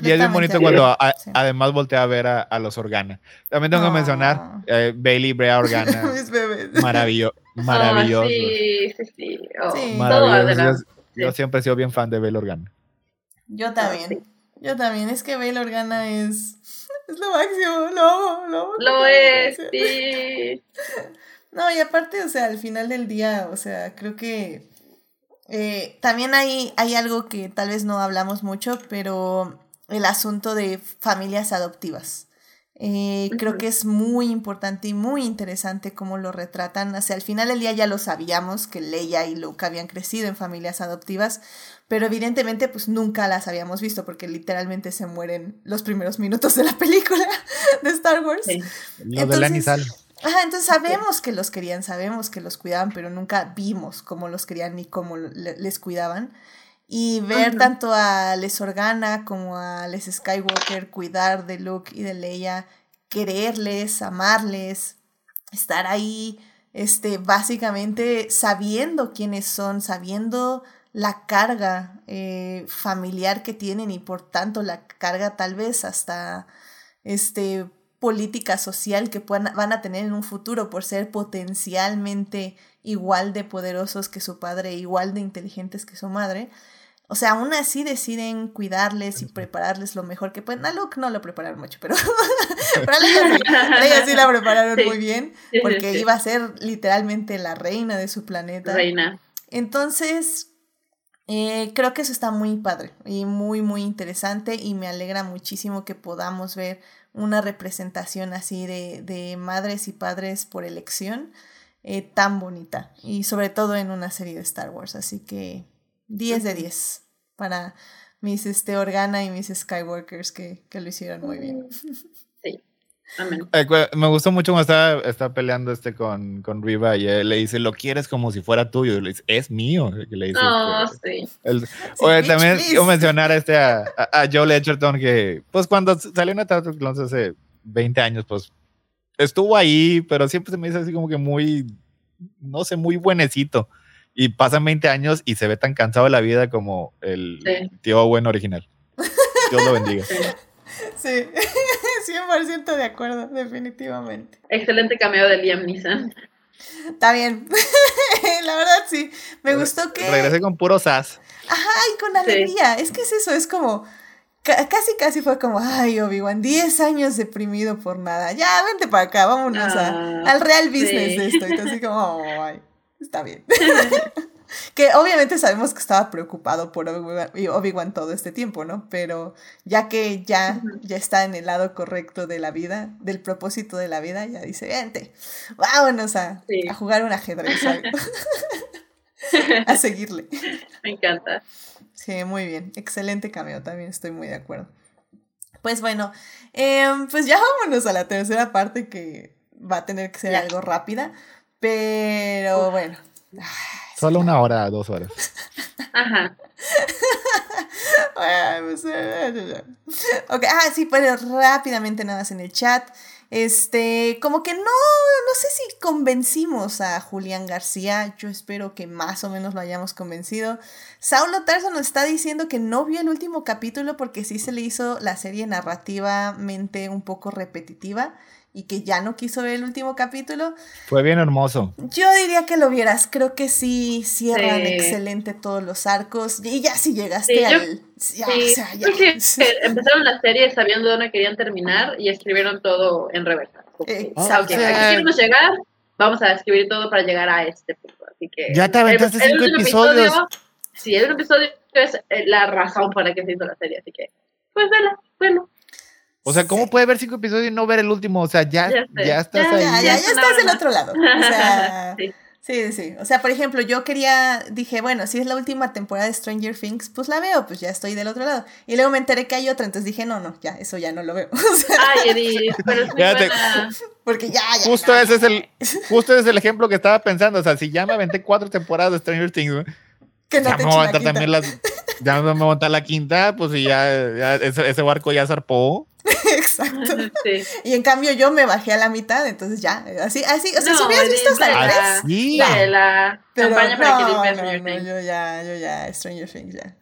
Y es bien bonito cuando a, sí. además voltea a ver a, a, los Organa. También tengo oh. que mencionar eh, Bailey Brea Organa. Maravillo, maravilloso. Oh, sí, sí, sí. Oh, sí. Maravilloso. Yo, yo, siempre he sido bien fan de Bailey Organa. Yo también. Yo también. Es que Bailey Organa es es lo máximo, no, no. Lo es, sí. No, y aparte, o sea, al final del día, o sea, creo que eh, también hay, hay algo que tal vez no hablamos mucho, pero el asunto de familias adoptivas. Eh, creo que es muy importante y muy interesante cómo lo retratan. O sea, al final del día ya lo sabíamos que Leia y Luke habían crecido en familias adoptivas, pero evidentemente pues nunca las habíamos visto porque literalmente se mueren los primeros minutos de la película de Star Wars. Sí. Entonces, Ajá, entonces sabemos que los querían, sabemos que los cuidaban, pero nunca vimos cómo los querían ni cómo les cuidaban. Y ver tanto a Les Organa como a Les Skywalker cuidar de Luke y de Leia, quererles, amarles, estar ahí, este, básicamente sabiendo quiénes son, sabiendo la carga eh, familiar que tienen y por tanto la carga tal vez hasta este política social que puedan, van a tener en un futuro por ser potencialmente igual de poderosos que su padre, igual de inteligentes que su madre. O sea, aún así deciden cuidarles y prepararles lo mejor que pueden. A Luke no lo prepararon mucho, pero, pero a ella sí, la prepararon sí. muy bien, porque sí, iba a ser literalmente la reina de su planeta. Reina. Entonces, eh, creo que eso está muy padre y muy, muy interesante y me alegra muchísimo que podamos ver una representación así de, de madres y padres por elección eh, tan bonita y sobre todo en una serie de Star Wars. Así que 10 de 10 para mis este, Organa y mis Skywalkers que, que lo hicieron muy bien. Sí. Amén. Eh, me gustó mucho cuando estaba, estaba peleando este con, con Riva y él le dice, lo quieres como si fuera tuyo. Y le dice, es mío. Y le dice, oh, este, sí. El, sí, oye, también quiero mencionar este a, a, a Joel Edgerton que, pues cuando salió en Attack hace 20 años, pues estuvo ahí, pero siempre se me dice así como que muy, no sé, muy buenecito y pasan 20 años y se ve tan cansado de la vida como el sí. tío bueno original. Dios lo bendiga. Sí, 100% de acuerdo, definitivamente. Excelente cameo de Liam Neeson. Está bien, la verdad sí. Me gustó que... Regresé con puro sas. Ajá, y con alegría. Sí. Es que es eso, es como... Casi, casi fue como, ay, Obi-Wan, 10 años deprimido por nada. Ya, vente para acá, vámonos ah, a, al real business sí. de esto. Y así como, oh, ay está bien. Que obviamente sabemos que estaba preocupado por Obi-Wan todo este tiempo, ¿no? Pero ya que ya, ya está en el lado correcto de la vida, del propósito de la vida, ya dice, vente, vámonos a, a jugar un ajedrez. a seguirle. Me encanta. Sí, muy bien. Excelente cameo, también estoy muy de acuerdo. Pues bueno, em, pues ya vámonos a la tercera parte que va a tener que ser algo rápida, pero bueno. Solo una hora, dos horas. Ajá. Pues, ok, ah, sí, pues rápidamente nada más en el chat. Este, como que no, no sé si convencimos a Julián García. Yo espero que más o menos lo hayamos convencido. Saulo Tarso nos está diciendo que no vio el último capítulo porque sí se le hizo la serie narrativamente un poco repetitiva y que ya no quiso ver el último capítulo. Fue bien hermoso. Yo diría que lo vieras. Creo que sí cierran excelente todos los arcos. Y ya si llegaste al. Ya, o sea, ya. empezaron la serie sabiendo dónde querían terminar y escribieron todo en reversa. Exacto. Aquí queremos llegar, vamos a escribir todo para llegar a este punto. Así que. Ya te aventaste cinco episodios. Episodio, sí, el episodio es eh, la razón para que se hizo la serie. Así que, pues vela, bueno. O sea, ¿cómo puede ver cinco episodios y no ver el último? O sea, ya, ya, estás ahí. Ya, ya, estás del otro lado. O sea, sí. sí. sí, O sea, por ejemplo, yo quería, dije, bueno, si es la última temporada de Stranger Things, pues la veo, pues ya estoy del otro lado. Y luego me enteré que hay otra, entonces dije, no, no, ya, eso ya no lo veo. Ay, Edith, pero es muy buena. Porque ya, ya. Justo, ese es el, justo ese es el ejemplo que estaba pensando. O sea, si ya me aventé cuatro temporadas de Stranger Things, que no ya me voy a aventar también las. Ya me voy a montar la quinta, pues y ya, ya ese, ese barco ya zarpó. Exacto. Y en cambio yo me bajé a la mitad, entonces ya, así, así, o sea, si hubieras visto hasta el 3. De la campaña para que no, Stranger no, yo ya, yo ya, Stranger Things ya.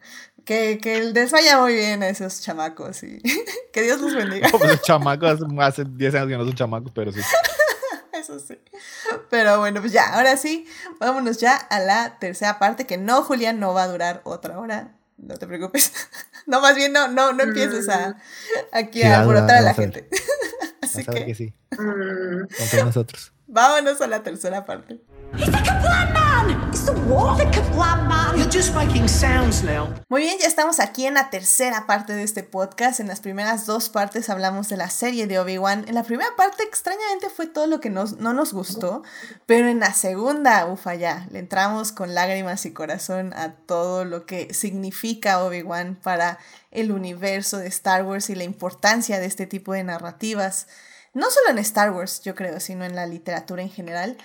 Que, que les vaya muy bien a esos chamacos y que Dios los bendiga. No, pues chamacos, hace 10 años que no son chamacos, pero sí. Eso sí. Pero bueno, pues ya, ahora sí, vámonos ya a la tercera parte, que no, Julián, no va a durar otra hora no te preocupes. No, más bien no, no, no empieces a aquí a alborotar a la gente. Así que, que sí. Mm. nosotros. Vámonos a la tercera parte. Muy bien, ya estamos aquí en la tercera parte de este podcast. En las primeras dos partes hablamos de la serie de Obi-Wan. En la primera parte, extrañamente, fue todo lo que nos, no nos gustó. Pero en la segunda, ufa, ya, le entramos con lágrimas y corazón a todo lo que significa Obi-Wan para el universo de Star Wars y la importancia de este tipo de narrativas. No solo en Star Wars, yo creo, sino en la literatura en general.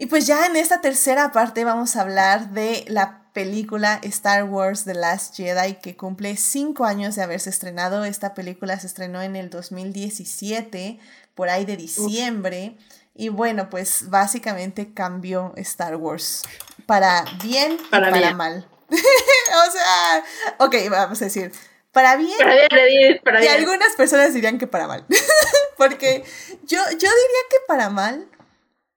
Y pues ya en esta tercera parte vamos a hablar de la película Star Wars The Last Jedi que cumple cinco años de haberse estrenado. Esta película se estrenó en el 2017, por ahí de diciembre. Y bueno, pues básicamente cambió Star Wars para bien y para mal. o sea, ok, vamos a decir, para bien. Para bien, para bien. Y algunas personas dirían que para mal. Porque yo, yo diría que para mal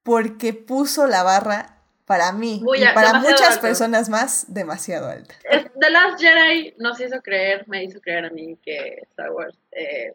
porque puso la barra para mí y para muchas personas más demasiado alta. The Last Jedi nos hizo creer, me hizo creer a mí que Star Wars eh,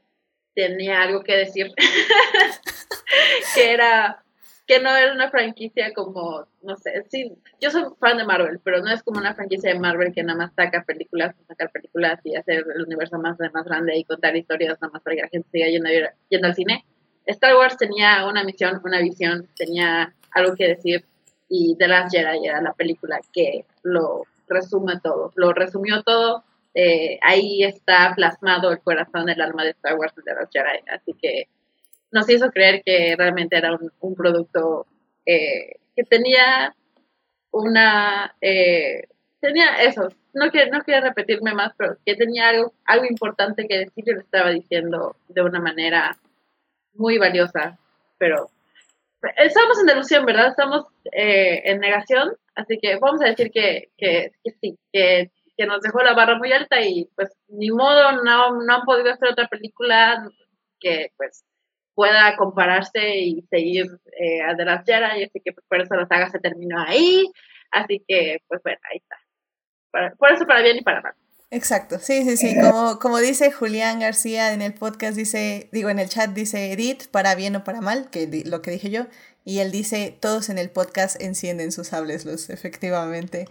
tenía algo que decir, que era que no era una franquicia como, no sé, sí, yo soy fan de Marvel, pero no es como una franquicia de Marvel que nada más saca películas, sacar películas y hacer el universo más, más grande y contar historias nada más para que la gente siga yendo, yendo al cine Star Wars tenía una misión, una visión, tenía algo que decir y The Last Jedi era la película que lo resume todo, lo resumió todo. Eh, ahí está plasmado el corazón, el alma de Star Wars de The Last Jedi, así que nos hizo creer que realmente era un, producto eh, que tenía una eh, tenía eso no quiero no quiero repetirme más pero que tenía algo algo importante que decir y lo estaba diciendo de una manera muy valiosa, pero estamos en delusión, ¿verdad? Estamos eh, en negación, así que vamos a decir que, que, sí, que, que, nos dejó la barra muy alta y pues ni modo, no, no han podido hacer otra película que pues pueda compararse y seguir eh, a The Last Jedi, así que pues, por eso la saga se terminó ahí, así que pues bueno, ahí está. por eso para bien y para mal. Exacto, sí, sí, sí. Como, como dice Julián García en el podcast, dice, digo, en el chat dice Edith, para bien o para mal, que lo que dije yo. Y él dice, todos en el podcast encienden sus sables luz, efectivamente.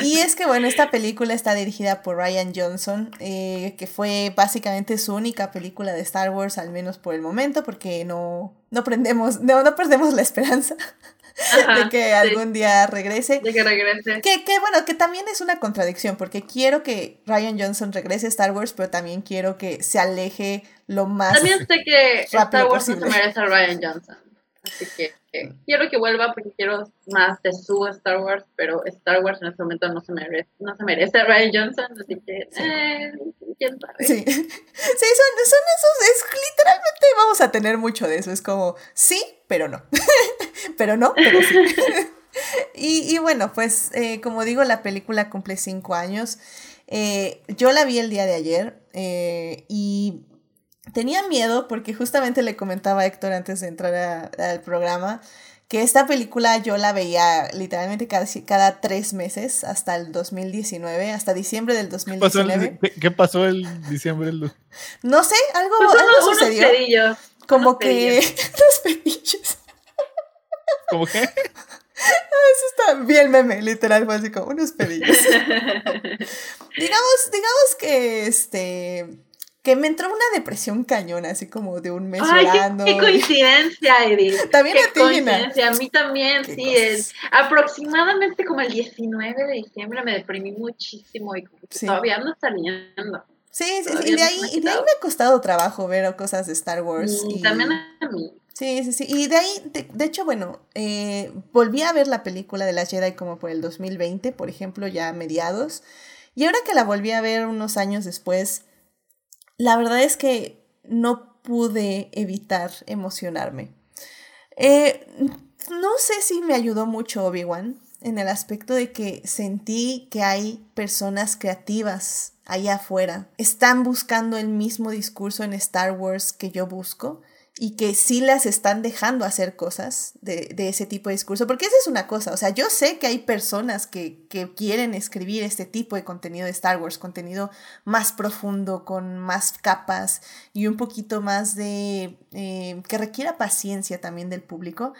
y es que, bueno, esta película está dirigida por Ryan Johnson, eh, que fue básicamente su única película de Star Wars, al menos por el momento, porque no, no, prendemos, no, no perdemos la esperanza de que algún día regrese. De que regrese. Que, que, bueno, que también es una contradicción, porque quiero que Ryan Johnson regrese a Star Wars, pero también quiero que se aleje lo más. También sé que Star Wars no se merece a Ryan Johnson. Así que quiero que vuelva porque quiero más de su Star Wars, pero Star Wars en este momento no se merece, no se merece a Ryan Johnson, así que eh, quién sabe. Sí, sí son, son esos, es literalmente vamos a tener mucho de eso, es como sí, pero no, pero no, pero sí. y, y, bueno, pues eh, como digo, la película cumple cinco años. Eh, yo la vi el día de ayer eh, y tenía miedo porque justamente le comentaba a Héctor antes de entrar al programa que esta película yo la veía literalmente cada, cada tres meses hasta el 2019, hasta diciembre del 2019. ¿Qué pasó el, diciembre del No sé, algo, algo sucedió. Pedillos, como que los pedillos. ¿Cómo qué? Eso está bien meme, literal, fue así como unos pedillos. digamos, digamos que este que me entró una depresión cañona, así como de un mes Ay, Qué, coincidencia, Edith. También a ti, coincidencia, a mí también, sí. Es, aproximadamente como el 19 de diciembre me deprimí muchísimo y todavía no saliendo. Sí, sí, sí. Y de, ahí, y de ahí me ha costado trabajo ver cosas de Star Wars. Y, también a mí. Sí, sí, sí. Y de ahí, de, hecho, bueno, eh, volví a ver la película de la Jedi como por el 2020, por ejemplo, ya a mediados. Y ahora que la volví a ver unos años después, la verdad es que no pude evitar emocionarme. Eh, no sé si me ayudó mucho Obi-Wan en el aspecto de que sentí que hay personas creativas allá afuera. Están buscando el mismo discurso en Star Wars que yo busco y que sí las están dejando hacer cosas de, ese tipo de discurso, porque esa es una cosa, o sea, yo sé que hay personas que, quieren escribir este tipo de contenido de Star Wars, contenido más profundo, con más capas y un poquito más de, eh, que requiera paciencia también del público.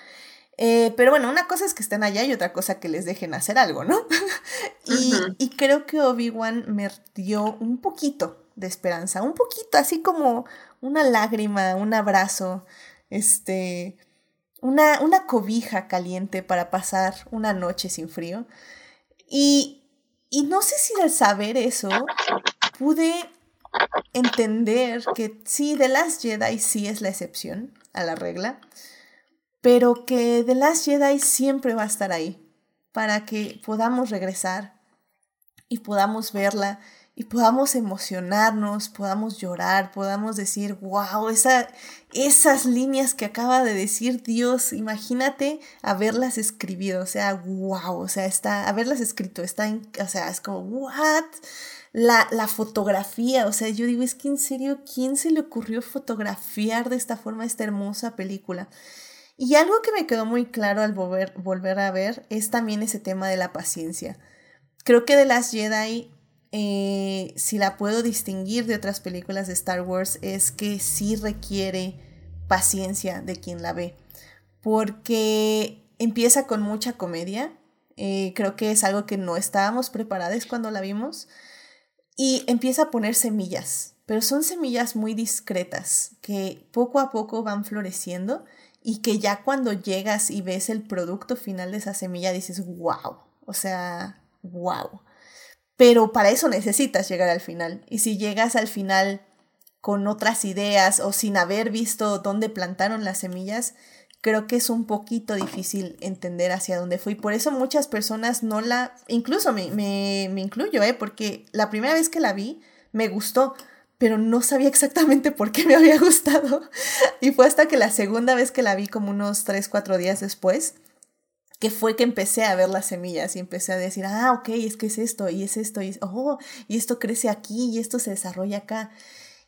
Eh, pero bueno, una cosa es que estén allá y otra cosa que les dejen hacer algo, ¿no? y, y creo que Obi-Wan me dio un poquito de esperanza, un poquito, así como una lágrima, un abrazo, este, una, una cobija caliente para pasar una noche sin frío. Y, y no sé si al saber eso pude entender que sí, The Last Jedi sí es la excepción a la regla, pero que The Last Jedi siempre va a estar ahí para que podamos regresar y podamos verla y podamos emocionarnos, podamos llorar, podamos decir, wow, esa, esas líneas que acaba de decir Dios, imagínate haberlas escribido, o sea, wow, o sea, está, haberlas escrito, está, en, o sea, es como, what? La, la fotografía, o sea, yo digo, es que en serio, ¿quién se le ocurrió fotografiar de esta forma esta hermosa película? Y algo que me quedó muy claro al volver, volver a ver es también ese tema de la paciencia. Creo que de las Jedi eh, si la puedo distinguir de otras películas de Star Wars, es que sí requiere paciencia de quien la ve. Porque empieza con mucha comedia. Eh, creo que es algo que no estábamos preparados cuando la vimos. Y empieza a poner semillas. Pero son semillas muy discretas que poco a poco van floreciendo y que ya cuando llegas y ves el producto final de esa semilla dices, wow. O sea, wow. Pero para eso necesitas llegar al final. Y si llegas al final con otras ideas o sin haber visto dónde plantaron las semillas, creo que es un poquito difícil entender hacia dónde fue. Y por eso muchas personas no la, incluso me, me, me incluyo, ¿eh? porque la primera vez que la vi me gustó, pero no sabía exactamente por qué me había gustado. Y fue hasta que la segunda vez que la vi, como unos 3, 4 días después, que fue que empecé a ver las semillas y empecé a decir, ah, ok, es que es esto, y es esto, y, oh, y esto crece aquí, y esto se desarrolla acá.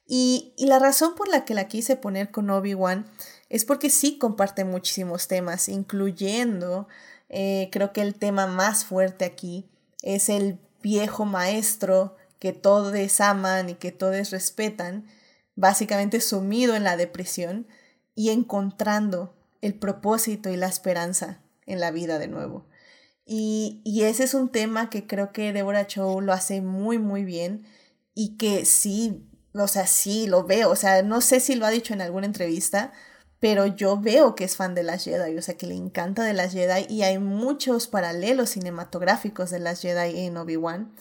Y, y la razón por la que la quise poner con Obi-Wan es porque sí comparte muchísimos temas, incluyendo, eh, creo que el tema más fuerte aquí es el viejo maestro que todos aman y que todos respetan, básicamente sumido en la depresión y encontrando el propósito y la esperanza en la vida de nuevo. Y, y ese es un tema que creo que Deborah Chow lo hace muy, muy bien y que sí, o sea, sí, lo veo, o sea, no sé si lo ha dicho en alguna entrevista, pero yo veo que es fan de las Jedi, o sea, que le encanta de las Jedi y hay muchos paralelos cinematográficos de las Jedi en Obi-Wan.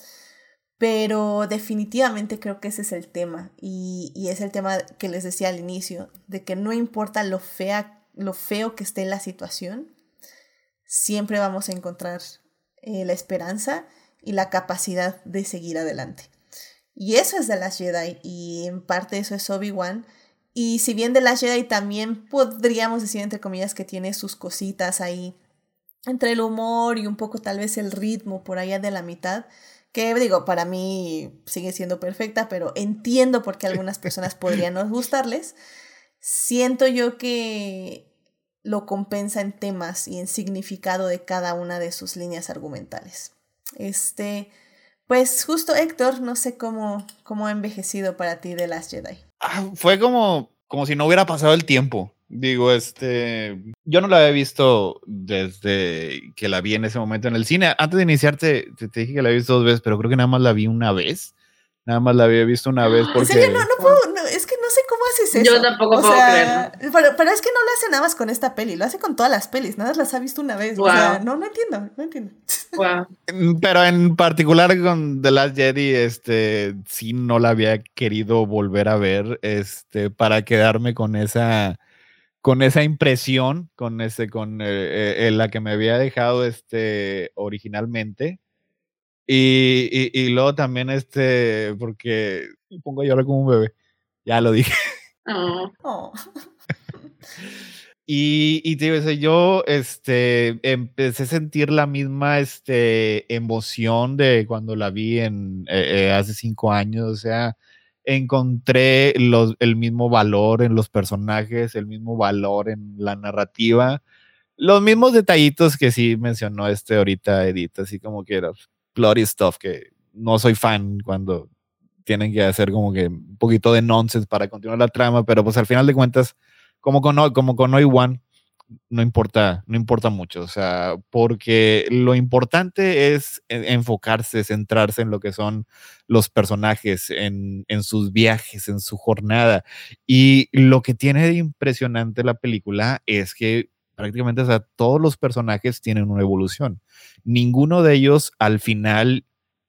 Pero definitivamente creo que ese es el tema y, y, es el tema que les decía al inicio, de que no importa lo, fea, lo feo que esté la situación, siempre vamos a encontrar eh, la esperanza y la capacidad de seguir adelante. Y eso es de las Jedi y en parte eso es Obi-Wan. Y si bien de las Jedi también podríamos decir entre comillas que tiene sus cositas ahí entre el humor y un poco tal vez el ritmo por allá de la mitad, que digo, para mí sigue siendo perfecta, pero entiendo por qué algunas personas podrían no gustarles. Siento yo que lo compensa en temas y en significado de cada una de sus líneas argumentales. Este, pues justo Héctor, no sé cómo, cómo ha envejecido para ti de Last Jedi. Ah, fue como, como si no hubiera pasado el tiempo. Digo, este, yo no la había visto desde que la vi en ese momento en el cine. Antes de iniciarte, te, te dije que la había visto dos veces, pero creo que nada más la vi una vez. Nada más la había visto una vez porque... ¿En serio? No, no puedo, no, es que no sé cómo haces eso. Yo tampoco o puedo sea, creerlo. Pero, pero, es que no lo hace nada más con esta peli, lo hace con todas las pelis, nada más las ha visto una vez. Wow. O sea, no, no entiendo, no entiendo. Wow. Pero en particular con The Last Jedi, este, sí no la había querido volver a ver, este, para quedarme con esa, con esa impresión, con ese, con eh, eh, la que me había dejado, este, originalmente. Y, y, y, luego también, este, porque pongo a llorar como un bebé. Ya lo dije. Oh. Oh. Y, y te digo, yo este, empecé a sentir la misma este, emoción de cuando la vi en, eh, hace cinco años. O sea, encontré los, el mismo valor en los personajes, el mismo valor en la narrativa. Los mismos detallitos que sí mencionó este ahorita Edith, así como que era plotty stuff, que no soy fan cuando tienen que hacer como que un poquito de nonsense para continuar la trama, pero pues al final de cuentas como con, como con Obi-Wan, no importa, no importa mucho, o sea, porque lo importante es enfocarse, centrarse en lo que son los personajes, en, en sus viajes, en su jornada. Y lo que tiene de impresionante la película es que prácticamente, o sea, todos los personajes tienen una evolución. Ninguno de ellos al final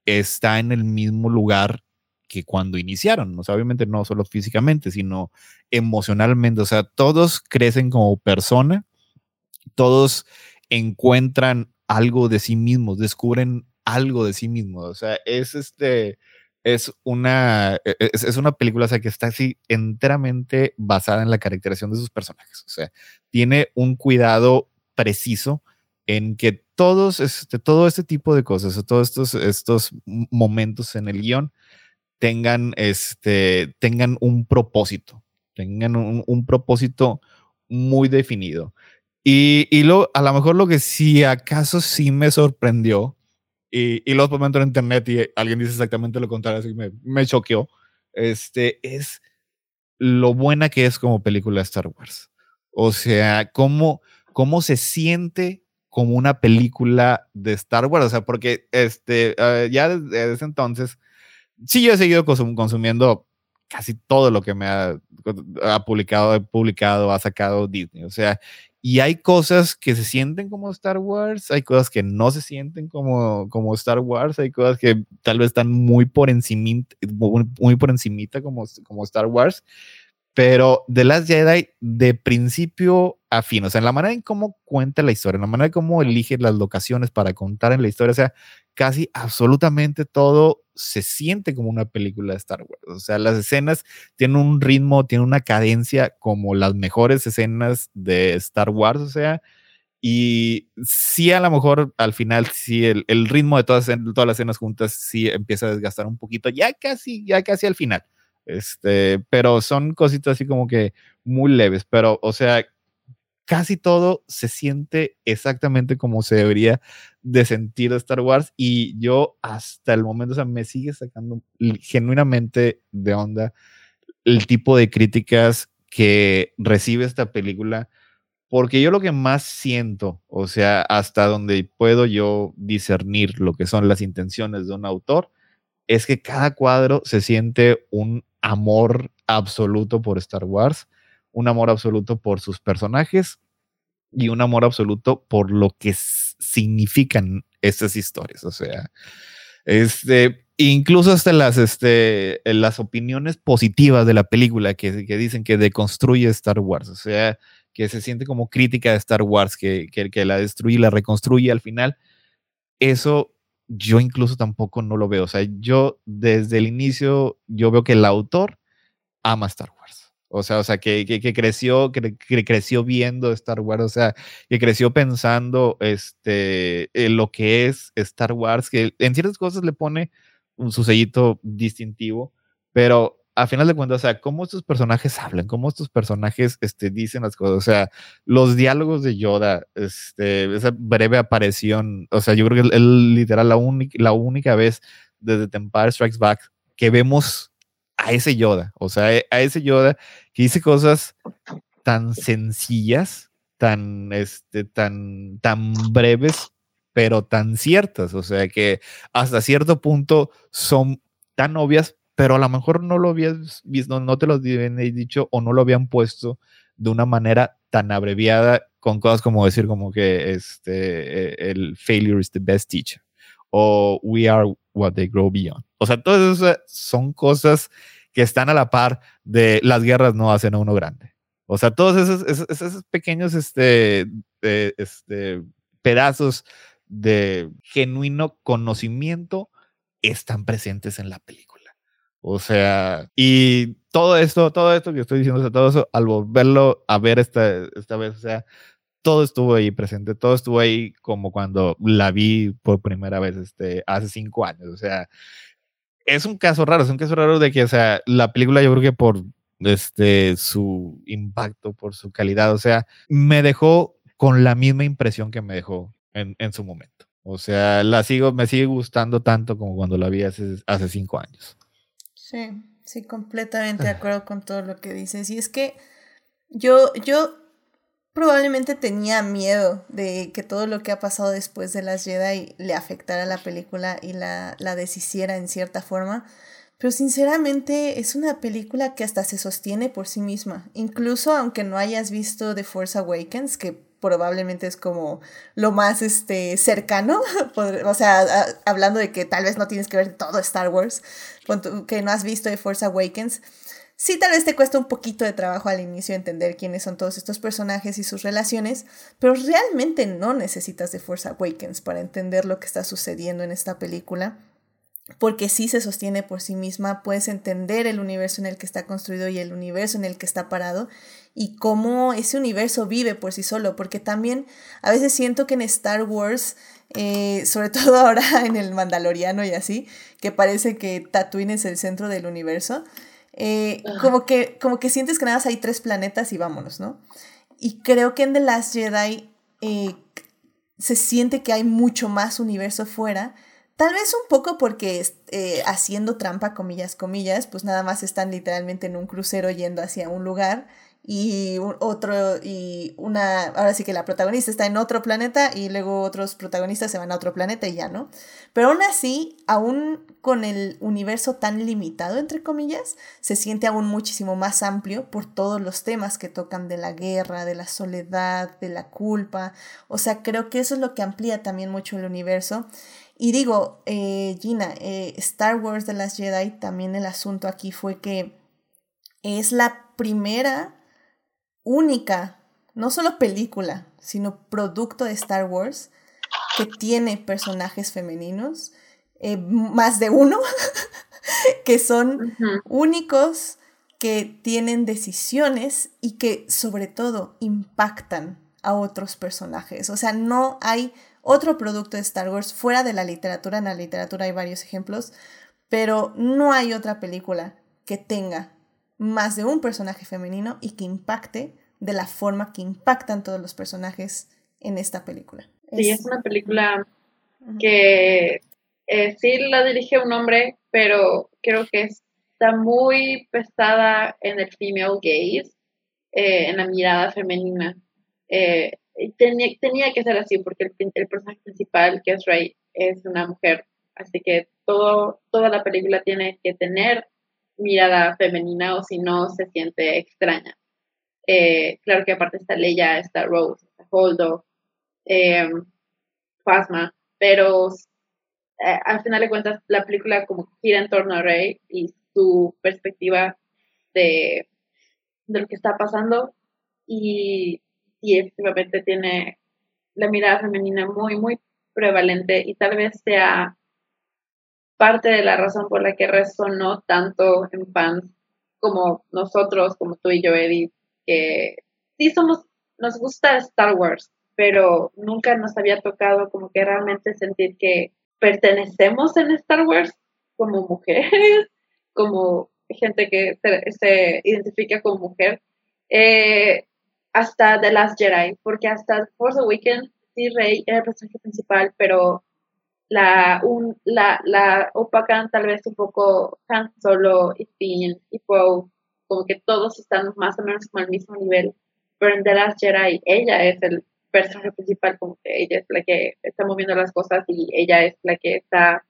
está en el mismo lugar que cuando iniciaron, o sea, obviamente no solo físicamente, sino emocionalmente, o sea, todos crecen como persona, todos encuentran algo de sí mismos, descubren algo de sí mismos, o sea, es este, es una, es, es, una película o sea, que está así enteramente basada en la caracterización de sus personajes, o sea, tiene un cuidado preciso en que todos, este, todo este tipo de cosas, todos estos, estos momentos en el guion, tengan, este, tengan un propósito, tengan un, un propósito muy definido. Y, y lo, a lo mejor lo que sí acaso sí me sorprendió, y, y luego momento en internet y alguien dice exactamente lo contrario, así que me, me choqueó, este, es lo buena que es como película Star Wars. O sea, cómo, cómo se siente como una película de Star Wars. O sea, porque este, uh, ya desde, desde entonces, sí, yo he seguido consum consumiendo casi todo lo que me ha, publicado, ha publicado, ha sacado Disney. O sea, y hay cosas que se sienten como Star Wars, hay cosas que no se sienten como, como Star Wars, hay cosas que tal vez están muy por encima, muy, muy por encimita como, como Star Wars. Pero The Last Jedi, de principio a fin, o sea, en la manera en cómo cuenta la historia, en la manera en cómo elige las locaciones para contar en la historia, o sea, casi absolutamente todo se siente como una película de Star Wars. O sea, las escenas tienen un ritmo, tienen una cadencia como las mejores escenas de Star Wars, o sea, y sí, a lo mejor al final, sí, el, el ritmo de todas, todas las escenas juntas sí empieza a desgastar un poquito, ya casi, ya casi al final. Este, pero son cositas así como que muy leves, pero o sea, casi todo se siente exactamente como se debería de sentir Star Wars y yo hasta el momento, o sea, me sigue sacando genuinamente de onda el tipo de críticas que recibe esta película porque yo lo que más siento, o sea, hasta donde puedo yo discernir lo que son las intenciones de un autor, es que cada cuadro se siente un amor absoluto por Star Wars, un amor absoluto por sus personajes y un amor absoluto por lo que significan estas historias. O sea, este, incluso hasta las, este, las opiniones positivas de la película que, que dicen que deconstruye Star Wars. O sea, que se siente como crítica de Star Wars, que, que, que la destruye y la reconstruye al final. Eso yo incluso tampoco no lo veo. O sea, yo desde el inicio, yo veo que el autor ama Star Wars. O sea, o sea que, que, creció, que, creció viendo Star Wars, o sea, que creció pensando este, en lo que es Star Wars, que en ciertas cosas le pone un, su sellito distintivo, pero a final de cuentas, o sea, cómo estos personajes hablan, cómo estos personajes este, dicen las cosas, o sea, los diálogos de Yoda, este, esa breve aparición, o sea, yo creo que es literal la, la única vez desde Empire Strikes Back que vemos a ese Yoda, o sea, a ese Yoda que dice cosas tan sencillas, tan, este, tan, tan breves, pero tan ciertas, o sea, que hasta cierto punto son tan obvias, pero a lo mejor no lo habías visto, no te lo habían dicho o no lo habían puesto de una manera tan abreviada con cosas como decir como que este, e, el failure is the best teacher o we are what they grow beyond. O sea, todas esas son cosas que están a la par de las guerras no hacen a uno grande. O sea, todos esos, esos, pequeños este, este, pedazos de genuino conocimiento están presentes en la película. O sea, y todo esto, todo esto que estoy diciendo, o sea, todo eso, al volverlo a ver esta, esta vez, o sea, todo estuvo ahí presente, todo estuvo ahí como cuando la vi por primera vez este, hace cinco años. O sea, es un caso raro, es un caso raro de que, o sea, la película yo creo que por este, su impacto, por su calidad, o sea, me dejó con la misma impresión que me dejó en, en su momento. O sea, la sigo, me sigue gustando tanto como cuando la vi hace, hace cinco años. Sí, sí, completamente de acuerdo con todo lo que dices. Y es que yo, yo probablemente tenía miedo de que todo lo que ha pasado después de las Jedi le afectara a la película y la, la deshiciera en cierta forma. Pero sinceramente es una película que hasta se sostiene por sí misma. Incluso aunque no hayas visto The Force Awakens, que probablemente es como lo más este, cercano, o sea, hablando de que tal vez no tienes que ver todo Star Wars, que no has visto The Force Awakens, sí tal vez te cuesta un poquito de trabajo al inicio entender quiénes son todos estos personajes y sus relaciones, pero realmente no necesitas The Force Awakens para entender lo que está sucediendo en esta película porque sí se sostiene por sí misma, puedes entender el universo en el que está construido y el universo en el que está parado y cómo ese universo vive por sí solo, porque también a veces siento que en Star Wars, eh, sobre todo ahora en el Mandaloriano y así, que parece que Tatooine es el centro del universo, eh, como, que, como que sientes que nada más hay tres planetas y vámonos, ¿no? Y creo que en The Last Jedi eh, se siente que hay mucho más universo fuera Tal vez un poco porque eh, haciendo trampa, comillas, comillas, pues nada más están literalmente en un crucero yendo hacia un lugar y otro y una ahora sí que la protagonista está en otro planeta y luego otros protagonistas se van a otro planeta y ya, ¿no? Pero aún así, aún con el universo tan limitado entre comillas, se siente aún muchísimo más amplio por todos los temas que tocan de la guerra, de la soledad, de la culpa. O sea, creo que eso es lo que amplía también mucho el universo y digo, eh, Gina, eh, Star Wars de las Jedi, también el asunto aquí fue que es la primera, única, no solo película, sino producto de Star Wars que tiene personajes femeninos, eh, más de uno, que son únicos, que tienen decisiones y que sobre todo impactan a otros personajes. O sea, no hay otro producto de Star Wars fuera de la literatura. En la literatura hay varios ejemplos, pero no hay otra película que tenga más de un personaje femenino y que impacte de la forma que impactan todos los personajes en esta película. Sí, es, una película que eh, sí la dirige un hombre, pero creo que está muy pesada en el female gaze, eh, en la mirada femenina. Eh, tenía, tenía que ser así porque el, el, personaje principal, que es Rey, es una mujer. Así que todo, toda la película tiene que tener mirada femenina o si no se siente extraña. Eh, claro que aparte está Leia, está Rose, está Holdo, eh, Phasma, pero eh, al final de cuentas la película como gira en torno a Rey y su perspectiva de, de lo que está pasando y, y efectivamente tiene la mirada femenina muy, muy prevalente y tal vez sea parte de la razón por la que resonó tanto en fans como nosotros, como tú y yo, Edith, que sí somos, nos gusta Star Wars, pero nunca nos había tocado como que realmente sentir que pertenecemos en Star Wars como mujeres, como gente que se, identifica como mujer, eh, hasta The Last Jedi, porque hasta Force Awakens sí Rey era el personaje principal, pero la, un, la, la opacan tal vez un poco Han Solo y Finn y Poe, como que todos están más o menos como al mismo nivel, pero en The Last Jedi ella es el personaje principal, como que ella es la que está moviendo las cosas y ella es la que está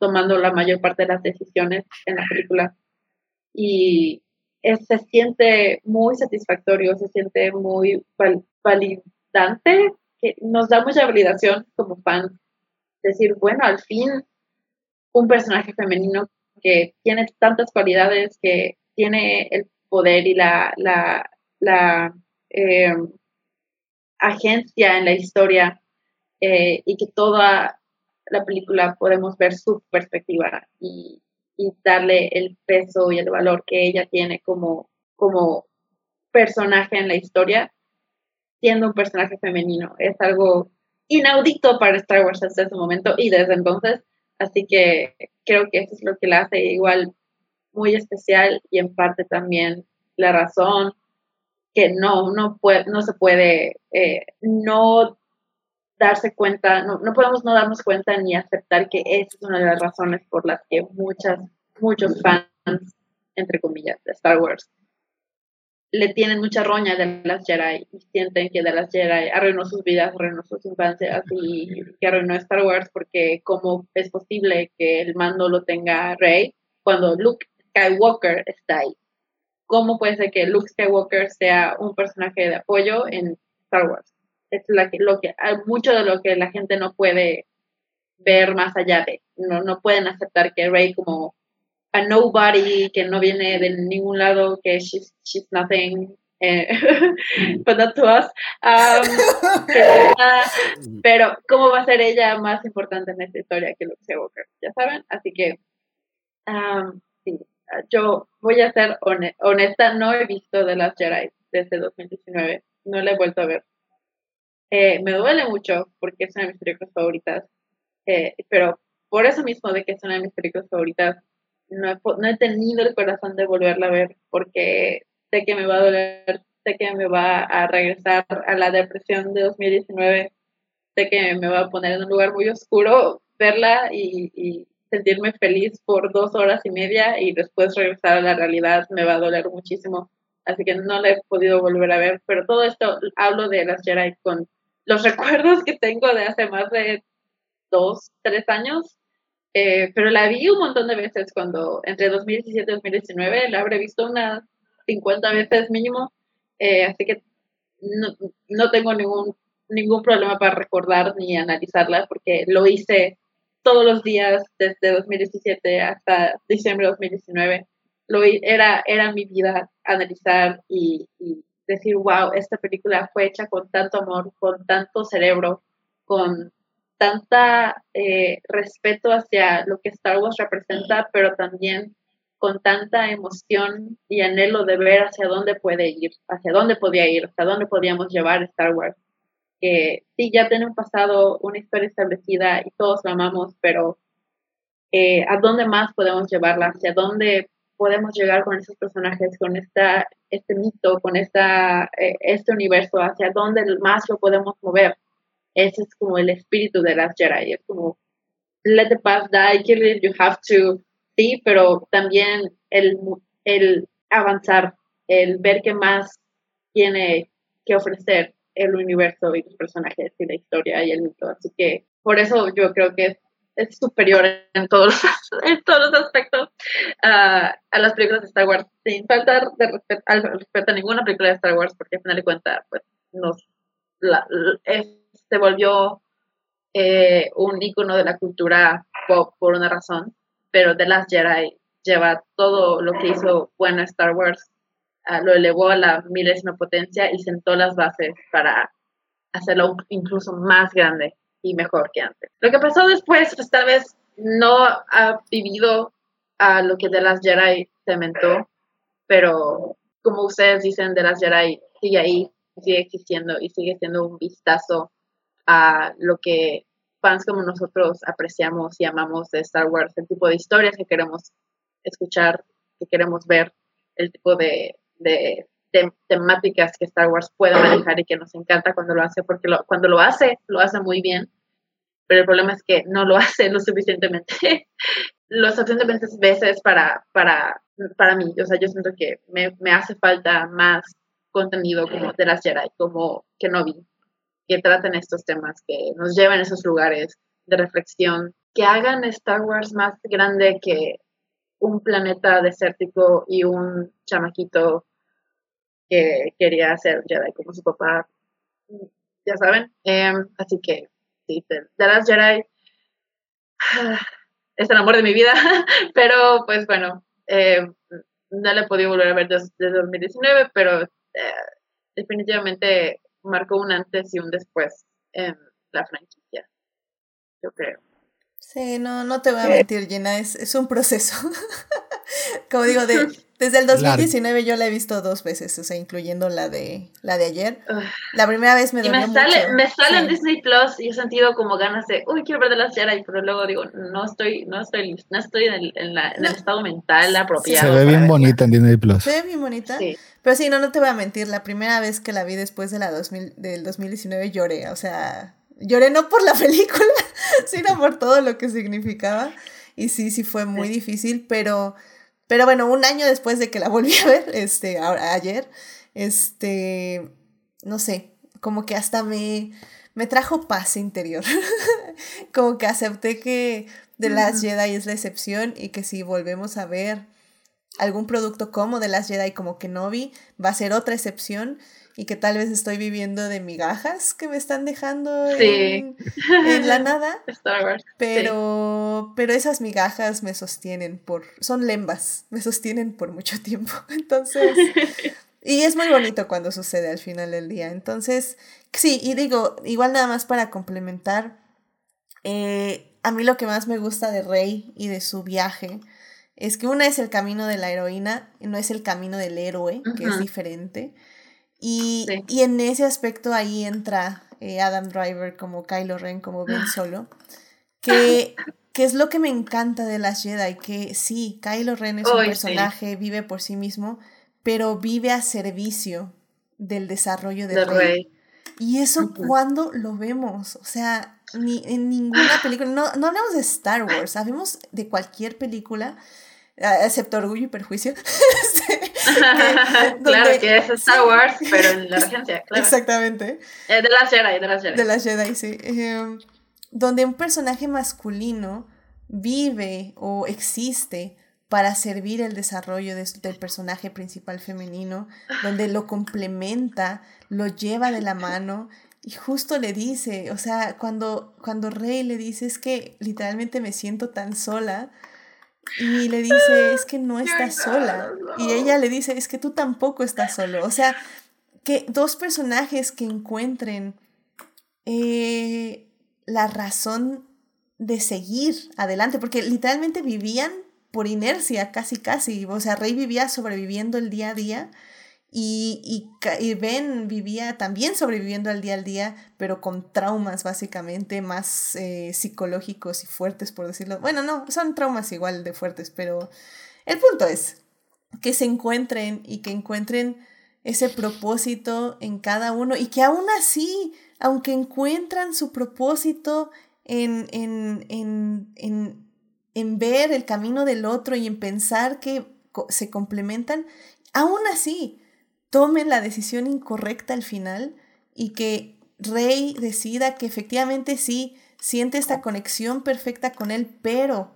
tomando la mayor parte de las decisiones en la película. Y se siente muy satisfactorio, se siente muy validante, que nos da mucha validación como fans decir, bueno, al fin un personaje femenino que tiene tantas cualidades, que tiene el poder y la, la, la em, agencia en la historia eh, y que toda la película podemos ver su perspectiva y, y, darle el peso y el valor que ella tiene como, como personaje en la historia, siendo un personaje femenino. Es algo inaudito para Star Wars hasta ese momento y desde entonces. Así que creo que eso es lo que la hace igual muy especial y en parte también la razón que no, no, puede, no se puede eh, no darse cuenta, no, no podemos no darnos cuenta ni aceptar que esa es una de las razones por las que muchas, muchos fans, entre comillas, de Star Wars le tienen mucha roña de las Jedi y sienten que de las Jedi arruinó sus vidas, arruinó sus infancias y que arruinó Star Wars porque cómo es posible que el mando lo tenga Rey cuando Luke Skywalker está ahí. ¿Cómo puede ser que Luke Skywalker sea un personaje de apoyo en Star Wars? Es la que, lo que, mucho de lo que la gente no puede ver más allá de, no, no pueden aceptar que Rey como a nobody que no viene de ningún lado, que she's, she's nothing, eh, but not to us. Um, pero, ¿cómo va a ser ella más importante en esta historia que Luke Skywalker? Ya saben, así que, um, sí, yo voy a ser honesta, no he visto The Last Jedi desde 2019, no la he vuelto a ver. Eh, me duele mucho porque es una de mis películas favoritas, eh, pero por eso mismo de que es una de mis películas favoritas, no he, no he tenido el corazón de volverla a ver porque sé que me va a doler, sé que me va a regresar a la depresión de 2019, sé que me va a poner en un lugar muy oscuro verla y, sentirme feliz por dos horas y media y después regresar a la realidad me va a doler muchísimo. Así que no la he podido volver a ver, pero todo esto hablo de las Jedi con los recuerdos que tengo de hace más de dos, tres años eh, pero la vi un montón de veces cuando, entre 2017 y 2019, la habré visto unas 50 veces mínimo, eh, así que no, no, tengo ningún, ningún problema para recordar ni analizarla, porque lo hice todos los días desde 2017 hasta diciembre de 2019. Lo, era, era mi vida analizar y, y decir, wow, esta película fue hecha con tanto amor, con tanto cerebro, con tanta eh, respeto hacia lo que Star Wars representa, pero también con tanta emoción y anhelo de ver hacia dónde puede ir, hacia dónde podía ir, hacia dónde podíamos llevar Star Wars. Que sí, ya tiene un pasado, una historia establecida y todos lo amamos, pero eh, ¿a dónde más podemos llevarla? ¿Hacia dónde podemos llegar con esos personajes, con esta, este mito, con esta, eh, este universo? ¿Hacia dónde más lo podemos mover? Ese es como el espíritu de las Jedi. Es como, let the past die, kill it, you have to. Sí, pero también el, el avanzar, el ver qué más tiene que ofrecer el universo y los personajes y la historia y el mito. Así que por eso yo creo que es, superior en todos los, en todos los aspectos a las películas de Star Wars, sin faltar de respeto, al respeto a ninguna película de Star Wars, porque al final de cuentas, pues, nos, se volvió eh, un icono de la cultura pop por una razón, pero The Last Jedi lleva todo lo que hizo bueno Star Wars, ah, lo elevó a la milésima potencia y sentó las bases para hacerlo incluso más grande y mejor que antes. Lo que pasó después, pues tal vez no ha vivido a lo que The Last Jedi cementó, pero como ustedes dicen, The Last Jedi sigue ahí, sigue existiendo y sigue siendo un vistazo a lo que fans como nosotros apreciamos y amamos de Star Wars, el tipo de historias que queremos escuchar, que queremos ver, el tipo de, temáticas que Star Wars puede manejar y que nos encanta cuando lo hace, porque cuando lo hace, lo hace muy bien, pero el problema es que no lo hace lo suficientemente, lo suficientemente veces para, para, para mí. O sea, yo siento que me, me hace falta más contenido como de las Jedi, como que no vi que traten estos temas, que nos lleven a esos lugares de reflexión, que hagan Star Wars más grande que un planeta desértico y un chamaquito que quería ser Jedi como su papá, ya saben. Em, así que, sí, The Last Jedi es el amor de mi vida, pero pues bueno, em, no le he podido volver a ver desde, 2019, pero eh, definitivamente marcó un antes y un después en la franquicia, yo creo. Sí, no, no te voy a mentir, Gina, es, es un proceso. Como digo, de, desde el 2019 yo la he visto dos veces, o sea, incluyendo la de la de ayer. La primera vez me dolió y me sale, Me sale en Disney Plus y he sentido como ganas de, uy, quiero ver de las Jedi, pero luego digo, no estoy, no estoy, no estoy en el, en la, en el estado mental apropiado. Se ve bien bonita en Disney Plus. Se ve bien bonita. Sí. Pero sí, no, no te voy a mentir, la primera vez que la vi después de la 2000, del 2019 lloré, o sea, lloré no por la película, sino por todo lo que significaba. Y sí, sí fue muy difícil, pero, pero bueno, un año después de que la volví a ver, este, ayer, este, no sé, como que hasta me, me trajo paz interior. como que acepté que The Last Jedi es la excepción y que si volvemos a ver algún producto como The Last Jedi como Kenobi va a ser otra excepción y que tal vez estoy viviendo de migajas que me están dejando en, la nada. Pero, pero esas migajas me sostienen por, son lembas, me sostienen por mucho tiempo. Entonces, y es muy bonito cuando sucede al final del día. Entonces, sí, y digo, igual nada más para complementar, eh, a mí lo que más me gusta de Rey y de su viaje es que una es el camino de la heroína, no es el camino del héroe, que es diferente. Y, en ese aspecto ahí entra eh, Adam Driver como Kylo Ren, como Ben Solo, que, que, es lo que me encanta de las Jedi, que sí, Kylo Ren es un personaje, vive por sí mismo, pero vive a servicio del desarrollo del rey. Y eso cuando lo vemos, o sea, ni en ninguna película, no, no hablamos de Star Wars, sabemos de cualquier película excepto Orgullo y Perjuicio. claro que es Star Wars, pero en la regencia, claro. Exactamente. Eh, de las Jedi, de las Jedi. De las Jedi, sí. Em, donde un personaje masculino vive o existe para servir el desarrollo del personaje principal femenino, donde lo complementa, lo lleva de la mano y justo le dice, o sea, cuando, cuando Rey le dice es que literalmente me siento tan sola, y le dice, es que no estás sola. Y ella le dice, es que tú tampoco estás solo. O sea, que dos personajes que encuentren eh, la razón de seguir adelante, porque literalmente vivían por inercia, casi, casi. O sea, Rey vivía sobreviviendo el día a día y, y, Ben vivía también sobreviviendo al día al día, pero con traumas básicamente más eh, psicológicos y fuertes, por decirlo. Bueno, no, son traumas igual de fuertes, pero el punto es que se encuentren y que encuentren ese propósito en cada uno y que aún así, aunque encuentran su propósito en, en, en, en, en ver el camino del otro y en pensar que se complementan, aún así tomen la decisión incorrecta al final y que Rey decida que efectivamente sí siente esta conexión perfecta con él, pero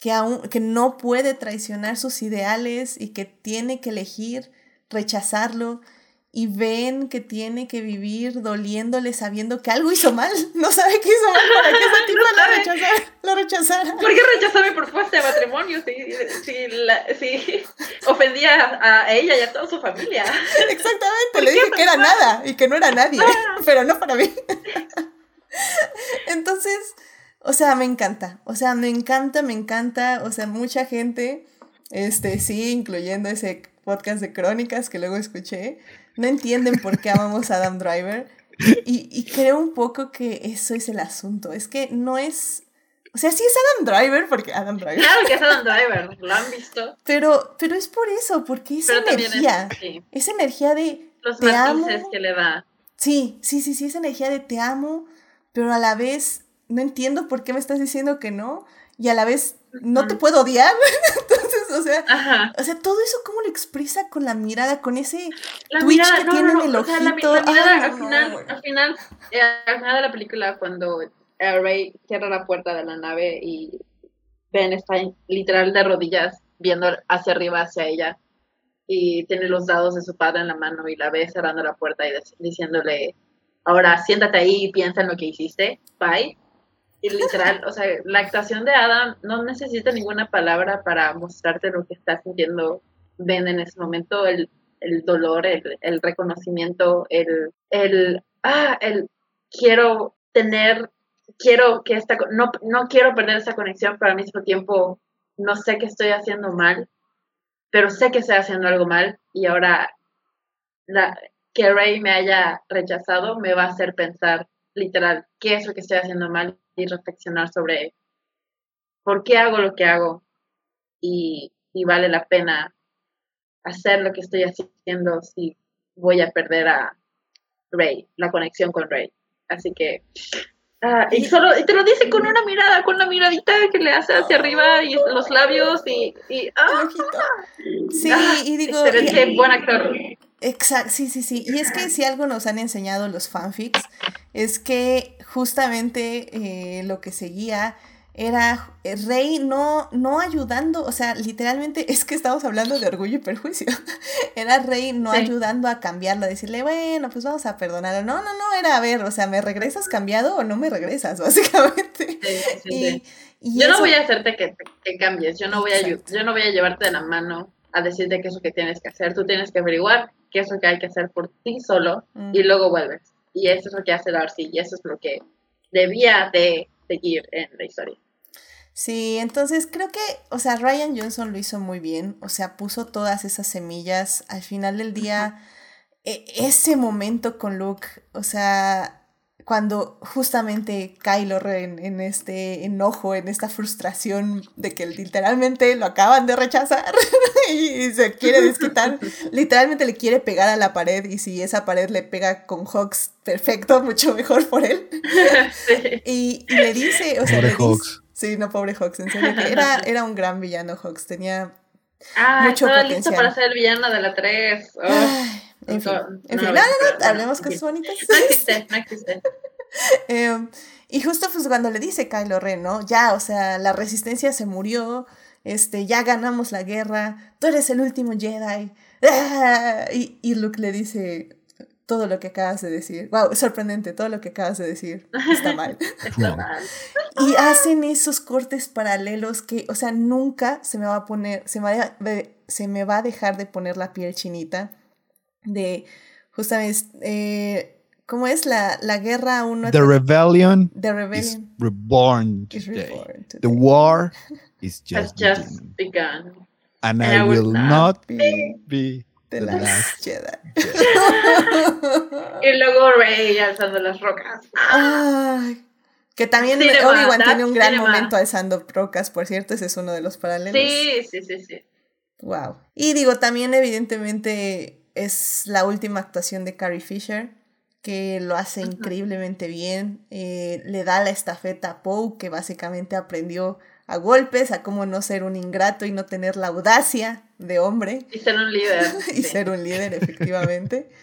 que, aún, que no puede traicionar sus ideales y que tiene que elegir rechazarlo y ven que tiene que vivir doliéndole sabiendo que algo hizo mal. No sabe qué hizo mal para que ese tipo No la, rechazara, la rechazara. ¿Por qué rechazó mi propuesta de matrimonio si, si, la- si ofendía a, a ella y a toda su familia? Exactamente, le dije que era nada y que no era nadie, pero no para mí. Entonces, o sea, me encanta, o sea, me encanta, me encanta, o sea, mucha gente, este, sí, incluyendo ese podcast de crónicas que luego escuché, no entienden por qué amamos a Adam Driver y, y creo un poco que eso es el asunto, es que no es, o sea, sí es Adam Driver, porque Adam Driver, Claro que es Adam Driver, lo han visto. pero, pero es por eso, porque esa energía, es sí, esa energía de los Te amo. que le da. Sí, sí, sí, sí, esa energía de te amo, pero a la vez no entiendo por qué me estás diciendo que no, y a la vez no te puedo odiar. O sea, Ajá. o sea, todo eso cómo lo expresa con la mirada, con ese La Twitch mirada, que no, tiene no, en el no, o sea, la, mi- ojito. la mirada Ay, al final, al final, eh, al final de la película cuando eh, Rey cierra la puerta de la nave y Ben está literal de rodillas viendo hacia arriba hacia ella y tiene los dados de su padre en la mano y la ve cerrando la puerta y diciéndole ahora siéntate ahí y piensa en lo que hiciste, bye. Y literal, o sea, la actuación de Adam no necesita ninguna palabra para mostrarte lo que está sintiendo Ben en ese momento, el, el dolor, el, el reconocimiento, el, el, ah, el quiero tener, quiero que esta, no, no quiero perder esa conexión, pero al mismo tiempo no sé que estoy haciendo mal, pero sé que estoy haciendo algo mal y ahora que Ray me haya rechazado me va a hacer pensar literal qué es lo que estoy haciendo mal y reflexionar sobre por qué hago lo que hago y, y vale la pena hacer lo que estoy haciendo si voy a perder a Ray, la conexión con Ray. Así que ah, y solo y te lo dice con una mirada, con la miradita que le hace hacia arriba y los labios y, y ah. Sí, ah, y digo, pero y- es que buen actor. Exacto, sí, sí, sí. Y es que si algo nos han enseñado los fanfics, es que justamente eh, lo que seguía era eh, Rey no, no ayudando, o sea, literalmente es que estamos hablando de orgullo y perjuicio. Era Rey no Sí. ayudando a cambiarlo, a decirle, bueno, pues vamos a perdonarlo. No, no, no, era a ver, o sea, ¿me regresas cambiado o no me regresas? Básicamente. Sí, sí, Y, y Yo no eso- voy a hacerte que, que cambies, yo no voy a yo no voy a llevarte de la mano a decirte qué es lo que tienes que hacer, tú tienes que averiguar qué es lo que hay que hacer por ti solo Mm. y luego vuelves. Y eso es lo que hace Darcy y eso es lo que debía de seguir en la historia. Sí, entonces creo que, o sea, Ryan Johnson lo hizo muy bien, o sea, puso todas esas semillas. Al final del día, e- ese momento con Luke, o sea, cuando justamente Kylo Ren en este enojo, en esta frustración de que literalmente lo acaban de rechazar y se quiere desquitar, literalmente le quiere pegar a la pared y si esa pared le pega con Hawks, perfecto, mucho mejor por él. Sí. Y, y le dice, o sea, Pobre le dice, Hawks. sí, no, pobre Hawks, en serio, que era, era un gran villano Hawks, tenía, Ah, Mucho estaba listo potencial. para ser el villano de la 3. Oh, en fin, no, en no fin, no, no, hablemos cosas bonitas. No existe, no existe. Em, y justo pues cuando le dice Kylo Ren, ¿no? Ya, o sea, la resistencia se murió, este, ya ganamos la guerra, tú eres el último Jedi. ¡Ah! Y, y Luke le dice todo lo que acabas de decir. Wow, sorprendente, todo lo que acabas de decir está mal. Está mal. Y hacen esos cortes paralelos que, o sea, nunca se me va a poner, se me va se me va a dejar de poner la piel chinita de, justamente, eh, ¿cómo es la, la guerra uno? The rebellion The is rebellion reborn is today. The war is Has just just begun. And and I I will will not not Be be the the last last Jedi. Y luego Rey alzando las rocas. Ay, que también Cinema, Obi-Wan tiene un gran cinema. momento alzando rocas, por cierto, ese es uno de los paralelos. Sí, sí, sí, sí. Wow. Y digo, también evidentemente es la última actuación de Carrie Fisher, que lo hace increíblemente bien. eh, le da la estafeta a Poe, que básicamente aprendió a golpes, a cómo no ser un ingrato y no tener la audacia de hombre Y ser un líder. y sí. ser un líder, efectivamente.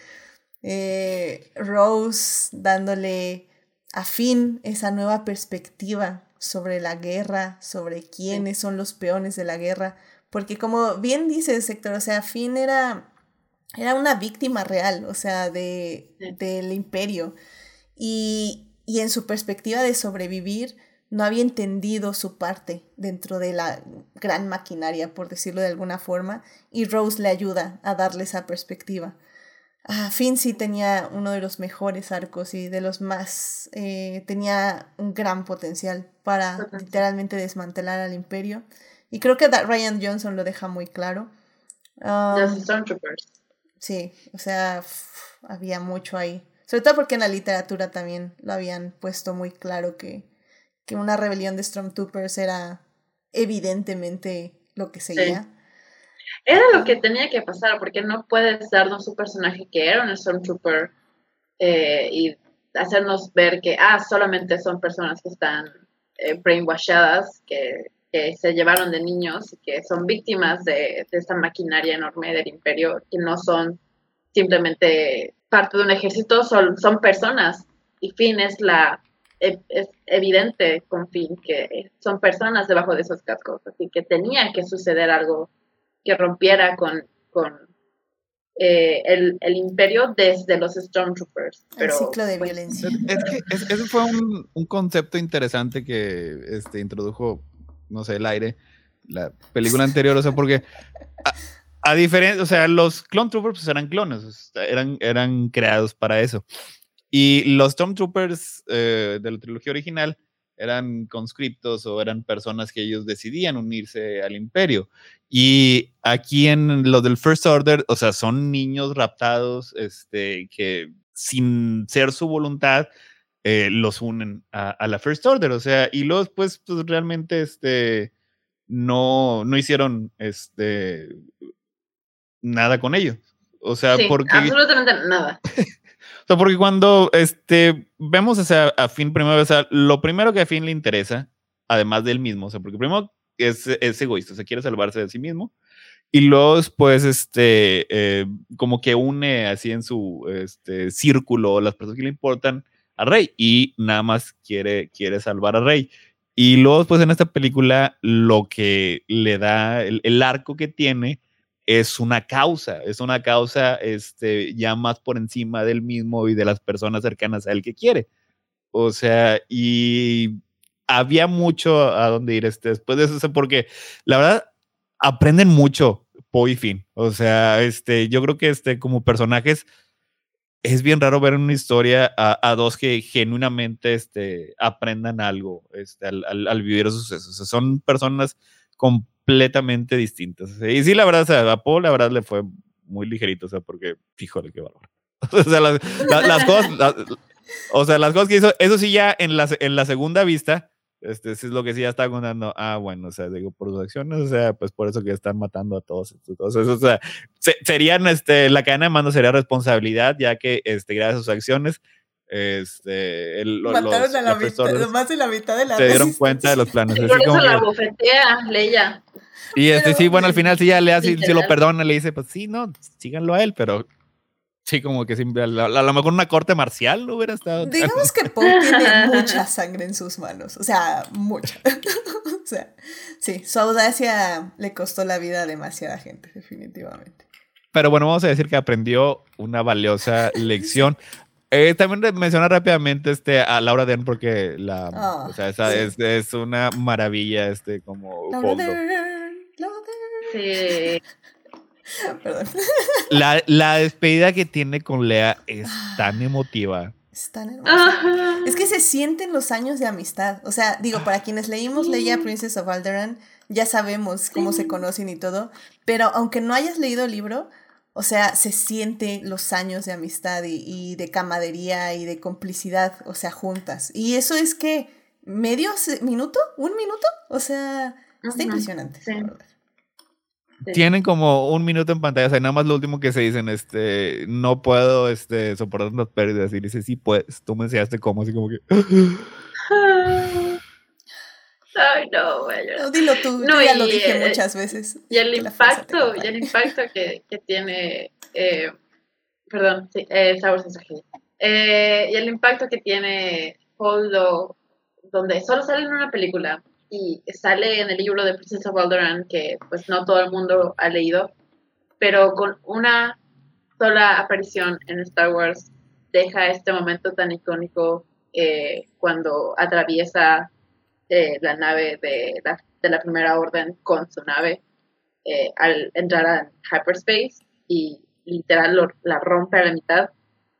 Eh, Rose dándole a Finn esa nueva perspectiva sobre la guerra, sobre quiénes son los peones de la guerra, porque como bien dice Sector, o sea, Finn era, era una víctima real, o sea, de, del imperio, y, y en su perspectiva de sobrevivir, no había entendido su parte dentro de la gran maquinaria, por decirlo de alguna forma, y Rose le ayuda a darle esa perspectiva. Ah, Finn sí tenía uno de los mejores arcos y de los más... Eh, tenía un gran potencial para literalmente desmantelar al imperio. Y creo que Ryan Johnson lo deja muy claro. Um, Stormtroopers. Sí, o sea, había mucho ahí. Sobre todo porque en la literatura también lo habían puesto muy claro que, que una rebelión de Stormtroopers era evidentemente lo que seguía. Era lo que tenía que pasar, porque no puedes darnos un personaje que era un Stormtrooper eh, y hacernos ver que, ah, solamente son personas que están eh, brainwashadas, que, que, se llevaron de niños y que son víctimas de, de esta maquinaria enorme del imperio, que no son simplemente parte de un ejército, son, son personas. Y Finn es la es evidente con Finn que son personas debajo de esos cascos, así que tenía que suceder algo que rompiera con, con eh, el, el, imperio desde los Stormtroopers. Pero, el ciclo de pues, violencia. Es, que ese fue un, un, concepto interesante que este, introdujo, no sé, el aire, la película anterior, o sea, porque a, a diferencia, o sea, los Clone Troopers pues, eran clones, eran, eran creados para eso. Y los Stormtroopers eh, de la trilogía original eran conscriptos o eran personas que ellos decidían unirse al imperio. Y aquí en lo del First Order, o sea, son niños raptados este, que sin ser su voluntad eh, los unen a, la First Order. O sea, y los pues, pues realmente este, no, no hicieron este, nada con ellos. O sea, porque... Absolutamente nada. O sea, porque cuando este, vemos a Finn primero, o sea, lo primero que a Finn le interesa, además de él mismo, o sea, porque primero es, es egoísta, o sea, quiere salvarse de sí mismo. Y luego después, este, eh, como que une así en su este, círculo las personas que le importan Rey y nada más quiere, quiere salvar a Rey. Y luego, pues en esta película, lo que le da, el, el arco que tiene, es una causa, es una causa este, ya más por encima del mismo y de las personas cercanas a él que quiere. O sea, y había mucho a dónde ir este, después de eso, porque la verdad aprenden mucho Po y Finn. O sea, este, yo creo que este, como personajes es bien raro ver en una historia a, dos que genuinamente este, aprendan algo este, al, vivir esos sucesos. son personas completamente distintas. Y sí, la verdad, o sea, a Paul, la verdad, le fue muy ligerito, o sea, porque, fíjole, qué valor. o sea, las, las cosas, o sea, las cosas que hizo, eso sí, ya en la, en la segunda vista, este, sí es lo que sí ya está contando, ah, bueno, o sea, digo, por sus acciones, o sea, pues por eso que están matando a todos. Entonces, o sea, serían, este, la cadena de mando sería responsabilidad, ya que, este, gracias a sus acciones, este, el, Mataron los, a la mitad, más de la mitad de la Se dieron cuenta de los planes. por eso la bofetea, Leia. Y este, sí, bueno, al final sí ya le hace, si lo perdona, le dice, pues sí, no, síganlo a él, pero sí, como que a, lo mejor una corte marcial no hubiera estado. Digamos que Paul tiene mucha sangre en sus manos, o sea, mucha. o sea, sí, su audacia le costó la vida a demasiada gente, definitivamente. Pero bueno, vamos a decir que aprendió una valiosa lección. Eh, también menciona rápidamente este, a Laura Dern porque la, oh, o sea, esa sí. es, es, una maravilla este como Laura fondo. Dern, Laura Dern. Sí. Perdón. La, la, despedida que tiene con Lea es tan emotiva. Es tan hermosa. Es que se sienten los años de amistad. O sea, digo, para quienes leímos Leia Princess of Alderaan, ya sabemos cómo se conocen y todo. Pero aunque no hayas leído el libro, o sea, se siente los años de amistad y, y, de camadería y de complicidad, o sea, juntas. Y eso es que medio minuto, un minuto, o sea, está uh -huh. impresionante. Sí. Sí. Tienen como un minuto en pantalla, o sea, nada más lo último que se dicen, este, no puedo, este, soportar las pérdidas. Y dice, sí, pues, tú me enseñaste cómo, así como que... Ay, no, güey. No, dilo tú, no, yo ya y, lo dije muchas veces. Y el impacto, y el impacto que, que tiene eh, perdón, sí, eh, Star Wars eh, y el impacto que tiene Holdo, donde solo sale en una película y sale en el libro de Princess of Alderaan, que pues no todo el mundo ha leído, pero con una sola aparición en Star Wars deja este momento tan icónico eh, cuando atraviesa eh, la nave de la, primera orden con su nave eh, al entrar a hyperspace y literal la rompe a la mitad.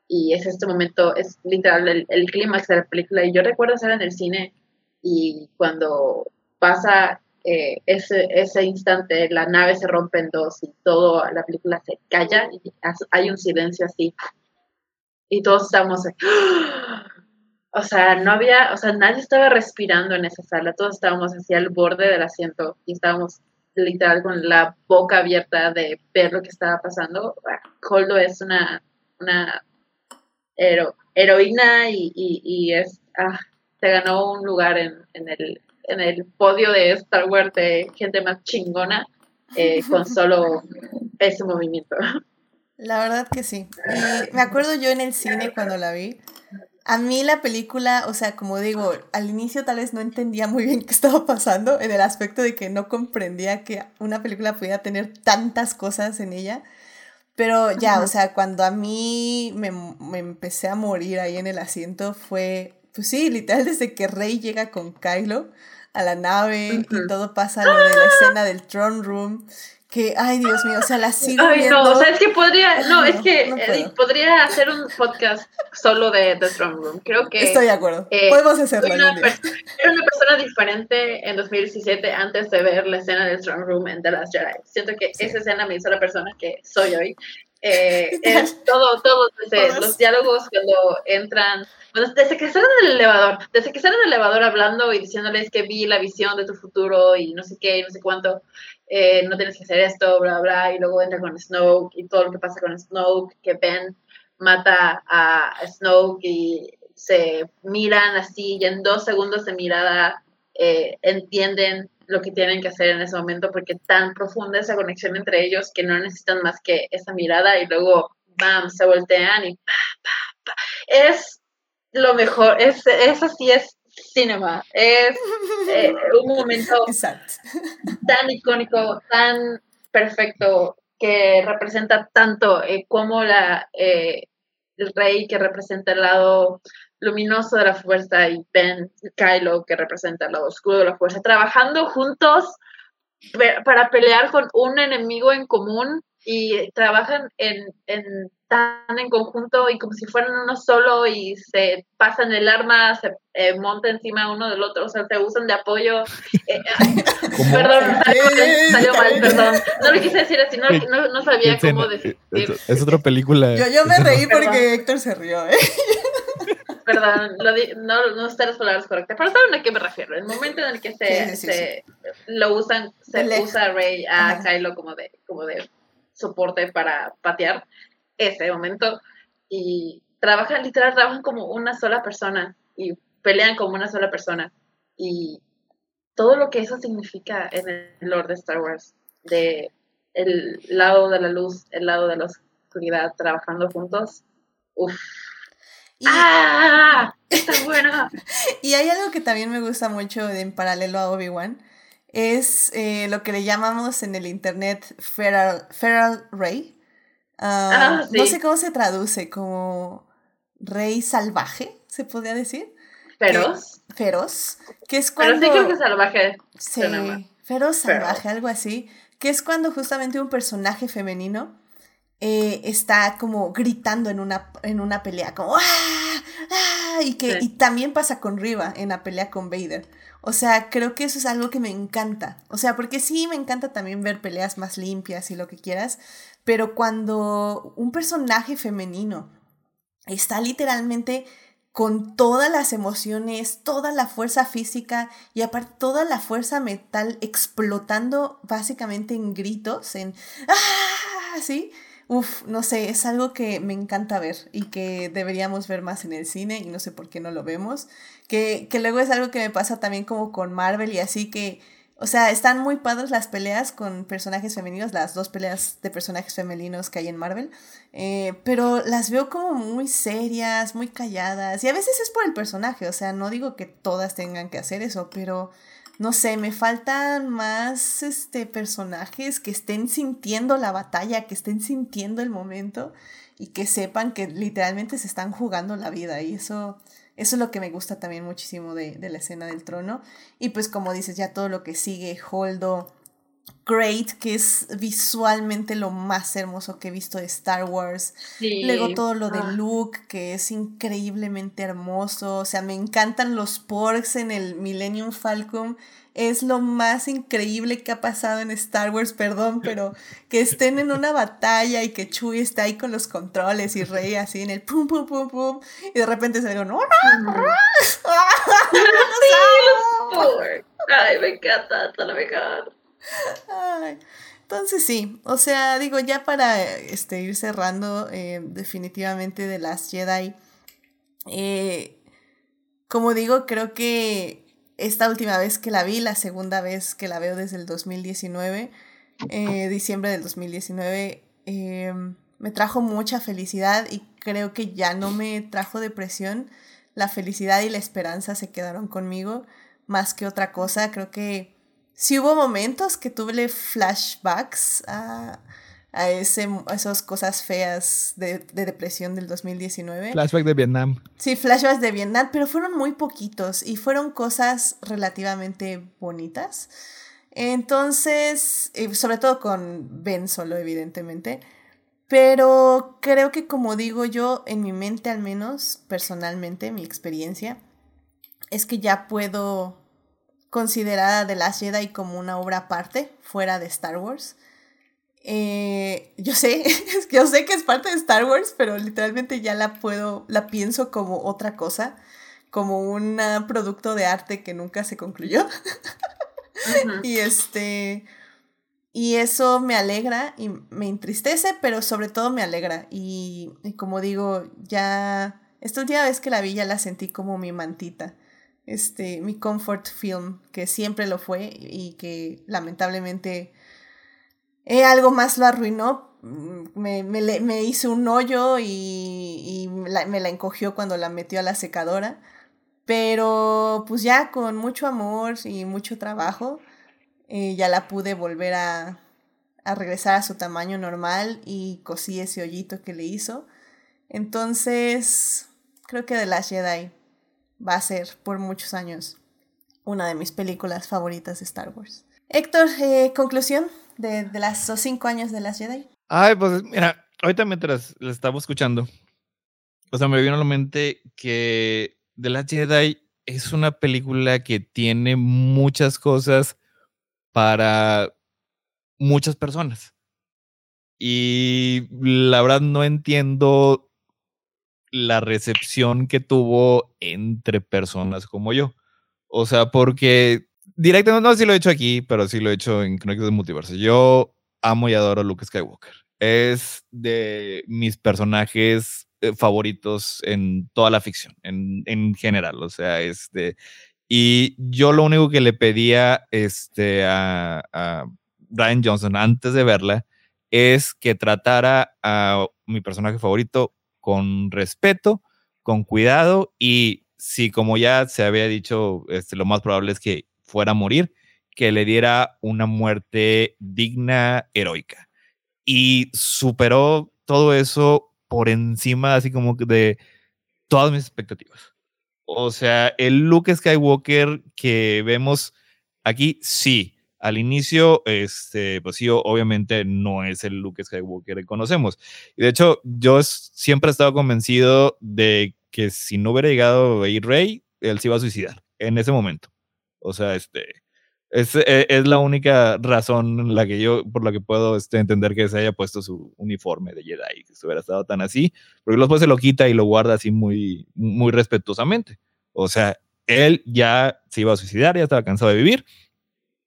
Y es este momento, es literal el, el clímax de la película. Y yo recuerdo estar en el cine y cuando pasa ese, ese instante, la nave se rompe en dos y toda la película se calla y hay un silencio así y todos estábamos, o sea, no había, o sea, nadie estaba respirando en esa sala, todos estábamos hacia el borde del asiento y estábamos literal con la boca abierta de ver lo que estaba pasando. Holdo es una, una heroína y, es, ah, se ganó un lugar en, el, en el podio de Star Wars de gente más chingona eh, con solo ese movimiento. La verdad que sí. me acuerdo yo en el cine cuando la vi. A mí la película, o sea, como digo, al inicio tal vez no entendía muy bien qué estaba pasando, en el aspecto de que no comprendía que una película pudiera tener tantas cosas en ella. Pero ya, o sea, cuando a mí me, me, empecé a morir ahí en el asiento fue, pues sí, literal desde que Rey llega con Kylo a la nave y todo pasa lo de la escena del throne room que, ay Dios mío, o sea, la sigo ay, viendo. no, o sea, es que podría, no, es que eh, podría hacer un podcast solo de The Throne Room, creo que... Estoy de acuerdo, eh, podemos hacerlo. Era una, era una persona diferente en 2017 antes de ver la escena de Throne Room en The Last Jedi. Siento que esa escena me hizo la persona que soy hoy. Eh, es todo, todo, desde los diálogos cuando entran, desde que están en el elevador, desde que están en el elevador hablando y diciéndoles que vi la visión de tu futuro y no sé qué, y no sé cuánto, eh, no tienes que hacer esto, bla, bla, y luego entra con Snoke y todo lo que pasa con Snoke, que Ben mata a Snoke y se miran así y en dos segundos de mirada eh, entienden lo que tienen que hacer en ese momento porque tan profunda esa conexión entre ellos que no necesitan más que esa mirada y luego, bam, se voltean y pa, pa, pa. Es lo mejor, es, eso sí es cinema. Es eh, un momento tan icónico, tan perfecto, que representa tanto eh, como la, eh, el rey que representa el lado luminoso de la fuerza y Ben Kylo que representa el lado oscuro de la fuerza, trabajando juntos para pelear con un enemigo en común y trabajan en, en tan en conjunto y como si fueran uno solo y se pasan el arma, se eh, monta encima uno del otro, o sea, se usan de apoyo. Eh, perdón, salió, mal, perdón. No lo quise decir así, no, no, sabía cómo decir. Es, otra película. Yo, yo me reí porque Héctor se rió, ¿eh? Perdón, lo di, no, no sé las palabras correctas, pero saben a qué me refiero. El momento en el que se, se lo usan, se usa a Rey a Kylo como de, como de soporte para patear ese momento y trabajan, literal, trabajan como una sola persona y pelean como una sola persona. Y todo lo que eso significa en el Lord de Star Wars, de el lado de la luz, el lado de la oscuridad, trabajando juntos, uff. ¡Ah! ¡Está bueno! y hay algo que también me gusta mucho en paralelo a Obi-Wan, es eh, lo que le llamamos en el internet Feral, feral Ray, Ah, ah, no sé cómo se traduce, como rey salvaje, se podría decir. Feroz. feroz. Que es cuando. Pero sí creo que salvaje. Sí, feroz salvaje, algo así. Que es cuando justamente un personaje femenino eh, está como gritando en una, en una pelea, como ¡Ah! ¡Ah! Y que y también pasa con Riva en la pelea con Vader. O sea, creo que eso es algo que me encanta. O sea, porque sí me encanta también ver peleas más limpias y lo que quieras, pero cuando un personaje femenino está literalmente con todas las emociones, toda la fuerza física y aparte toda la fuerza mental explotando básicamente en gritos, en ¡ah! ¿sí? Uf, no sé, es algo que me encanta ver y que deberíamos ver más en el cine y no sé por qué no lo vemos. Que, que luego es algo que me pasa también como con Marvel y así que o sea, están muy padres las peleas con personajes femeninos, las dos peleas de personajes femeninos que hay en Marvel, eh, pero las veo como muy serias, muy calladas, y a veces es por el personaje, o sea, no digo que todas tengan que hacer eso, pero no sé, me faltan más este, personajes que estén sintiendo la batalla, que estén sintiendo el momento y que sepan que literalmente se están jugando la vida y eso eso es lo que me gusta también muchísimo de, la escena del trono. Y pues como dices, ya todo lo que sigue, Holdo, Great, que es visualmente lo más hermoso que he visto de Star Wars. Luego todo lo de ah. Luke, que es increíblemente hermoso. O sea, me encantan los porks en el Millennium Falcon es lo más increíble que ha pasado en Star Wars, perdón, pero que estén en una batalla y que Chewie está ahí con los controles y Rey así en el pum pum pum pum y de repente se no, Ay, me encanta, me encanta. Entonces sí, o sea, digo, ya para este, ir cerrando eh, definitivamente de las Jedi, eh, como digo, creo que esta última vez que la vi, la segunda vez que la veo desde el 2019, eh, diciembre del 2019, em, me trajo mucha felicidad y creo que ya no me trajo depresión. La felicidad y la esperanza se quedaron conmigo más que otra cosa. Creo que sí hubo momentos que tuve flashbacks a a, ese, esas cosas feas de, depresión del 2019. Flashback de Vietnam. Sí, flashbacks de Vietnam, pero fueron muy poquitos y fueron cosas relativamente bonitas. Entonces, eh, sobre todo con Ben solo, evidentemente. Pero creo que como digo yo, en mi mente al menos, personalmente, mi experiencia, es que ya puedo considerar a The Last Jedi como una obra aparte, fuera de Star Wars. Eh, yo sé, yo sé que es parte de Star Wars, pero literalmente ya la puedo, la pienso como otra cosa, como un producto de arte que nunca se concluyó. y este, y eso me alegra y me entristece, pero sobre todo me alegra. Y, y como digo, ya, esta última vez que la vi ya la sentí como mi mantita este, mi comfort film, que siempre lo fue y que lamentablemente eh, algo más lo arruinó. Mm, me, me, me hizo un hoyo y, y me la encogió cuando la metió a la secadora. Pero pues ya con mucho amor y mucho trabajo, eh, ya la pude volver a, a regresar a su tamaño normal y cosí ese hoyito que le hizo. Entonces, creo que The Last Jedi va a ser por muchos años una de mis películas favoritas de Star Wars. Héctor, eh, conclusión de, de las cinco años de las Jedi? Ay, pues mira, ahorita mientras la estaba escuchando, o sea, me vino a la mente que The Last Jedi es una película que tiene muchas cosas para muchas personas. Y la verdad no entiendo la recepción que tuvo entre personas como yo. O sea, porque directamente, no si lo he hecho aquí, pero sí lo he hecho en Crónicas del Multiverso. Yo amo y adoro a Luke Skywalker. Es de mis personajes eh, favoritos en toda la ficción, en, en general. O sea, este. Y yo lo único que le pedía este, a, a Brian Johnson antes de verla es que tratara a mi personaje favorito con respeto, con cuidado y si como ya se había dicho, este, lo más probable es que fuera a morir, que le diera una muerte digna, heroica. Y superó todo eso por encima, así como de todas mis expectativas. O sea, el Luke Skywalker que vemos aquí, sí. Al inicio, este, pues sí, obviamente no es el Luke Skywalker que conocemos. Y de hecho, yo siempre he estado convencido de que si no hubiera llegado a ir Rey, él se iba a suicidar en ese momento. O sea, este, es, e, la única razón la que yo, por la que puedo este, entender que se haya puesto su uniforme de Jedi, que se hubiera estado tan así, porque después se lo quita y lo guarda así muy, muy respetuosamente. O sea, él ya se iba a suicidar, ya estaba cansado de vivir,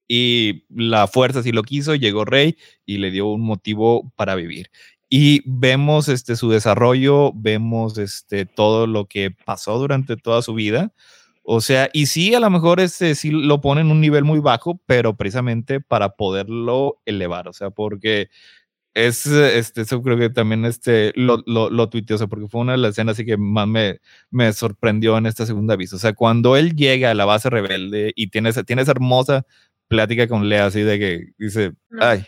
y la fuerza si lo quiso, llegó Rey y le dio un motivo para vivir. Y vemos este, su desarrollo, vemos este, todo lo que pasó durante toda su vida, O sea, y sí, a lo mejor este, sí lo pone en un nivel muy bajo, pero precisamente para poderlo elevar, o sea, porque es, este, eso creo que también este, lo, lo, lo tuiteó, o sea, porque fue una de las escenas así que más me, me sorprendió en esta segunda vista. O sea, cuando él llega a la base rebelde y tiene esa, tiene esa hermosa plática con Lea, así de que dice, ay,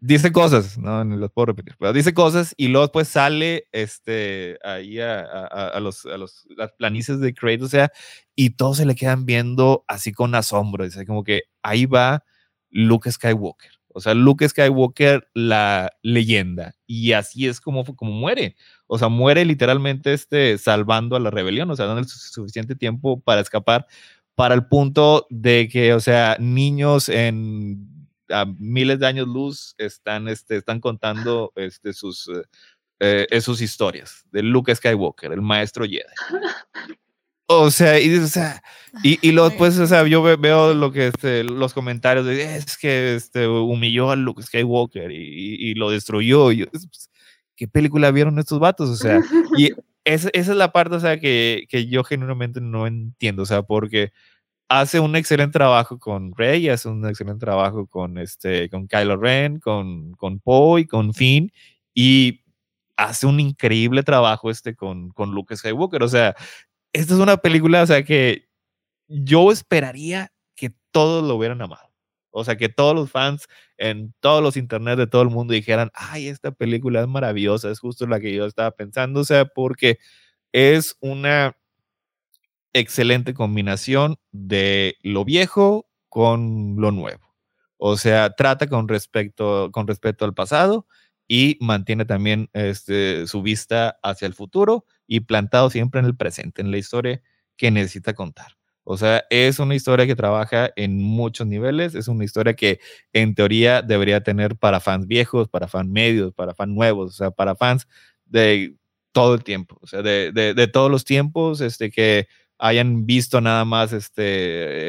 dice cosas, no, no los puedo repetir, pero dice cosas y luego después sale este, ahí a, a, a los, a los, las planicies de Kratos, o sea, y todos se le quedan viendo así con asombro, dice como que ahí va Luke Skywalker. O sea, Luke Skywalker, la leyenda. Y así es como, como muere. O sea, muere literalmente este, salvando a la rebelión, o sea, dando el suficiente tiempo para escapar, para el punto de que, o sea, niños en a miles de años luz están, este, están contando este, sus, eh, sus historias de Luke Skywalker, el maestro Jedi. O sea, y, o sea, y, y luego pues, o sea, yo veo lo que, este, los comentarios de, es que, este, humilló a Luke Skywalker y, y lo destruyó. Y yo, pues, ¿Qué película vieron estos vatos? O sea, y esa, esa es la parte, o sea, que, que yo genuinamente no entiendo, o sea, porque hace un excelente trabajo con Rey, hace un excelente trabajo con, este, con Kylo Ren, con, con Poe y con Finn, y hace un increíble trabajo este con, con Luke Skywalker. O sea, esta es una película, o sea, que yo esperaría que todos lo hubieran amado. O sea, que todos los fans en todos los internet de todo el mundo dijeran, ay, esta película es maravillosa, es justo la que yo estaba pensando, o sea, porque es una excelente combinación de lo viejo con lo nuevo. O sea, trata con respecto, con respecto al pasado y mantiene también este, su vista hacia el futuro y plantado siempre en el presente, en la historia que necesita contar. O sea, es una historia que trabaja en muchos niveles, es una historia que en teoría debería tener para fans viejos, para fans medios, para fans nuevos, o sea, para fans de todo el tiempo, o sea, de, de, de todos los tiempos, este, que hayan visto nada más este,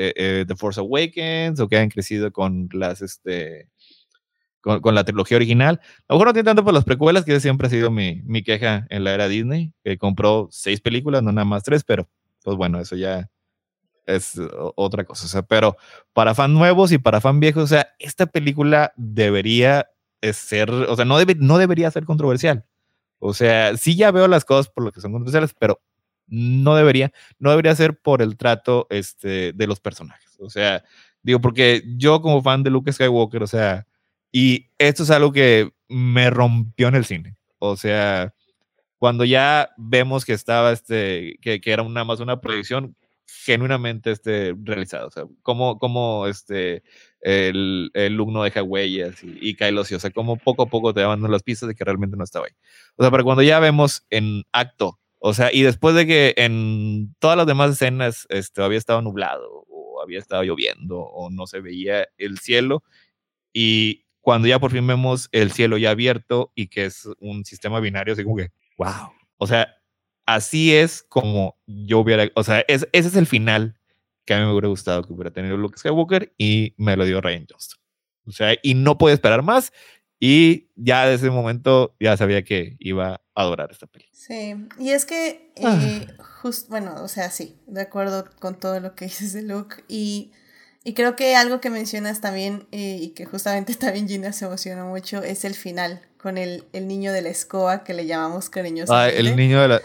eh, eh, The Force Awakens o que hayan crecido con las, este, con, la trilogía original. A lo mejor no tiene tanto por las precuelas, que siempre ha sido mi, mi queja en la era Disney, que compró seis películas, no nada más tres, pero pues bueno, eso ya es otra cosa. O sea, pero para fan nuevos y para fan viejos, o sea, esta película debería ser, o sea, no, debe, no debería ser controversial. O sea, sí ya veo las cosas por lo que son controversiales, pero no debería, no debería ser por el trato este, de los personajes. O sea, digo, porque yo como fan de Luke Skywalker, o sea, y esto es algo que me rompió en el cine. O sea, cuando ya vemos que estaba, este, que, que era una más una proyección genuinamente este, realizada. O sea, como, como este, el, el no deja huellas y, y Kylo sí, o sea, como poco a poco te van las pistas de que realmente no estaba ahí. O sea, pero cuando ya vemos en acto o sea, y después de que en todas las demás escenas este, había estado nublado o había estado lloviendo o no se veía el cielo y cuando ya por fin vemos el cielo ya abierto y que es un sistema binario, así como que, wow. O sea, así es como yo hubiera, o sea, es, ese es el final que a mí me hubiera gustado que hubiera tenido Luke Skywalker y me lo dio Ryan Johnston. O sea, y no puede esperar más y ya desde ese momento ya sabía que iba a adorar esta película. Sí, y es que, ah. eh, just, bueno, o sea, sí, de acuerdo con todo lo que dices de Luke. Y, y creo que algo que mencionas también, eh, y que justamente también Gina se emocionó mucho, es el final, con el, el niño de la escoba que le llamamos cariñosamente. Ah, el niño de la...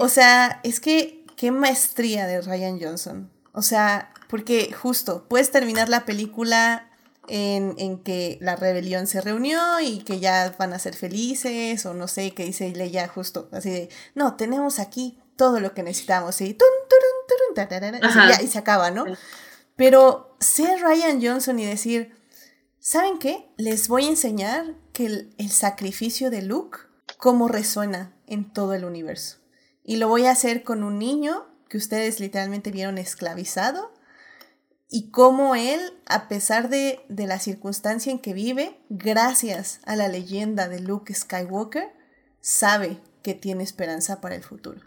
O sea, es que qué maestría de Ryan Johnson. O sea, porque justo, puedes terminar la película en, en, que la rebelión se reunió y que ya van a ser felices, o no sé, que dice Leia justo, así de, no, tenemos aquí todo lo que necesitamos, y, tun, turun, turun, tarara, así, ya, y se acaba, ¿no? Pero ser Ryan Johnson y decir, ¿saben qué? Les voy a enseñar que el, el sacrificio de Luke, cómo resuena en todo el universo. Y lo voy a hacer con un niño que ustedes literalmente vieron esclavizado y cómo él, a pesar de, de, la circunstancia en que vive, gracias a la leyenda de Luke Skywalker, sabe que tiene esperanza para el futuro.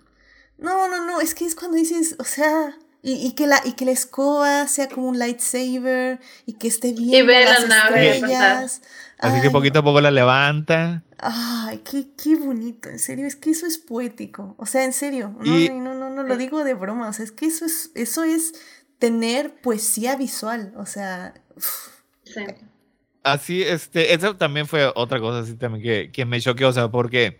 No, no, no, es que es cuando dices, o sea, y, y que, la, y que la escoba sea como un lightsaber y que esté bien. Y ve las la estrellas. Así Ay, que poquito a poco la levanta. Ay, qué, qué bonito, en serio, es que eso es poético. O sea, en serio, no, y, no, no, no, lo digo de broma, o sea, es que eso es, eso es tener poesía visual, o sea... Sí. Así, este, eso también fue otra cosa así también que, que me choqueó, o sea, porque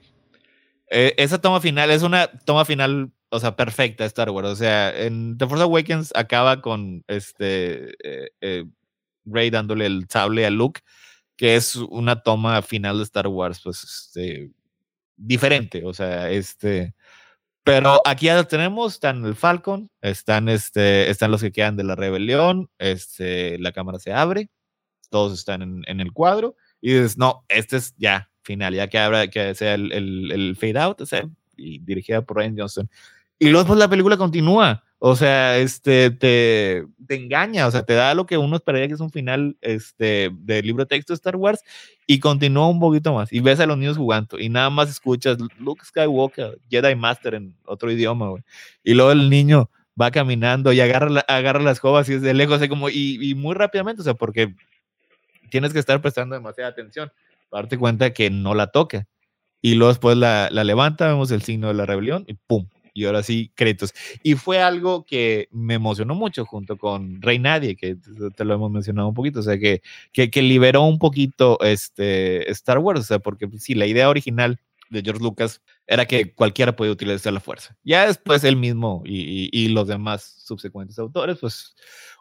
eh, esa toma final es una toma final, o sea, perfecta Star Wars, o sea, en The Force Awakens acaba con este eh, eh, Rey dándole el sable a Luke, que es una toma final de Star Wars, pues, este, diferente, o sea, este, pero aquí ya lo tenemos, están el Falcon, están, este, están los que quedan de la rebelión, este, la cámara se abre, todos están en, en el cuadro, y dices, no, este es ya final, ya que habrá que sea el, el, el fade out, o sea, y dirigida por Ryan Johnson. Y luego pues la película continúa, o sea, este, te, te, engaña, o sea, te da lo que uno esperaría que es un final este, del libro de texto de Star Wars y continúa un poquito más. Y ves a los niños jugando y nada más escuchas Luke Skywalker, Jedi Master en otro idioma, güey. Y luego el niño va caminando y agarra, la, agarra las escobas y es de lejos, así como, y, y, muy rápidamente, o sea, porque tienes que estar prestando demasiada atención para darte cuenta que no la toca. Y luego después la, la levanta, vemos el signo de la rebelión y ¡pum! Y ahora sí, créditos. Y fue algo que me emocionó mucho junto con Rey Nadie, que te lo hemos mencionado un poquito, o sea, que, que, que liberó un poquito este Star Wars, o sea, porque sí, la idea original de George Lucas era que cualquiera podía utilizar la fuerza. Ya después él mismo y, y, y los demás subsecuentes autores, pues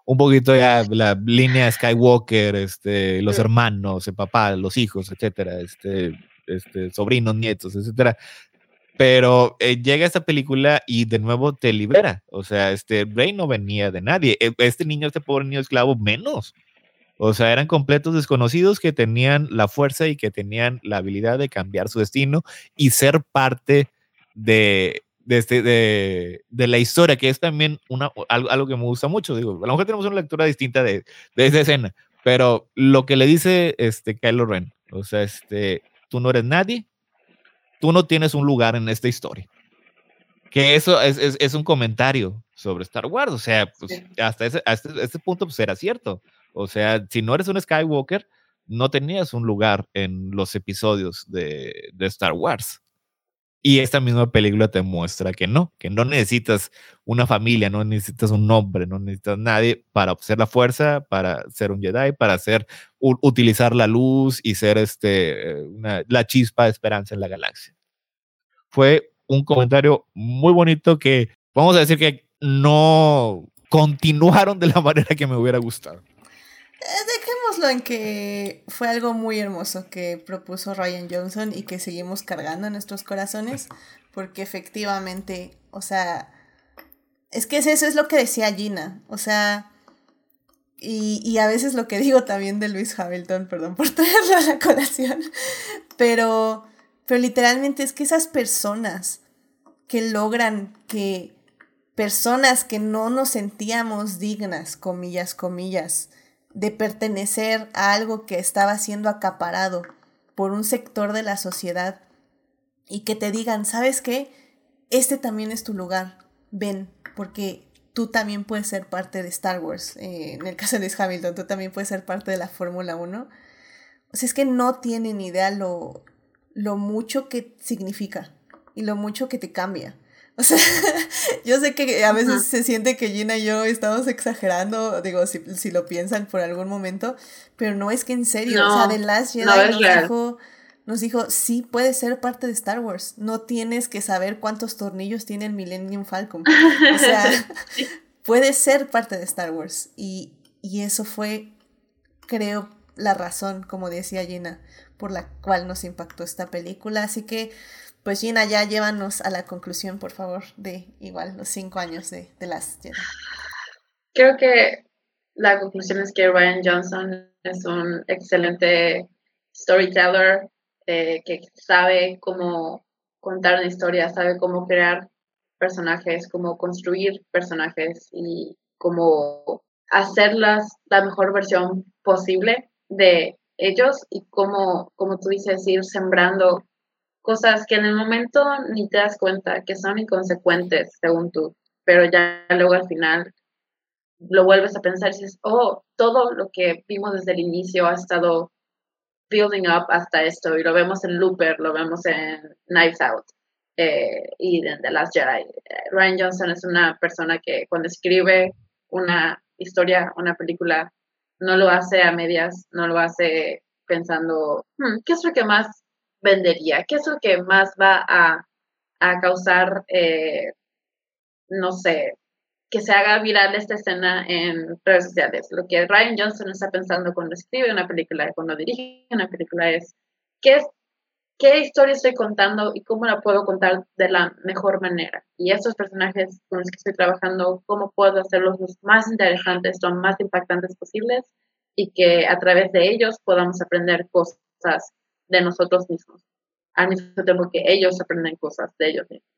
un poquito ya la línea Skywalker, este, los hermanos, el papá, los hijos, etcétera, este, este, sobrinos, nietos, etcétera, pero eh, llega esta película y de nuevo te libera. O sea, este Rey no venía de nadie. E, este niño, este pobre niño esclavo, menos. O sea, eran completos desconocidos que tenían la fuerza y que tenían la habilidad de cambiar su destino y ser parte de, de, este, de, de la historia, que es también una, algo, algo, que me gusta mucho. Digo, a lo mejor tenemos una lectura distinta de, de esa escena, pero lo que le dice este Kylo Ren, o sea, este, tú no eres nadie, tú no tienes un lugar en esta historia. Que eso es, es, es un comentario sobre Star Wars, o sea, pues, sí. hasta, ese, hasta ese punto pues era cierto. O sea, si no eres un Skywalker, no tenías un lugar en los episodios de, de Star Wars. Y esta misma película te muestra que no, que no necesitas una familia, no necesitas un nombre, no necesitas nadie para ser la fuerza, para ser un Jedi, para ser, utilizar la luz y ser este, una, la chispa de esperanza en la galaxia. Fue un comentario muy bonito que vamos a decir que no continuaron de la manera que me hubiera gustado. Dejémoslo en que fue algo muy hermoso que propuso Ryan Johnson y que seguimos cargando en nuestros corazones, porque efectivamente, o sea, es que eso es lo que decía Gina, o sea, y, y a veces lo que digo también de Luis Hamilton, perdón por traerlo a la colación, pero, pero literalmente es que esas personas que logran que personas que no nos sentíamos dignas, comillas, comillas, de pertenecer a algo que estaba siendo acaparado por un sector de la sociedad y que te digan, ¿sabes qué? Este también es tu lugar, ven, porque tú también puedes ser parte de Star Wars. Eh, en el caso de Hamilton, tú también puedes ser parte de la Fórmula 1. O sea, es que no tienen idea lo, lo mucho que significa y lo mucho que te cambia. O sea, yo sé que a veces se siente que Gina y yo estamos exagerando, digo, si, si lo piensan por algún momento, pero no es que en serio, no, o sea, The Last Jedi no nos, dijo, nos dijo, sí, puedes ser parte de Star Wars, no tienes que saber cuántos tornillos tiene el Millennium Falcon, o sea, puedes ser parte de Star Wars, y, y eso fue, creo, la razón, como decía Gina, por la cual nos impactó esta película, así que pues Gina, ya llévanos a la conclusión, por favor, de igual los cinco años de, de las Jedi. Creo que la conclusión es que Ryan Johnson es un excelente storyteller eh, que sabe cómo contar una historia, sabe cómo crear personajes, cómo construir personajes y cómo hacerlas la mejor versión posible de ellos y cómo, como tú dices, ir sembrando cosas que en el momento ni te das cuenta que son inconsecuentes según tú, pero ya luego al final lo vuelves a pensar y dices, oh, todo lo que vimos desde el inicio ha estado building up hasta esto y lo vemos en Looper, lo vemos en Knives Out eh, y de The Last Jedi. Ryan Johnson es una persona que cuando escribe una historia, una película, no lo hace a medias, no lo hace pensando, hmm, ¿qué es lo que más vendería? ¿Qué es lo que más va a, causar, eh, no sé, que se haga viral esta escena en redes sociales? Lo que Ryan Johnson está pensando cuando escribe una película, cuando dirige una película es, ¿qué, es, qué historia estoy contando y cómo la puedo contar de la mejor manera? Y estos personajes con los que estoy trabajando, ¿cómo puedo hacerlos los más interesantes, los más impactantes posibles? y que a través de ellos podamos aprender cosas de nosotros mismos, al mismo tiempo que ellos aprenden cosas de ellos mismos.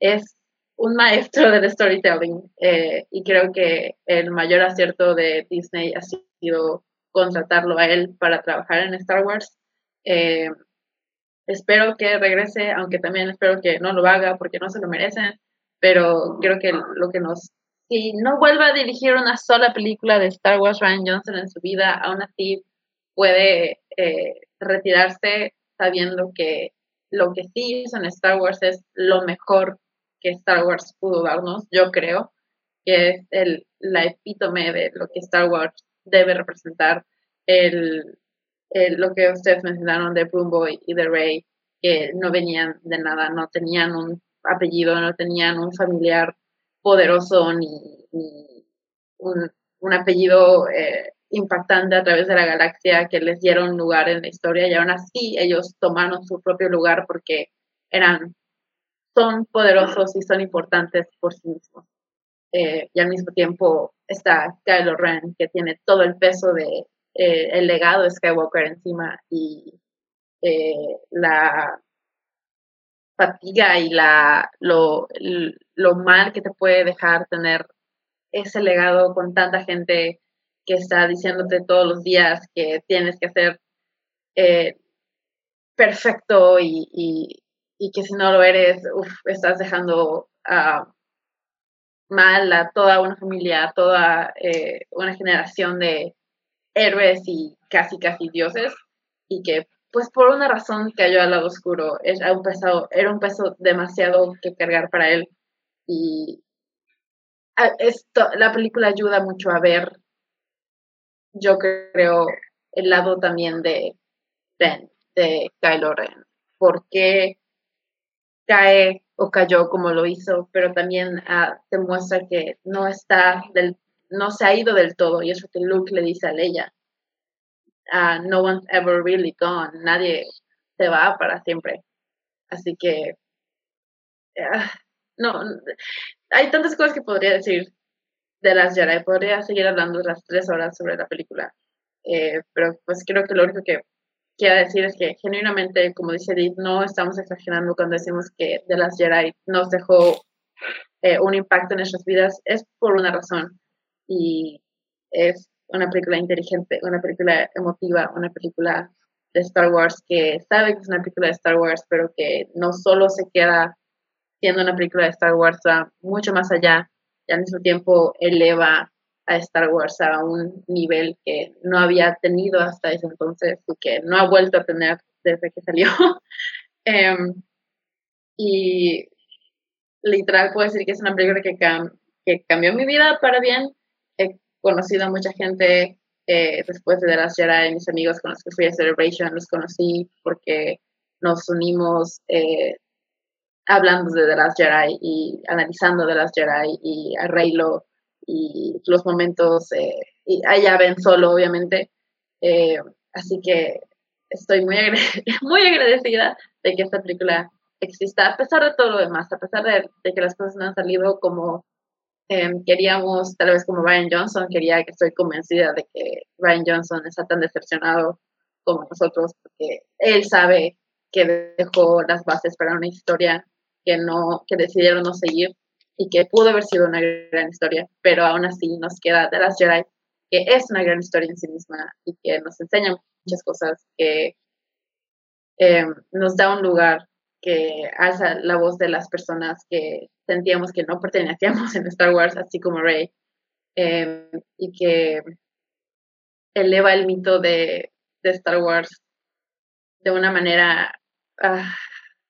Es un maestro del storytelling eh, y creo que el mayor acierto de Disney ha sido contratarlo a él para trabajar en Star Wars. Eh, espero que regrese, aunque también espero que no lo haga porque no se lo merecen, pero creo que lo que nos si no vuelva a dirigir una sola película de Star Wars Ryan Johnson en su vida, aún así puede eh, retirarse sabiendo que lo que sí hizo en Star Wars es lo mejor que Star Wars pudo darnos, yo creo, que es el, la epítome de lo que Star Wars debe representar, el, lo que ustedes mencionaron de Boy y de Rey, que no venían de nada, no tenían un apellido, no tenían un familiar poderoso ni, un, apellido eh, impactante a través de la galaxia que les dieron lugar en la historia y aún así ellos tomaron su propio lugar porque eran, son poderosos y son importantes por sí mismos. Eh, y al mismo tiempo está Kylo Ren que tiene todo el peso de eh, el legado de Skywalker encima y la fatiga y la, lo, lo mal que te puede dejar tener ese legado con tanta gente que está diciéndote todos los días que tienes que hacer eh, perfecto y, que si no lo eres, estás dejando mal a toda una familia, a toda eh, una generación de héroes y casi, casi dioses, y que pues por una razón cayó al lado oscuro. Era un, peso, era un peso demasiado que cargar para él. Y esto, la película ayuda mucho a ver, yo creo, el lado también de Ben, de Kylo Ren. ¿Por qué cae o cayó como lo hizo? Pero también ah, demuestra que no está del, no se ha ido del todo. Y eso que Luke le dice a Leia uh, no one's ever really gone, nadie se va para siempre. Así que, uh, no, hay tantas cosas que podría decir de las Jedi, podría seguir hablando las tres horas sobre la película, eh, pero pues creo que lo único que quiero decir es que genuinamente, como dice Edith, no estamos exagerando cuando decimos que las Jedi nos dejó eh, un impacto en nuestras vidas, es por una razón y es una película inteligente, una película emotiva, una película de Star Wars que sabe que es una película de Star Wars, pero que no solo se queda siendo una película de Star Wars, va mucho más allá y al mismo tiempo eleva a Star Wars a un nivel que no había tenido hasta ese entonces y que no ha vuelto a tener desde que salió. Em, y literal puedo decir que es una película que, que cambió mi vida para bien conocido a mucha gente eh, después de Last Jedi, mis amigos con los que fui a Celebration, los conocí porque nos unimos eh, hablando de The Last Jedi y analizando The Last Jedi y a Reylo y los momentos, eh, y allá ven solo, obviamente. así que estoy muy, muy agradecida de que esta película exista, a pesar de todo lo demás, a pesar de, de que las cosas no han salido como Em, queríamos, tal vez como Ryan Johnson, quería que estoy convencida de que Ryan Johnson está tan decepcionado como nosotros, porque él sabe que dejó las bases para una historia que no, que decidieron no seguir y que pudo haber sido una gran historia, pero aún así nos queda The Last Jedi, que es una gran historia en sí misma y que nos enseña muchas cosas, que em, nos da un lugar que alza la voz de las personas que sentíamos que no pertenecíamos en Star Wars, así como Rey, em, y que eleva el mito de, Star Wars de una manera ah,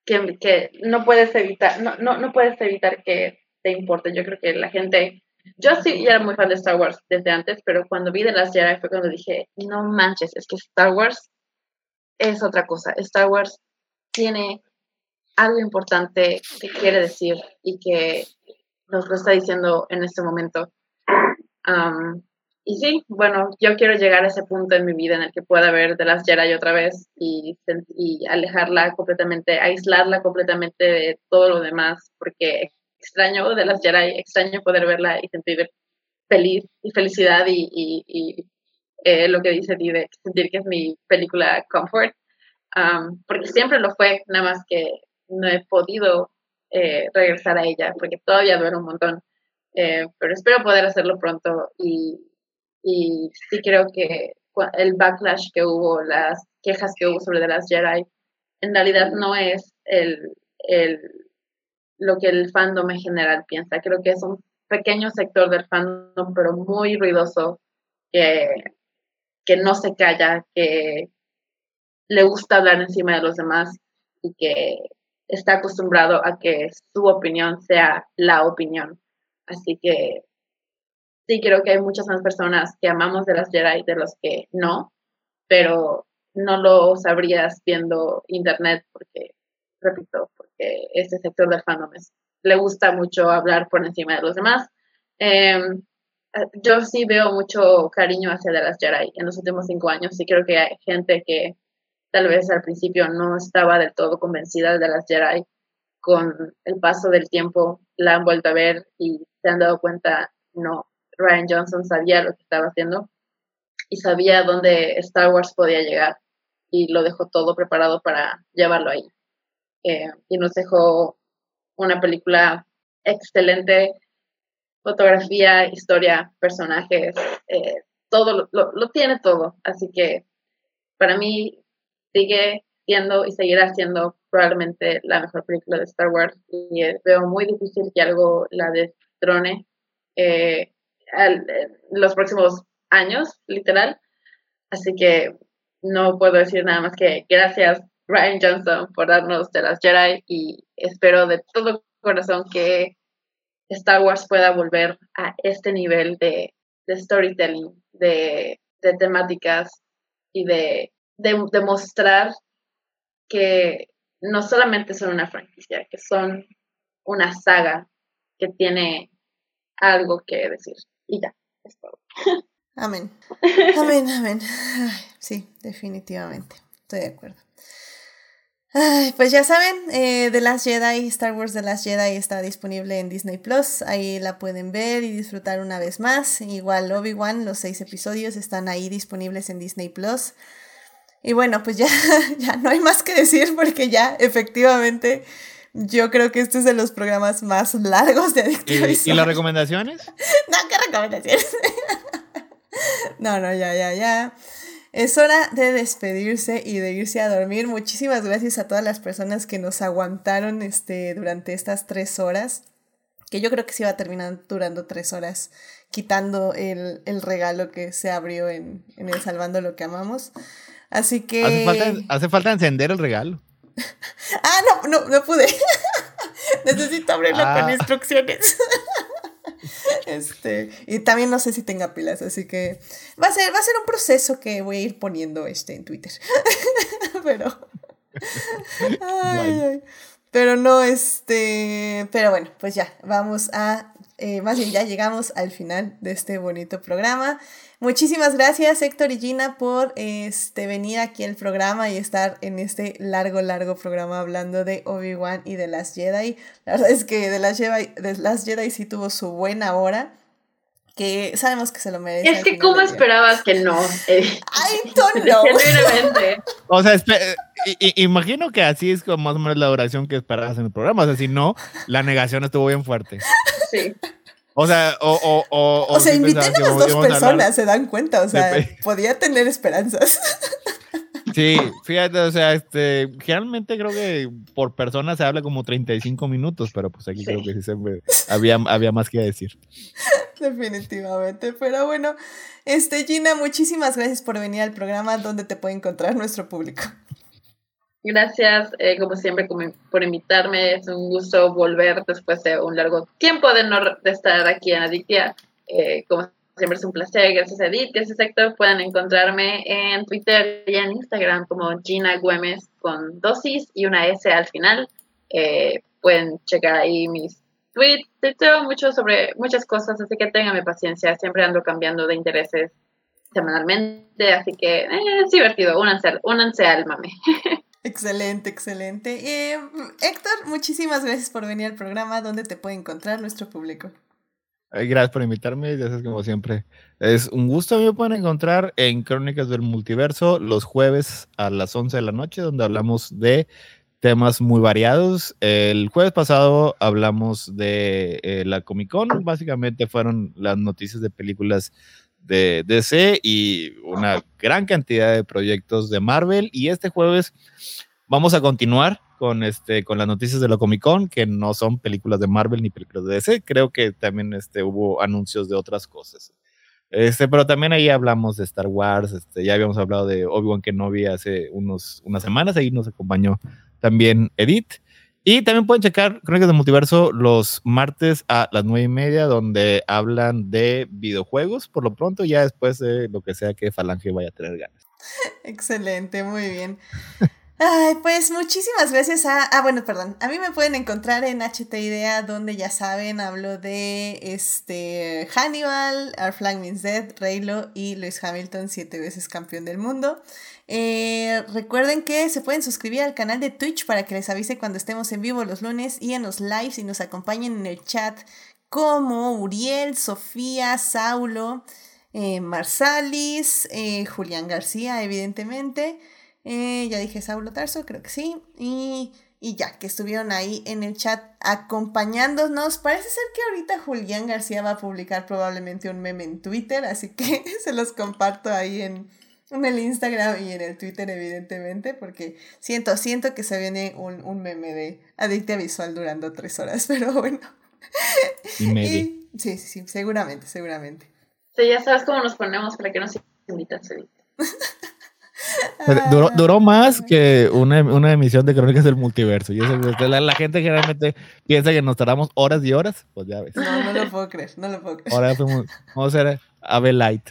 que, que no puedes evitar, no, no, no puedes evitar que te importe. Yo creo que la gente, yo sí era muy fan de Star Wars desde antes, pero cuando vi de las Jedi fue cuando dije, no manches, es que Star Wars es otra cosa. Star Wars tiene algo importante que quiere decir y que nos lo está diciendo en este momento. y sí, bueno, yo quiero llegar a ese punto en mi vida en el que pueda ver de las Jedi otra vez y, y alejarla completamente, aislarla completamente de todo lo demás, porque extraño de las Jedi, extraño poder verla y sentir feliz y felicidad y, eh, lo que dice Dide, sentir que es mi película comfort, porque siempre lo fue, nada más que no he podido eh, regresar a ella, porque todavía duele un montón, eh, pero espero poder hacerlo pronto y, y sí creo que el backlash que hubo, las quejas que hubo sobre The Last Jedi, en realidad no es el, el, lo que el fandom en general piensa. Creo que es un pequeño sector del fandom, pero muy ruidoso, que, que no se calla, que le gusta hablar encima de los demás y que está acostumbrado a que su opinión sea la opinión. Así que sí creo que hay muchas más personas que amamos de las Jedi de los que no, pero no lo sabrías viendo internet porque, repito, porque este sector del fandom le gusta mucho hablar por encima de los demás. Em, yo sí veo mucho cariño hacia de las Jedi en los últimos cinco años y creo que hay gente que tal vez al principio no estaba del todo convencida de las Jedi, con el paso del tiempo la han vuelto a ver y se han dado cuenta, no, Ryan Johnson sabía lo que estaba haciendo y sabía dónde Star Wars podía llegar y lo dejó todo preparado para llevarlo ahí. Eh, y nos dejó una película excelente, fotografía, historia, personajes, eh, todo lo, lo, tiene todo. Así que para mí sigue siendo y seguirá siendo probablemente la mejor película de Star Wars y veo muy difícil que algo la destrone eh, en los próximos años, literal. Así que no puedo decir nada más que gracias Ryan Johnson por darnos de las Jedi y espero de todo corazón que Star Wars pueda volver a este nivel de, storytelling, de temáticas y de de demostrar que no solamente son una franquicia, que son una saga que tiene algo que decir. Y ya, es todo. Amén. Amén, amén. sí, definitivamente. Estoy de acuerdo. Ay, pues ya saben, eh, The Last Jedi, Star Wars The Last Jedi está disponible en Disney Plus. Ahí la pueden ver y disfrutar una vez más. Igual Obi-Wan, los seis episodios están ahí disponibles en Disney Plus. Y bueno, pues ya, ya no hay más que decir porque ya efectivamente yo creo que este es de los programas más largos de Adictiva ¿Y, ¿Y las recomendaciones? no, ¿qué recomendaciones? no, no, ya, ya, ya. Es hora de despedirse y de irse a dormir. Muchísimas gracias a todas las personas que nos aguantaron este, durante estas tres horas. Que yo creo que se iba a terminar durando tres horas, quitando el, el regalo que se abrió en, en el Salvando lo que amamos. Así que. Hace falta, encender el regalo. ah, no, no, no pude. Necesito abrirlo con ah. instrucciones. este, y también no sé si tenga pilas, así que va a ser, va a ser un proceso que voy a ir poniendo este en Twitter. pero. Pero no, este. Pero bueno, pues ya, vamos a. Eh, más bien, ya llegamos al final de este bonito programa. Muchísimas gracias Héctor y Gina por este, venir aquí al programa y estar en este largo, largo programa hablando de Obi-Wan y de las Jedi. La verdad es que de las Jedi, de las Jedi sí tuvo su buena hora que sabemos que se lo merece. Es que, ¿cómo esperabas que no? Eh, I don't know. o sea, imagino que así es como más o menos la oración que esperabas en el programa. O sea, si no, la negación estuvo bien fuerte. Sí. O sea, o, o, o, o sea, inviten a las dos personas, se dan cuenta, o sea, podía tener esperanzas. Sí, fíjate, o sea, este, generalmente creo que por persona se habla como 35 minutos, pero pues aquí creo que sí se había, había más que decir. Definitivamente, pero bueno, este, Gina, muchísimas gracias por venir al programa donde te puede encontrar nuestro público. Gracias, eh, como siempre, por invitarme. Es un gusto volver después de un largo tiempo de no de estar aquí en Adictia. Eh, como siempre es un placer. Gracias a Edith, gracias Héctor. Pueden encontrarme en Twitter y en Instagram como Gina Güemes con dosis y una S al final. Eh, pueden checar ahí mis tweets. Tengo mucho sobre muchas cosas, así que tenganme paciencia. Siempre ando cambiando de intereses semanalmente, así que es divertido. Únanse, únanse al mame. Excelente, excelente. Eh, Héctor, muchísimas gracias por venir al programa. ¿Dónde te puede encontrar nuestro público? Gracias por invitarme, ya sabes como siempre. Es un gusto, me pueden encontrar en Crónicas del Multiverso los jueves a las 11 de la noche, donde hablamos de temas muy variados. El jueves pasado hablamos de eh, la Comic Con, básicamente fueron las noticias de películas de DC y una gran cantidad de proyectos de Marvel. Y este jueves vamos a continuar con, este, con las noticias de la Comic Con, que no son películas de Marvel ni películas de DC. Creo que también este, hubo anuncios de otras cosas. Este, pero también ahí hablamos de Star Wars, este, ya habíamos hablado de Obi-Wan Kenobi hace unos, unas semanas, ahí nos acompañó también Edith. Y también pueden checar Crónicas del Multiverso los martes a las nueve y media, donde hablan de videojuegos, por lo pronto, ya después de lo que sea que Falange vaya a tener ganas. Excelente, muy bien. Ay, pues muchísimas gracias a. Ah, bueno, perdón. A mí me pueden encontrar en HT Idea, donde ya saben, hablo de este Hannibal, Our Flag Means Dead, Reylo y Lewis Hamilton, siete veces campeón del mundo. Eh, recuerden que se pueden suscribir al canal de Twitch para que les avise cuando estemos en vivo los lunes y en los lives y nos acompañen en el chat como Uriel, Sofía, Saulo, eh, Marsalis, eh, Julián García, evidentemente. ya dije Saulo Tarso, creo que sí. Y, y ya, que estuvieron ahí en el chat acompañándonos. Parece ser que ahorita Julián García va a publicar probablemente un meme en Twitter, así que se los comparto ahí en, en el Instagram y en el Twitter, evidentemente, porque siento, siento que se viene un, un meme de adicta visual durando tres horas, pero bueno. Y, sí, sí, sí, seguramente, seguramente. Sí, ya sabes cómo nos ponemos para que nos invitas, Duró, duró, más que una, una, emisión de Crónicas del Multiverso. Y eso, la, la, gente generalmente piensa que nos tardamos horas y horas. Pues ya ves. No, no lo puedo creer, no lo puedo creer. Ahora vamos a hacer Ave Light.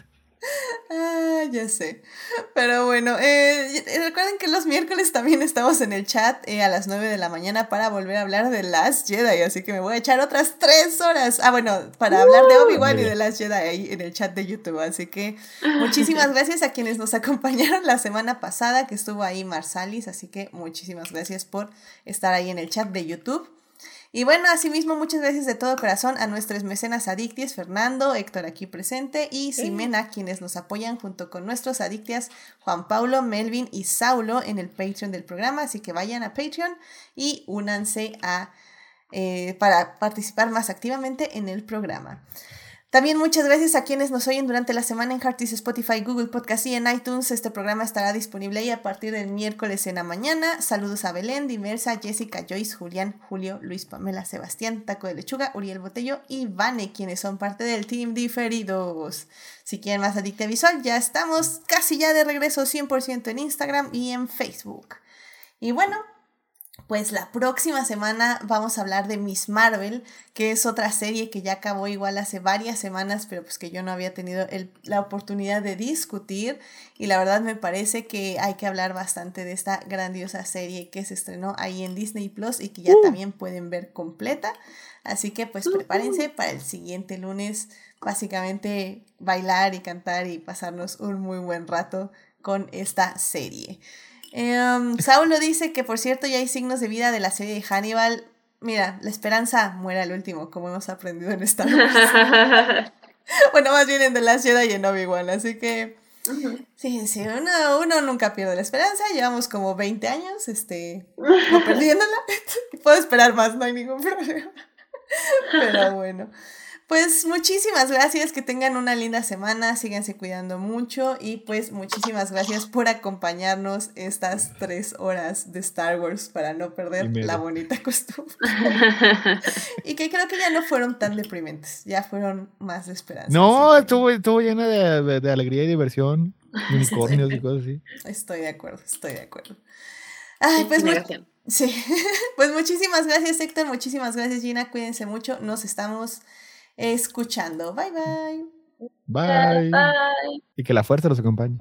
Ah, ya sé. Pero bueno, eh, recuerden que los miércoles también estamos en el chat eh, a las 9 de la mañana para volver a hablar de Last Jedi. Así que me voy a echar otras 3 horas. Ah, bueno, para hablar de Obi-Wan y de Last Jedi ahí en el chat de YouTube. Así que muchísimas gracias a quienes nos acompañaron la semana pasada, que estuvo ahí Marsalis. Así que muchísimas gracias por estar ahí en el chat de YouTube. Y bueno, asimismo, muchas gracias de todo corazón a nuestros mecenas adictias, Fernando, Héctor aquí presente y Simena, quienes nos apoyan junto con nuestros adictias, Juan Paulo, Melvin y Saulo en el Patreon del programa. Así que vayan a Patreon y únanse a, eh, para participar más activamente en el programa. También muchas gracias a quienes nos oyen durante la semana en Heartis, Spotify, Google Podcast y en iTunes. Este programa estará disponible ahí a partir del miércoles en la mañana. Saludos a Belén, Dimersa, Jessica, Joyce, Julián, Julio, Luis, Pamela, Sebastián, Taco de Lechuga, Uriel Botello y Vane, quienes son parte del Team Diferidos. Si quieren más Adicta Visual, ya estamos casi ya de regreso 100% en Instagram y en Facebook. Y bueno, pues la próxima semana vamos a hablar de Miss Marvel, que es otra serie que ya acabó igual hace varias semanas, pero pues que yo no había tenido la oportunidad de discutir y la verdad me parece que hay que hablar bastante de esta grandiosa serie que se estrenó ahí en Disney Plus y que ya uh. también pueden ver completa. Así que pues prepárense para el siguiente lunes, básicamente bailar y cantar y pasarnos un muy buen rato con esta serie. Um, Saulo dice que, por cierto, ya hay signos de vida de la serie de Hannibal. Mira, la esperanza muere al último, como hemos aprendido en esta bueno, más bien en The Last Jedi y en Obi-Wan, así que... Sí, sí, uno, uno, nunca pierde la esperanza. Llevamos como 20 años, este, no perdiéndola. Puedo esperar más, no hay ningún problema. Pero bueno. Pues muchísimas gracias, que tengan una linda semana, síganse cuidando mucho y pues muchísimas gracias por acompañarnos estas tres horas de Star Wars para no perder la bonita costumbre. y que creo que ya no fueron tan deprimentes, ya fueron más de esperanza. No, estuvo, estuvo llena de, alegría y diversión, unicornios y cosas así. Estoy de acuerdo, estoy de acuerdo. Ay, pues Sí, pues muchísimas gracias Héctor, muchísimas gracias Gina, cuídense mucho, nos estamos escuchando. Bye bye. Bye. bye. Y que la fuerza los acompañe.